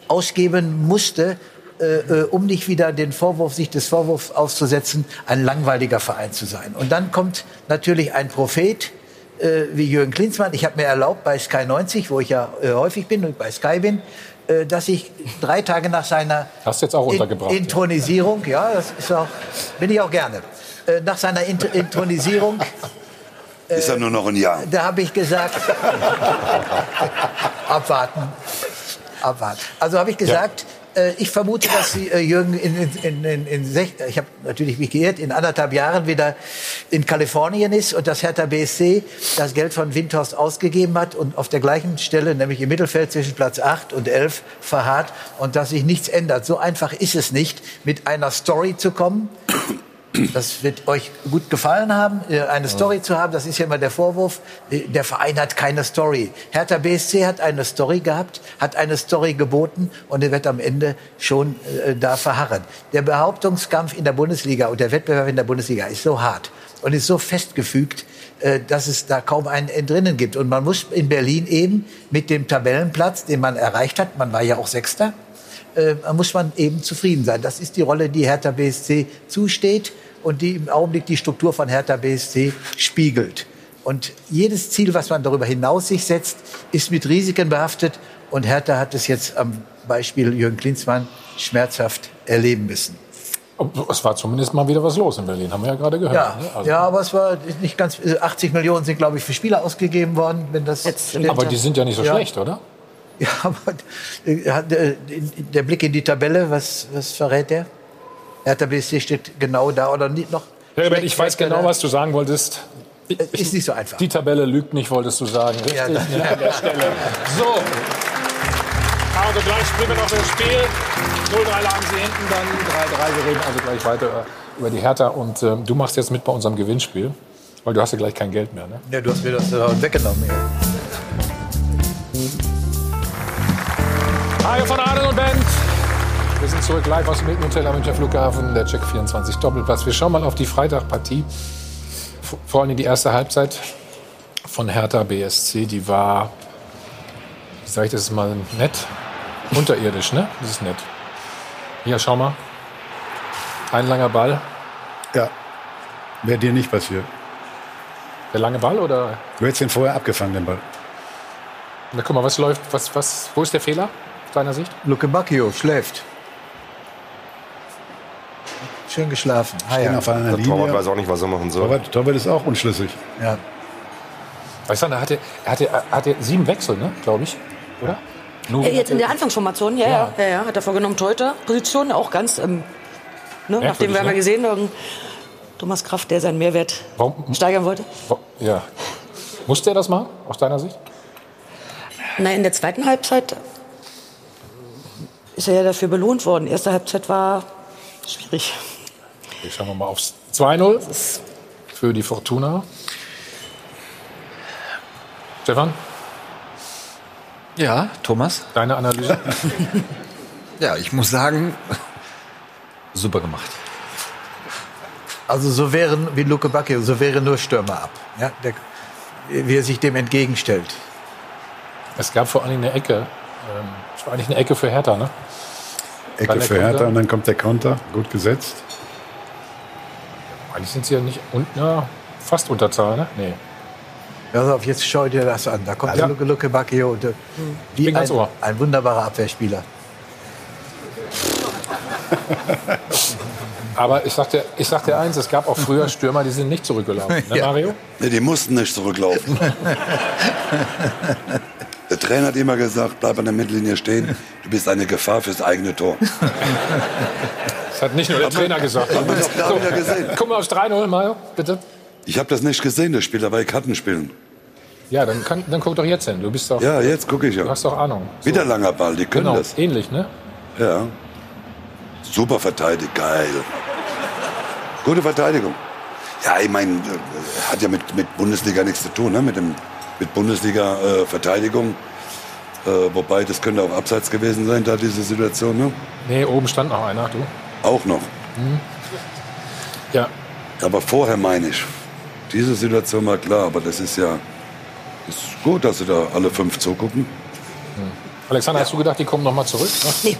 ausgeben musste, äh, äh, um nicht wieder den Vorwurf, sich des Vorwurfs auszusetzen, ein langweiliger Verein zu sein. Und dann kommt natürlich ein Prophet äh, wie Jürgen Klinsmann. Ich habe mir erlaubt, bei Sky 90, wo ich ja äh, häufig bin und bei Sky bin, dass ich drei Tage nach seiner Hast jetzt auch untergebracht. in, Intronisierung, ja, das ist auch, bin ich auch gerne. Äh, nach seiner Int Intronisierung, Ist ja nur noch ein Jahr. da habe ich gesagt, abwarten, abwarten. Also habe ich gesagt, äh, ich vermute, dass Sie, äh, Jürgen in, in, in, in, ich habe natürlich mich geirrt, in anderthalb Jahren wieder in Kalifornien ist und dass Hertha BSC das Geld von Windhorst ausgegeben hat und auf der gleichen Stelle, nämlich im Mittelfeld zwischen Platz 8 und 11, verharrt und dass sich nichts ändert. So einfach ist es nicht, mit einer Story zu kommen, das wird euch gut gefallen haben, äh, eine Story zu haben. Das ist ja immer der Vorwurf. äh, Der Verein hat keine Story. Hertha BSC hat eine Story gehabt, hat eine Story geboten und er wird am Ende schon äh, da verharren. Der Behauptungskampf in der Bundesliga und der Wettbewerb in der Bundesliga ist so hart und ist so festgefügt, dass es da kaum ein Entrinnen gibt. Und man muss in Berlin eben mit dem Tabellenplatz, den man erreicht hat, man war ja auch Sechster, äh, muss man eben zufrieden sein. Das ist die Rolle, die Hertha BSC zusteht und die im Augenblick die Struktur von Hertha BSC spiegelt. Und jedes Ziel, was man darüber hinaus sich setzt, ist mit Risiken behaftet. Und Hertha hat es jetzt am Beispiel Jürgen Klinsmann schmerzhaft erleben müssen. Es war zumindest mal wieder was los in Berlin, haben wir ja gerade gehört. Ja, ne? Also- ja, aber es war nicht ganz. 80 Millionen sind, glaube ich, für Spieler ausgegeben worden, wenn das. stimmt. Aber die sind ja nicht so Ja. schlecht, oder? Ja, aber äh, äh, der Blick in die Tabelle, was, was verrät der? Hertha BSC steht genau da oder nicht noch? Herbert, ich weiß genau, was du sagen wolltest. ist nicht so einfach. Die Tabelle lügt nicht, wolltest du sagen. Richtig, Ja, das- ne, an der Stelle. So. Also gleich springen wir noch das Spiel. 0-3 lagen sie hinten, dann 3-3. Wir reden also gleich weiter über die Hertha. Und ähm, du machst jetzt mit bei unserem Gewinnspiel. Weil du hast ja gleich kein Geld mehr, ne? Ja, du hast mir das äh, weggenommen. Ja. Hajo von Adel und Band. Wir sind zurück live aus dem Hilton Hotel am Münchner Flughafen, der Check 24 Doppelplatz. Wir schauen mal auf die Freitagpartie. Vor allem die erste Halbzeit von Hertha BSC, die war, wie sage ich das mal, nett, unterirdisch, ne? Das ist nett. Hier, schau mal. Ein langer Ball. Ja. Wäre dir nicht passiert. Der lange Ball oder? Du hättest den vorher abgefangen, den Ball. Na, guck mal, was läuft, was, was, wo ist der Fehler deiner Sicht? Luke Bacchio schläft. Schön geschlafen. Ah, Stehen ja. auf einer Der Linie. Torwart weiß auch nicht, was er machen soll. Torwart, Torwart ist auch unschlüssig. Ja. Alexander hatte, er hatte, er hatte sieben Wechsel, ne, glaube ich, oder? Nur- Äh, Jetzt in der Anfangsformation, ja, ja, ja, ja, hat er vorgenommen, Torhüter, Position auch ganz, ähm, ne, nachdem wir haben ne? gesehen, irgendein Thomas Kraft, der seinen Mehrwert Warum, steigern wollte. ja. Musste er das machen, aus deiner Sicht? Na, in der zweiten Halbzeit ist er ja dafür belohnt worden. Erste Halbzeit war schwierig. Okay, schauen wir mal aufs 2-0 für die Fortuna. Stefan? Ja, Thomas? Deine Analyse? Ja, ich muss sagen, super gemacht. Also so wären, wie Luke Bacchio, so wäre nur Stürmer ab. Ja, der, wie er sich dem entgegenstellt. Es gab vor allem eine Ecke. Ähm, Es war eigentlich eine Ecke für Hertha, ne? Dann Ecke der für Hertha Konter. und dann kommt der Konter. Gut gesetzt. Eigentlich sind sie ja nicht un ja, fast Unterzahl, ne? Nee. Pass auf, jetzt schau dir das an. Da kommt Ja. Luke, Luke Bacchio. Und, äh, wie bin ganz ein, ein wunderbarer Abwehrspieler. Aber ich sagte, ich sagte eins, es gab auch früher Stürmer, die sind nicht zurückgelaufen. Ne, Ja. Mario? Nee, die mussten nicht zurücklaufen. der Trainer hat immer gesagt, bleib an der Mittellinie stehen, du bist eine Gefahr fürs eigene Tor. Das hat nicht nur der man- Trainer gesagt. hat man doch da wieder gesehen. Guck mal aufs 3-0, Mario, bitte. Ich habe das nicht gesehen, das Spiel, da war ich Karten spielen. Ja, dann, kann, dann guck doch jetzt hin. Du bist doch. Ja, jetzt gucke ich ja. Du hast doch Ahnung. Wieder langer Ball, die können Genau, das. ähnlich, ne? Ja. Super verteidigt, geil. Gute Verteidigung. Ja, ich meine, äh, hat ja mit, mit Bundesliga nichts zu tun, ne? mit, dem, mit Bundesliga-Verteidigung. Äh, wobei, das könnte auch abseits gewesen sein, da diese Situation. Ne? Nee, oben stand noch einer, du. Auch noch. Mhm. Ja. Aber vorher meine ich, diese Situation war klar, aber das ist ja ist gut, dass sie da alle fünf zugucken. Alexander, hast du gedacht, die kommen noch mal zurück? Nee.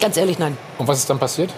Ganz ehrlich, nein. Und was ist dann passiert?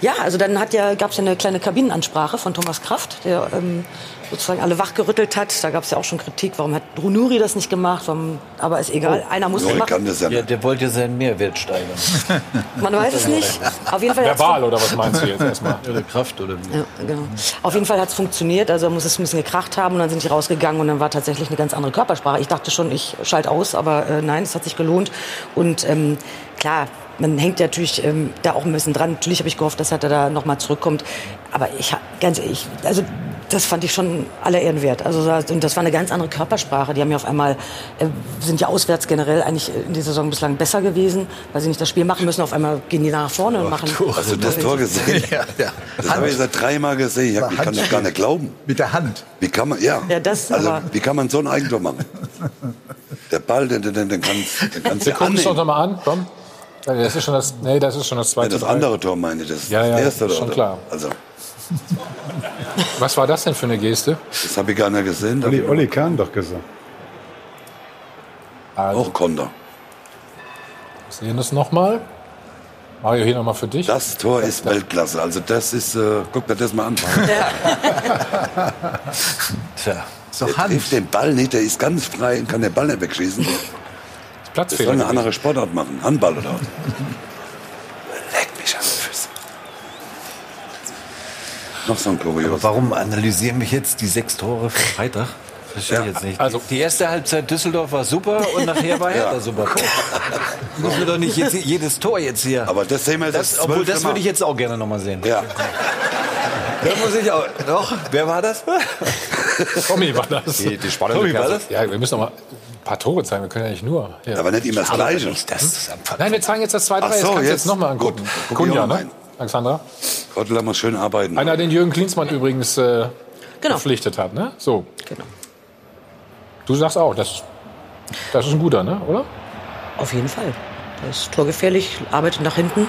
Ja, also dann hat ja, gab es ja eine kleine Kabinenansprache von Thomas Kraft, der ähm, sozusagen alle wachgerüttelt hat. Da gab es ja auch schon Kritik, warum hat Brunuri das nicht gemacht, warum, aber ist egal, einer muss es machen. ja, der wollte ja seinen Mehrwert steigern. Man weiß es nicht. Auf jeden Fall hat's Verbal oder was meinst du jetzt erstmal? Oder Kraft oder Ja, genau. Auf jeden Fall hat es funktioniert, also muss es ein bisschen gekracht haben und dann sind die rausgegangen und dann war tatsächlich eine ganz andere Körpersprache. Ich dachte schon, ich schalte aus, aber äh, nein, es hat sich gelohnt und ähm, klar, man hängt ja natürlich ähm, da auch ein bisschen dran. Natürlich habe ich gehofft, dass er da noch mal zurückkommt, aber ich ganz ehrlich, also das fand ich schon aller Ehren wert. Also das- und das war eine ganz andere Körpersprache. Die haben ja auf einmal äh, sind ja auswärts generell eigentlich in der Saison bislang besser gewesen, weil sie nicht das Spiel machen müssen. Auf einmal gehen die nach vorne und machen. Hast du das Tor gesehen? Ja, ja. Das habe ich seit dreimal gesehen. Ich, hab, ich kann das gar nicht glauben. Mit der Hand. Wie kann man, ja. Ja, das also, aber- wie kann man so ein Eigentor machen? Der Ball, den, den, den, den kannst, den kannst Wir du gucken es mal an, komm. Das ist schon das, nee, das ist schon das Ja, zweite. das Drei. andere Tor meine ich, das, Ja, ja, das erste ist schon oder? klar. Also, Was war das denn für eine Geste? das habe ich gar nicht gesehen. Olli, Olli Kahn doch gesagt. Auch Konter. Wir sehen das noch mal. Mario, hier noch mal für dich. Das Tor ist Weltklasse. Also das ist, äh, guck dir das mal an. Tja. der trifft den Ball nicht, der ist ganz frei und kann den Ball nicht wegschießen. Das Platzfehler soll eine gewesen. andere Sportart machen. Handball oder was? Leck mich an die Füße. Noch so ein Kurios. Aber warum analysieren mich jetzt die sechs Tore von Freitag? Verstehe ich jetzt nicht. also- die erste Halbzeit Düsseldorf war super und nachher war Hertha Ja. super. Muss mir doch nicht jetzt jedes Tor jetzt hier. Aber das sehen wir das, das obwohl das würde ich jetzt auch gerne noch mal sehen. Ja. Da muss ich auch. Doch, wer war das? Tommy war das. Die, die spannende Tommy, war das? Ja, wir müssen noch mal ein paar Tore zeigen. Wir können ja nicht nur. Ja. Aber nicht immer das Gleiche. Nein, wir zeigen jetzt das 2-3. Ach das so, kannst du jetzt jetzt. nochmal angucken. Gut, Kunja, mal ne? rein. Alexandra? Gottler muss schön arbeiten. Einer, den Jürgen Klinsmann übrigens äh, Genau. verpflichtet hat, ne? So. Genau. Du sagst auch, das, das ist ein guter, ne? Oder? Auf jeden Fall. Der ist torgefährlich, arbeitet nach hinten.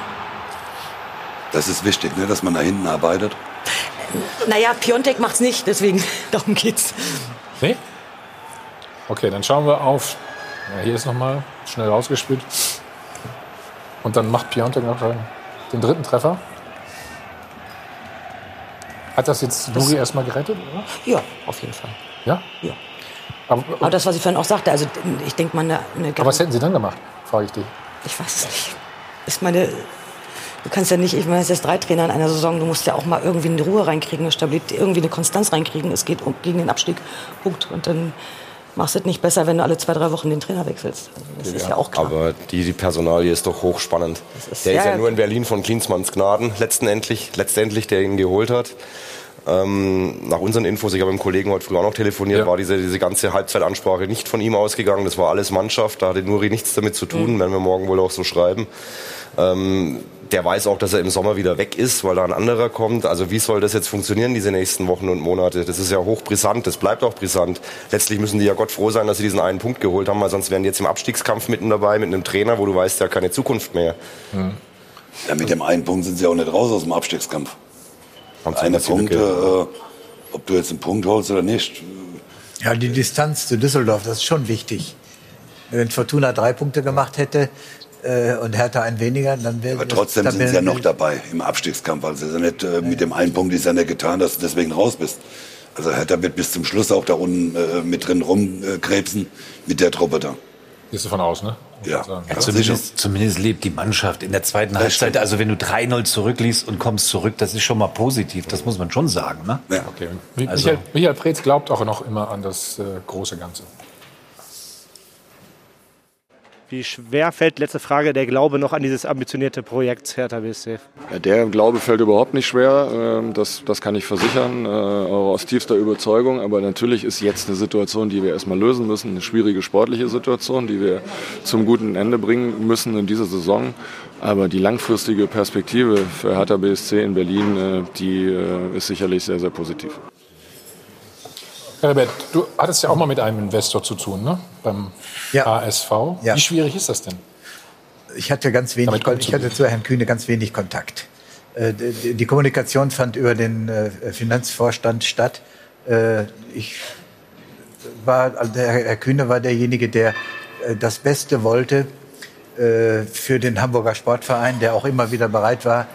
Das ist wichtig, ne, dass man da hinten arbeitet. Naja, Piontek macht's nicht, deswegen darum geht's. Nee? Okay, dann schauen wir auf. Ja, hier ist nochmal schnell rausgespielt. Und dann macht Piontek noch den- dritten Treffer. Hat das jetzt Nuri erstmal gerettet? Oder? Ja, auf jeden Fall. Ja? Ja. Aber, Aber das, was ich vorhin auch sagte, also ich denke mal, eine, eine aber was hätten Sie dann gemacht, frage ich dich. Ich weiß es nicht. Ist meine, du kannst ja nicht, ich meine, es ist drei Trainer in einer Saison, du musst ja auch mal irgendwie eine Ruhe reinkriegen, eine Stabilität, irgendwie eine Konstanz reinkriegen. Es geht um, gegen den Abstieg. Punkt. Und dann machst du es nicht besser, wenn du alle zwei, drei Wochen den Trainer wechselst. Also das ist ja auch klar. Aber die, die Personalie ist doch hochspannend. ist- der ist ja, ja nur in Berlin von Klinsmanns Gnaden, letztendlich, letztendlich der ihn geholt hat. Ähm, nach unseren Infos, ich habe mit dem Kollegen heute früh auch noch telefoniert, war diese, diese ganze Halbzeitansprache nicht von ihm ausgegangen. Das war alles Mannschaft, da hatte Nuri nichts damit zu tun, werden wir morgen wohl auch so schreiben. Ähm, der weiß auch, dass er im Sommer wieder weg ist, weil da ein anderer kommt. Also wie soll das jetzt funktionieren, diese nächsten Wochen und Monate? Das ist ja hochbrisant, das bleibt auch brisant. Letztlich müssen die ja Gott froh sein, dass sie diesen einen Punkt geholt haben, weil sonst wären die jetzt im Abstiegskampf mitten dabei mit einem Trainer, wo du weißt, hat keine Zukunft mehr. Ja, mit dem einen Punkt sind sie auch nicht raus aus dem Abstiegskampf. Eine massive Punkte, Lücke. äh, ob du jetzt einen Punkt holst oder nicht. Ja, die Distanz zu Düsseldorf, das ist schon wichtig. Wenn Fortuna drei Punkte gemacht hätte äh, und Hertha ein weniger, dann wäre Aber trotzdem sind sie ja noch dabei im Abstiegskampf. Also ja nicht, äh, mit dem einen Punkt ist ja nicht getan, dass du deswegen raus bist. Also Hertha wird bis zum Schluss auch da unten äh, mit drin rumkrebsen mit der Truppe da. Gehst du von aus, ne? Ja, Ja, ja zumindest, zumindest lebt die Mannschaft in der zweiten Das Halbzeit. stimmt. Also wenn du 3-0 zurückliegst und kommst zurück, das ist schon mal positiv. Das muss man schon sagen. Ne? Okay. Mi- Also- Michael, Michael Preetz glaubt auch noch immer an das äh, große Ganze. Wie schwer fällt, letzte Frage, der Glaube noch an dieses ambitionierte Projekt Hertha BSC? Ja, der Glaube fällt überhaupt nicht schwer, ähm, das, das kann ich versichern, äh, aus tiefster Überzeugung. Aber natürlich ist jetzt eine Situation, die wir erstmal lösen müssen, eine schwierige sportliche Situation, die wir zum guten Ende bringen müssen in dieser Saison. Aber die langfristige Perspektive für Hertha BSC in Berlin, äh, die äh, ist sicherlich sehr, sehr positiv. Herbert, du hattest ja auch mal mit einem Investor zu tun, ne? Beim HSV. Ja. Wie schwierig ist das denn? Ich hatte ganz wenig, ich hatte zu Herrn Kühne ganz wenig Kontakt. Äh, die, Kommunikation fand über den äh, Finanzvorstand statt. Äh, Ich war, also Herr Kühne war derjenige, der das Beste wollte für den Hamburger Sportverein, der auch immer wieder bereit war,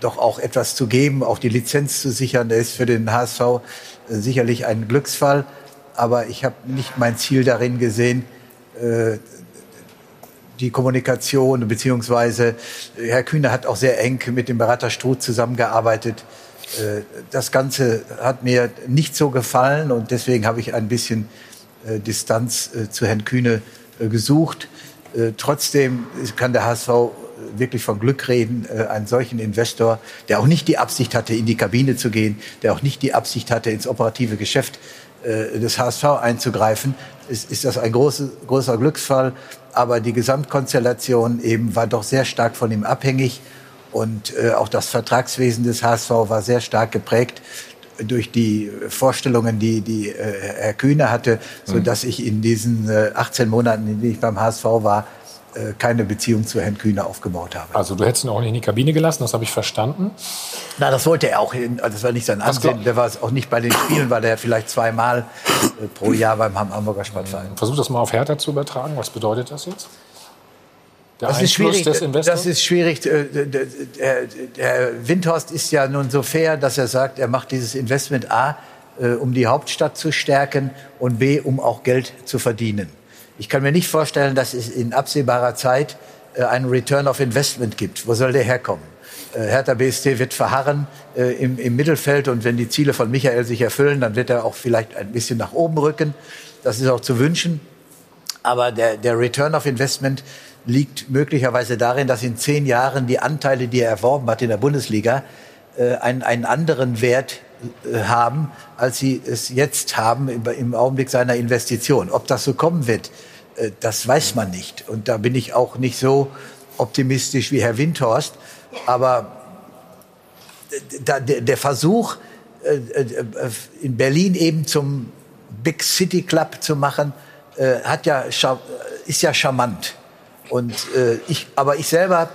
doch auch etwas zu geben, auch die Lizenz zu sichern. Der ist für den HSV äh, sicherlich ein Glücksfall, aber ich habe nicht mein Ziel darin gesehen, äh, die Kommunikation, beziehungsweise Herr Kühne hat auch sehr eng mit dem Berater Struth zusammengearbeitet. Äh, Das Ganze hat mir nicht so gefallen und deswegen habe ich ein bisschen Distanz zu Herrn Kühne gesucht. Trotzdem kann der HSV wirklich von Glück reden, äh, einen solchen Investor, der auch nicht die Absicht hatte, in die Kabine zu gehen, der auch nicht die Absicht hatte, ins operative Geschäft äh, des HSV einzugreifen, ist, ist das ein große, großer Glücksfall. Aber die Gesamtkonstellation eben war doch sehr stark von ihm abhängig. Und äh, auch das Vertragswesen des HSV war sehr stark geprägt durch die Vorstellungen, die, die äh, Herr Kühne hatte, so dass ich in diesen äh, 18 Monaten, in denen ich beim HSV war, äh, keine Beziehung zu Herrn Kühne aufgebaut habe. Also du hättest ihn auch nicht in die Kabine gelassen, das habe ich verstanden. Na, das wollte er auch. hin- Das war nicht sein Ansehen. Der war es auch nicht bei den Spielen, war der vielleicht zweimal äh, pro Jahr beim Ham- Hamburger Sportverein. Versuch das mal auf Hertha zu übertragen. Was bedeutet das jetzt? Der Das ist schwierig. Investors? Das ist schwierig. Äh, Der, Windhorst ist ja nun so fair, dass er sagt, er macht dieses Investment A, äh, um die Hauptstadt zu stärken und B, um auch Geld zu verdienen. Ich kann mir nicht vorstellen, dass es in absehbarer Zeit äh, einen Return of Investment gibt. Wo soll der herkommen? Äh, Hertha BSC wird verharren äh, im, im Mittelfeld und wenn die Ziele von Michael sich erfüllen, dann wird er auch vielleicht ein bisschen nach oben rücken. Das ist auch zu wünschen. Aber der, der Return of Investment liegt möglicherweise darin, dass in zehn Jahren die Anteile, die er erworben hat in der Bundesliga, einen, einen anderen Wert haben, als sie es jetzt haben im, im Augenblick seiner Investition. Ob das so kommen wird, äh, das weiß man nicht. Und da bin ich auch nicht so optimistisch wie Herr Windhorst. Aber äh, der, Versuch, äh, in Berlin eben zum Big City Club zu machen, hat ja, ist ja charmant. Und ich, aber ich selber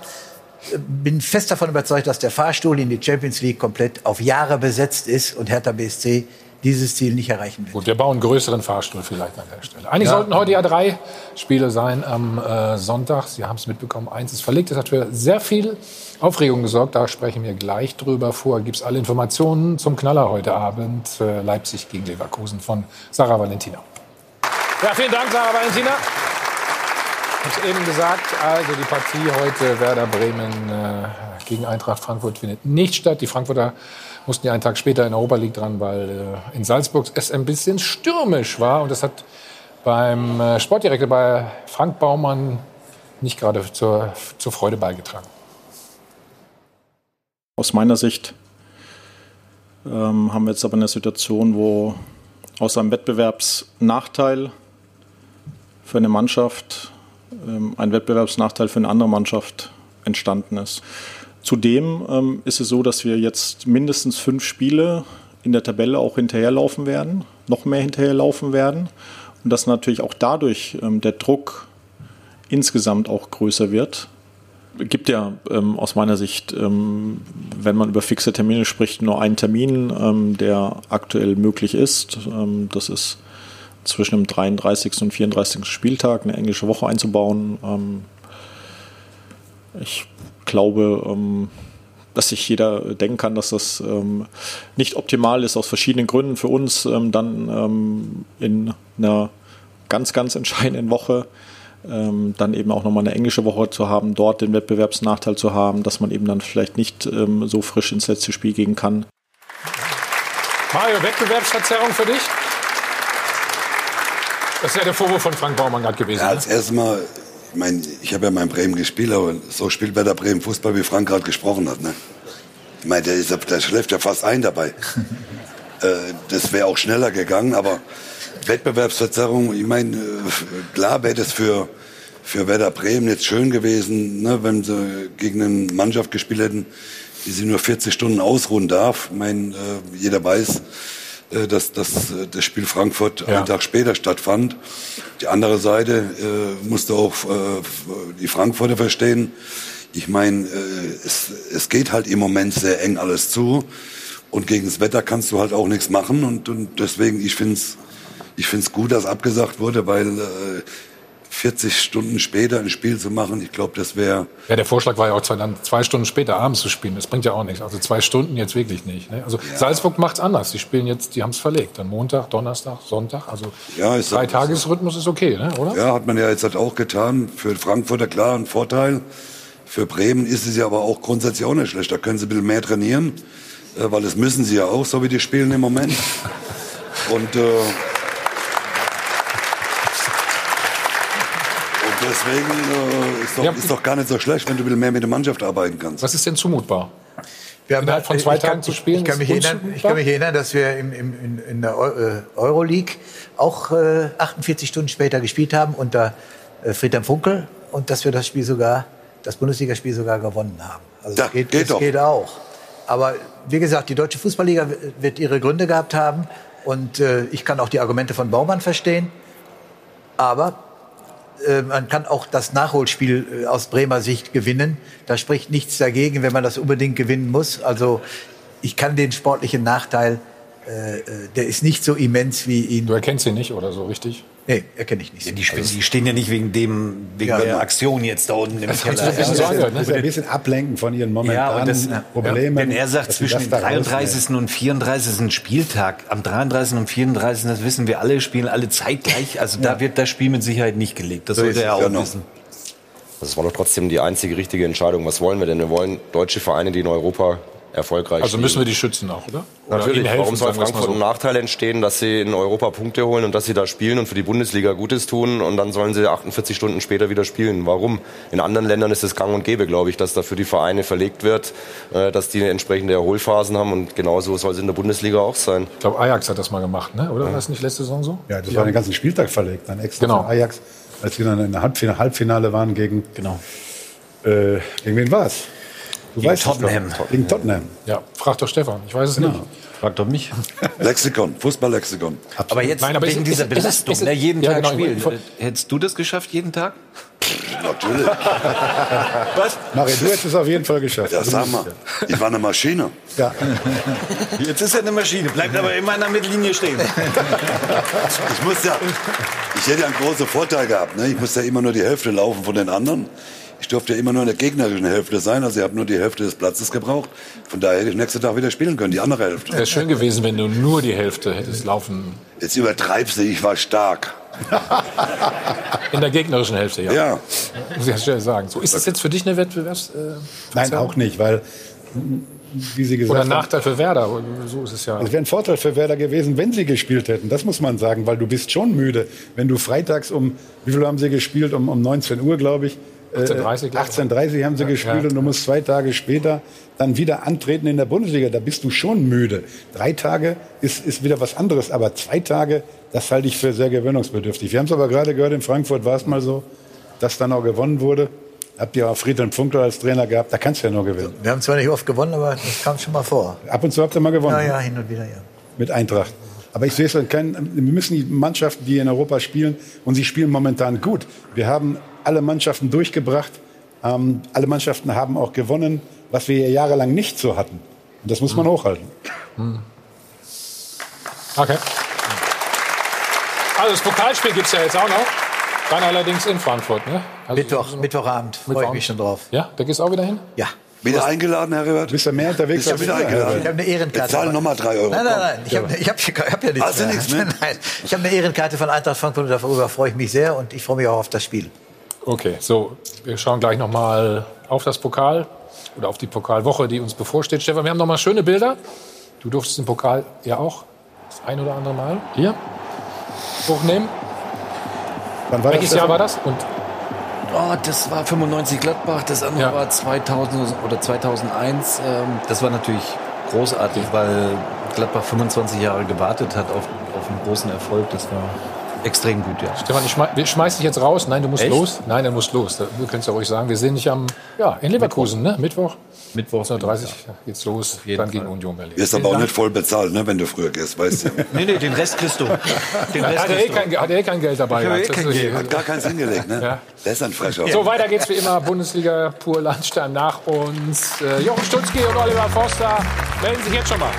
bin fest davon überzeugt, dass der Fahrstuhl in die Champions League komplett auf Jahre besetzt ist und Hertha BSC dieses Ziel nicht erreichen wird. Gut, wir bauen einen größeren Fahrstuhl vielleicht an der Stelle. Eigentlich Ja. sollten heute ja drei Spiele sein am äh, Sonntag. Sie haben es mitbekommen, eins ist verlegt. Das hat für sehr viel Aufregung gesorgt. Da sprechen wir gleich drüber. Vorher gibt es alle Informationen zum Knaller heute Abend. Äh, Leipzig gegen Leverkusen von Sarah Valentina. Ja, vielen Dank, Sarah Valentina. Ich habe eben gesagt, also die Partie heute Werder Bremen äh, gegen Eintracht Frankfurt findet nicht statt. Die Frankfurter mussten ja einen Tag später in der Europa League dran, weil äh, in Salzburg es ein bisschen stürmisch war. Und das hat beim äh, Sportdirektor bei Frank Baumann nicht gerade zur, zur Freude beigetragen. Aus meiner Sicht ähm, haben wir jetzt aber eine Situation, wo aus einem Wettbewerbsnachteil für eine Mannschaft ein Wettbewerbsnachteil für eine andere Mannschaft entstanden ist. Zudem ähm, ist es so, dass wir jetzt mindestens fünf Spiele in der Tabelle auch hinterherlaufen werden, noch mehr hinterherlaufen werden und dass natürlich auch dadurch ähm, der Druck insgesamt auch größer wird. Es gibt ja ähm, aus meiner Sicht, ähm, wenn man über fixe Termine spricht, nur einen Termin, ähm, der aktuell möglich ist. Ähm, das ist zwischen dem 33. und 34. Spieltag eine englische Woche einzubauen. Ähm, ich glaube, ähm, dass sich jeder denken kann, dass das ähm, nicht optimal ist aus verschiedenen Gründen für uns, ähm, dann ähm, in einer ganz, ganz entscheidenden Woche ähm, dann eben auch nochmal eine englische Woche zu haben, dort den Wettbewerbsnachteil zu haben, dass man eben dann vielleicht nicht so frisch ins letzte Spiel gehen kann. Mario, Wettbewerbsverzerrung für dich? Das ist ja der Vorwurf von Frank Baumann gerade gewesen. Ja, als erstes Mal, ich meine, ich habe ja mal in Bremen gespielt, aber so spielt Werder Bremen Fußball, wie Frank gerade gesprochen hat. Ne? Ich meine, der, ist, der schläft ja fast ein dabei. äh, das wäre auch schneller gegangen, aber Wettbewerbsverzerrung, ich meine, äh, klar wäre das für, für Werder Bremen jetzt schön gewesen, ne, wenn sie gegen eine Mannschaft gespielt hätten, die sie nur 40 Stunden ausruhen darf. Ich meine, äh, jeder weiß, dass, dass äh, das Spiel Frankfurt einen Tag später stattfand. Die andere Seite äh, musste auch äh, die Frankfurter verstehen. Ich meine, äh, es, es geht halt im Moment sehr eng alles zu. Und gegen das Wetter kannst du halt auch nichts machen. Und, und deswegen, ich finde es ich find's gut, dass abgesagt wurde, weil äh, 40 Stunden später ein Spiel zu machen, ich glaube, das wäre Ja, der Vorschlag war ja auch zwei, dann zwei Stunden später abends zu spielen. Das bringt ja auch nichts. Also zwei Stunden jetzt wirklich nicht. Ne? Also Salzburg macht's anders. Die spielen jetzt, die haben es verlegt. Dann Montag, Donnerstag, Sonntag. Also Ja, drei auch- Tagesrhythmus ist okay, ne? oder? Ja, hat man ja jetzt halt auch getan. Für Frankfurter klar ein Vorteil. Für Bremen ist es ja aber auch grundsätzlich auch nicht schlecht. Da können sie ein bisschen mehr trainieren, äh, weil das müssen sie ja auch, so wie die spielen im Moment. Und, äh, deswegen äh, ist, doch, ist doch gar nicht so schlecht, wenn du ein bisschen mehr mit der Mannschaft arbeiten kannst. Was ist denn zumutbar? Wir haben Innerhalb von zwei ich kann- Tagen zu spielen, Ich kann, mich erinnern, ich kann mich erinnern, dass wir im, im, in, in der äh, Euroleague auch äh, 48 Stunden später gespielt haben unter äh, Friedhelm Funkel und dass wir das Spiel sogar, das Bundesligaspiel sogar gewonnen haben. Also das geht, geht das geht auch. Aber wie gesagt, die deutsche Fußballliga wird ihre Gründe gehabt haben und äh, ich kann auch die Argumente von Baumann verstehen. Aber äh, man kann auch das Nachholspiel äh, aus Bremer Sicht gewinnen. Da spricht nichts dagegen, wenn man das unbedingt gewinnen muss. Also ich kann den sportlichen Nachteil, äh, äh, der ist nicht so immens wie ihn. Du erkennst ihn nicht oder so richtig? Nee, erkenne ich nicht. Die, spielen- die stehen ja nicht wegen dem, wegen Ja, der. Aktion jetzt da unten im Das Keller. ist ein bisschen, das ist ein bisschen ablenken von ihren momentanen Ja, das, Problemen. wenn er sagt, zwischen dem das da rausnehmen. 33. und 34. Spieltag, am 33. und 34. das wissen wir alle, spielen alle zeitgleich. Also da wird das Spiel mit Sicherheit nicht gelegt. Das So sollte er auch genau. wissen. Das war doch trotzdem die einzige richtige Entscheidung. Was wollen wir denn? Wir wollen deutsche Vereine, die in Europa erfolgreich Also müssen wir die schützen auch, oder? Oder Natürlich, helfen, warum soll Frankfurt so. ein Nachteil entstehen, dass sie in Europa Punkte holen und dass sie da spielen und für die Bundesliga Gutes tun und dann sollen sie 48 Stunden später wieder spielen? Warum? In anderen Ländern ist es gang und gäbe, glaube ich, dass da für die Vereine verlegt wird, äh, dass die entsprechende Erholphasen haben und genauso soll es in der Bundesliga auch sein. Ich glaube, Ajax hat das mal gemacht, ne? oder? War das nicht letzte Saison so? Ja, das Die war den ganzen Spieltag verlegt, dann extra Genau. für Ajax, als wir dann in der Halbfinale, Halbfinale waren gegen. Genau. Äh, gegen wen war es? Du Gegen weißt Tottenham. Doch. Gegen Tottenham. Ja, frag doch Stefan, ich weiß es Genau. nicht. Frag doch mich. Lexikon, Fußballlexikon. Aber jetzt Nein, aber wegen ist- dieser ist- ist- Belastung, ist- ne, jeden ja, Tag genau, spielen. ich- Hättest du das geschafft, jeden Tag? Natürlich. Was? Mario, du hättest es auf jeden Fall geschafft. Ja, sag mal. Ich war eine Maschine. Ja. Jetzt ist er eine Maschine, bleibt aber immer in der Mittellinie stehen. Ich muss ja, ich hätte ja einen großen Vorteil gehabt. Ne? Ich musste ja immer nur die Hälfte laufen von den anderen. Ich durfte ja immer nur in der gegnerischen Hälfte sein, also ich habe nur die Hälfte des Platzes gebraucht. Von daher hätte ich nächsten Tag wieder spielen können, die andere Hälfte. Wäre schön gewesen, wenn du nur die Hälfte hättest laufen. Jetzt übertreibst du, ich war stark. In der gegnerischen Hälfte, ja. Ja. Muss ich ja schnell sagen. So, ist das jetzt für dich eine Wettbewerbs... Äh, Nein, auch nicht, weil, wie Sie gesagt Oder haben, ein Nachteil für Werder. So ist es ja. Es wäre ein Vorteil für Werder gewesen, wenn sie gespielt hätten. Das muss man sagen, weil du bist schon müde. Wenn du freitags um, wie viel haben sie gespielt? Um, um 19 Uhr, glaube ich. Äh, 18:30, glaube ich. 18.30 haben sie gespielt Ja. und du musst zwei Tage später dann wieder antreten in der Bundesliga. Da bist du schon müde. Drei Tage ist, ist wieder was anderes, aber zwei Tage, das halte ich für sehr gewöhnungsbedürftig. Wir haben es aber gerade gehört, in Frankfurt war es mal so, dass dann auch gewonnen wurde. Habt ihr auch Friedhelm Funkler als Trainer gehabt, da kannst du ja nur gewinnen. Wir haben zwar nicht oft gewonnen, aber das kam schon mal vor. Ab und zu habt ihr mal gewonnen. Ja, ja, hin und wieder, ja. mit Eintracht. Aber ich sehe es kein, wir müssen die Mannschaften, die in Europa spielen, und sie spielen momentan gut. Wir haben alle Mannschaften durchgebracht. Ähm, alle Mannschaften haben auch gewonnen, was wir ja jahrelang nicht so hatten. Und das muss man hochhalten. Okay. Also das Pokalspiel gibt es ja jetzt auch noch. Dann allerdings in Frankfurt. Ne? Also Mittwoch, Mittwochabend, freue ich mich schon drauf. Ja, da gehst du auch wieder hin? Ja. Wieder eingeladen, Herr? Du bist ja mehr unterwegs als wieder wir, eingeladen. Ich habe eine Ehrenkarte. Wir zahlen nochmal drei Euro. Nein, nein, nein. Ich habe ich hab, ich hab ja nichts Hast du mehr. nichts mehr? Nein, ich habe eine Ehrenkarte von Eintracht Frankfurt und darüber freue ich mich sehr und ich freue mich auch auf das Spiel. Okay, so, wir schauen gleich noch mal auf das Pokal oder auf die Pokalwoche, die uns bevorsteht. Stefan, wir haben noch mal schöne Bilder. Du durftest den Pokal ja auch das ein oder andere Mal hier hochnehmen. Wann war das, Welches Jahr war das? Und Oh, das war 95 Gladbach, das andere Ja. war 2000 oder 2001. Ähm, das war natürlich großartig, weil Gladbach 25 Jahre gewartet hat auf, auf einen großen Erfolg. Das war extrem gut, ja. Stefan, ich schmeiß, schmeiß dich jetzt raus. Nein, du musst Echt? los. Nein, du musst los. Du kannst ja ruhig sagen, wir sehen dich am, ja, in Leverkusen, ne? Mittwoch. Mittwoch. 19.30 geht's los, dann gegen Union Berlin. Wirst aber auch nicht voll bezahlt, ne, wenn du früher gehst, weißt du. Nee, nee, den Rest kriegst du. Den Rest Hat er, eh kein, hat er eh kein Geld dabei hab eh kein Das ist- Geld. Hat gar keins hingelegt, ne? Ja. Der ist ein Frecher. So, weiter geht's wie immer. Bundesliga pur Landstern nach uns. Äh, Jochen Stutzki und Oliver Forster melden sich jetzt schon mal.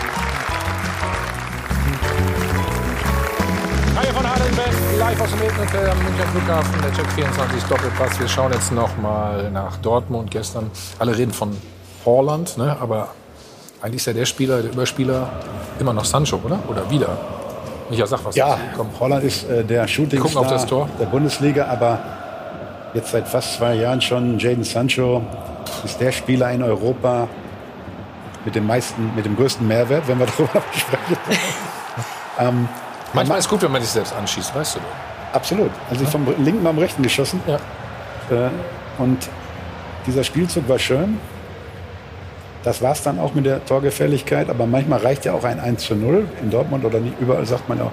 Dem Ednhotel am Münchner Flughafen, der Check 24 Doppelpass. Wir schauen jetzt noch mal nach Dortmund. Gestern, alle reden von Horland, ne? aber eigentlich ist ja der Spieler, der Überspieler immer noch Sancho, oder? Oder wieder? Micha, sag was. Ja, Komm. Holland ist äh, der Shooting auf das Tor. der Bundesliga, aber jetzt seit fast zwei Jahren schon Jaden Sancho ist der Spieler in Europa mit dem meisten, mit dem größten Mehrwert, wenn wir darüber sprechen. ähm, Manchmal ist gut, wenn man sich selbst anschießt, weißt du. Absolut. Also ich vom linken am rechten geschossen. Ja. Äh, und dieser Spielzug war schön. Das war es dann auch mit der Torgefälligkeit. Aber manchmal reicht ja auch ein 1 zu 0 in Dortmund oder nicht überall sagt man auch,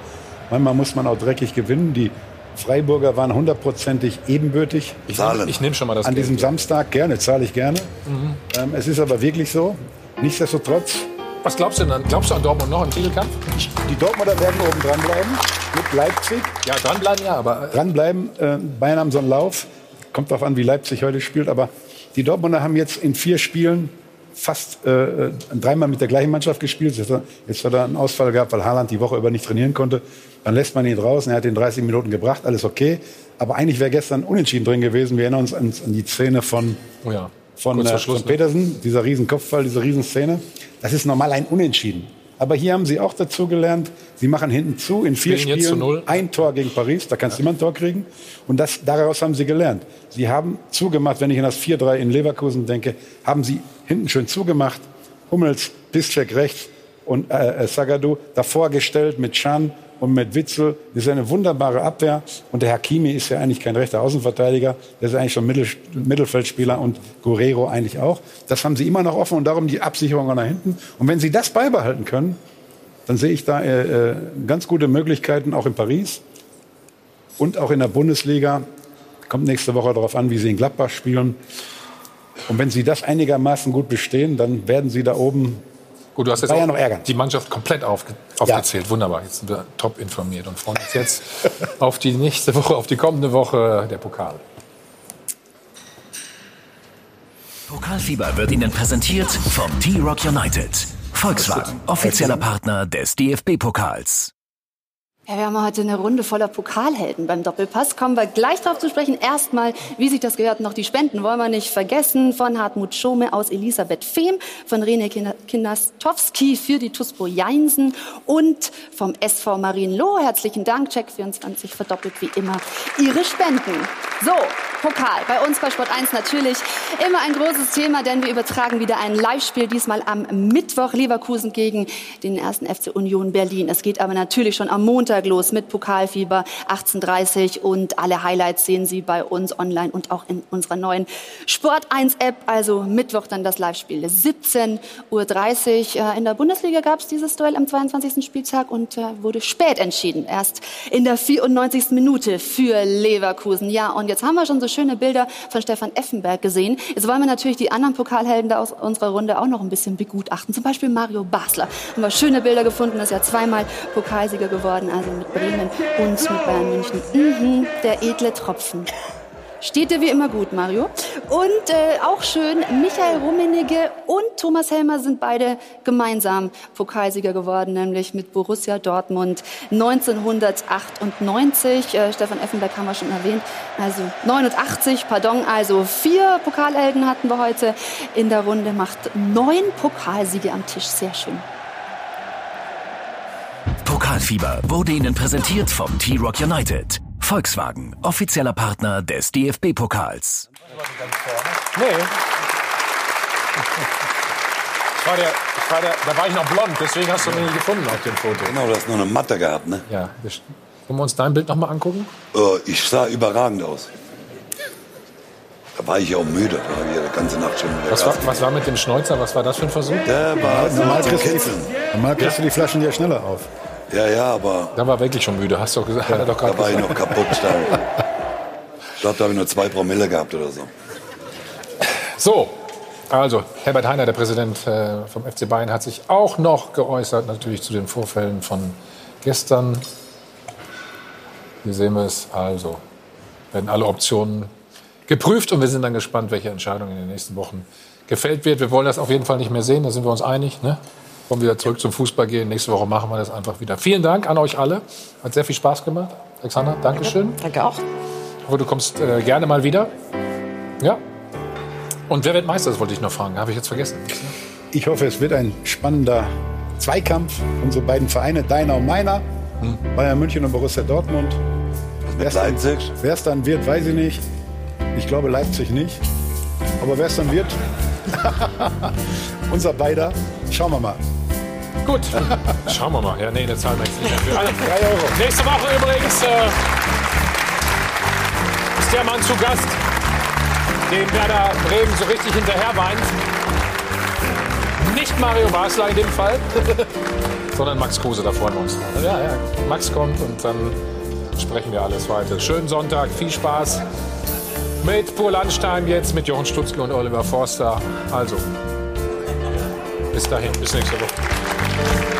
manchmal muss man auch dreckig gewinnen. Die Freiburger waren hundertprozentig ebenbürtig. Ich, nehm- ich nehme schon mal das An Geld, diesem ja. Samstag gerne, zahle ich gerne. Mhm. Ähm, es ist aber wirklich so. Nichtsdestotrotz, Was glaubst du denn? Glaubst du an Dortmund noch im Titelkampf? die Dortmunder werden oben dranbleiben mit Leipzig. Ja, dranbleiben ja, aber dranbleiben. Äh, Bayern haben so einen Lauf. Kommt darauf an, wie Leipzig heute spielt. Aber die Dortmunder haben jetzt in vier Spielen fast äh, äh, dreimal mit der gleichen Mannschaft gespielt. Jetzt, hat er- jetzt hat er einen Ausfall gehabt, weil Haaland die Woche über nicht trainieren konnte. Dann lässt man ihn draußen. Er hat ihn 30 Minuten gebracht. Alles okay. Aber eigentlich wäre gestern unentschieden drin gewesen. Wir erinnern uns an, an die Szene von, oh ja. Von, äh, Schluss, von ne? Petersen. Dieser riesen Kopfball, diese riesen Szene. Das ist normal ein Unentschieden. Aber hier haben sie auch dazu gelernt, sie machen hinten zu in vier Spielen Spielen ein Tor gegen Paris, da kannst du immer ein Tor kriegen. Und das, daraus haben sie gelernt. Sie haben zugemacht, wenn ich an das 4-3 in Leverkusen denke, haben sie hinten schön zugemacht, Hummels, Piszczek rechts und äh, äh, Sagadu davor gestellt mit Chan und mit Witzel. Das ist eine wunderbare Abwehr. Und der Hakimi ist ja eigentlich kein rechter Außenverteidiger. Der ist eigentlich schon Mittel, Mittelfeldspieler und Guerrero eigentlich auch. Das haben sie immer noch offen und darum die Absicherung nach hinten. Und wenn sie das beibehalten können, dann sehe ich da äh, äh, ganz gute Möglichkeiten, auch in Paris und auch in der Bundesliga. Kommt nächste Woche darauf an, wie sie in Gladbach spielen. Und wenn sie das einigermaßen gut bestehen, dann werden sie da oben Gut, du hast jetzt Bayern auch noch ärgern. die Mannschaft komplett aufge aufgezählt. Wunderbar, jetzt sind wir top informiert und freuen uns jetzt auf die nächste Woche, auf die kommende Woche der Pokal. Pokalfieber wird Ihnen präsentiert vom T-Rock United. Volkswagen, offizieller Partner des DFB-Pokals. Ja, wir haben heute eine Runde voller Pokalhelden beim Doppelpass. Kommen wir gleich darauf zu sprechen. Erstmal, wie sich das gehört, noch die Spenden wollen wir nicht vergessen. Von Hartmut Schome aus Elisabeth Fehm, von Rene Kinastowski für die TUSPO Jeinsen und vom SV Marienloh. Herzlichen Dank, Check24 verdoppelt wie immer Ihre Spenden. So, Pokal. Bei uns bei Sport 1 natürlich immer ein großes Thema, denn wir übertragen wieder ein Live-Spiel, diesmal am Mittwoch Leverkusen gegen den ersten FC Union Berlin. Es geht aber natürlich schon am Montag los mit Pokalfieber 18.30 und alle Highlights sehen Sie bei uns online und auch in unserer neuen Sport 1 App. Also Mittwoch dann das Live-Spiel 17.30 Uhr. Äh, In der Bundesliga gab es dieses Duell am 22. Spieltag und äh, wurde spät entschieden. Erst in der 94. Minute für Leverkusen. Ja, und jetzt haben wir schon so schöne Bilder von Stefan Effenberg gesehen. Jetzt wollen wir natürlich die anderen Pokalhelden da aus unserer Runde auch noch ein bisschen begutachten. Zum Beispiel Mario Basler. Haben wir schöne Bilder gefunden. Ist ja zweimal Pokalsieger geworden, also mit Bremen und mit Bayern München. Mhm, der edle Tropfen. Steht dir wie immer gut, Mario. Und äh, auch schön, Michael Rummenigge und Thomas Helmer sind beide gemeinsam Pokalsieger geworden, nämlich mit Borussia Dortmund 1998. Äh, Stefan Effenberg haben wir schon erwähnt. Also 89, pardon. Also vier Pokalhelden hatten wir heute in der Runde. Macht neun Pokalsiege am Tisch. Sehr schön. Pokalfieber wurde Ihnen präsentiert vom T-Rock United. Volkswagen, offizieller Partner des DFB-Pokals. Nee. Ich war der, ich war der, da war ich noch blond, deswegen hast du mich nicht gefunden auf dem Foto. Genau, du hast nur eine Matte gehabt, ne? Ja. wir- Wollen wir uns dein Bild noch mal angucken? Äh, ich sah überragend aus. Da war ich ja auch müde, da habe ich ja die ganze Nacht schon wieder Was war, was war mit dem Schnäuzer? Was war das für ein Versuch? Der war Normal zum kriegst, du normal kriegst du die Flaschen ja schneller auf. Ja, ja, aber Da war wirklich schon müde, hast du doch gesagt. er doch da war ich gesagt. noch kaputt. Da. Ich glaube, da habe ich nur zwei Promille gehabt oder so. So, also Herbert Heiner, der Präsident äh, vom FC Bayern, hat sich auch noch geäußert, natürlich zu den Vorfällen von gestern. Hier sehen wir es. Also werden alle Optionen geprüft und wir sind dann gespannt, welche Entscheidung in den nächsten Wochen gefällt wird. Wir wollen das auf jeden Fall nicht mehr sehen, da sind wir uns einig. Ne? Wollen wieder zurück zum Fußball gehen. Nächste Woche machen wir das einfach wieder. Vielen Dank an euch alle. Hat sehr viel Spaß gemacht. Alexander, Dankeschön. Danke auch. Ich hoffe, du kommst äh, gerne mal wieder. Ja. Und wer wird Meister? Das wollte ich noch fragen. Habe ich jetzt vergessen. Ich hoffe, es wird ein spannender Zweikampf. Unsere beiden Vereine, deiner und meiner, Bayern München und Borussia Dortmund. Wer es dann wird, weiß ich nicht. Ich glaube Leipzig nicht. Aber wer es dann wird, unser beider, schauen wir mal. Gut. Schauen wir mal. Ja, nee, das zahlen wir jetzt nicht mehr für. Also, Euro. Nächste Woche übrigens äh, ist der Mann zu Gast, den Werder Bremen so richtig hinterher weint. Nicht Mario Basler in dem Fall, sondern Max Kruse, da freuen wir uns. Ja, ja. Max kommt und dann sprechen wir alles weiter. Schönen Sonntag, viel Spaß mit Pur Landstein jetzt, mit Jochen Stutzke und Oliver Forster. Also, bis dahin, bis nächste Woche. Thank you.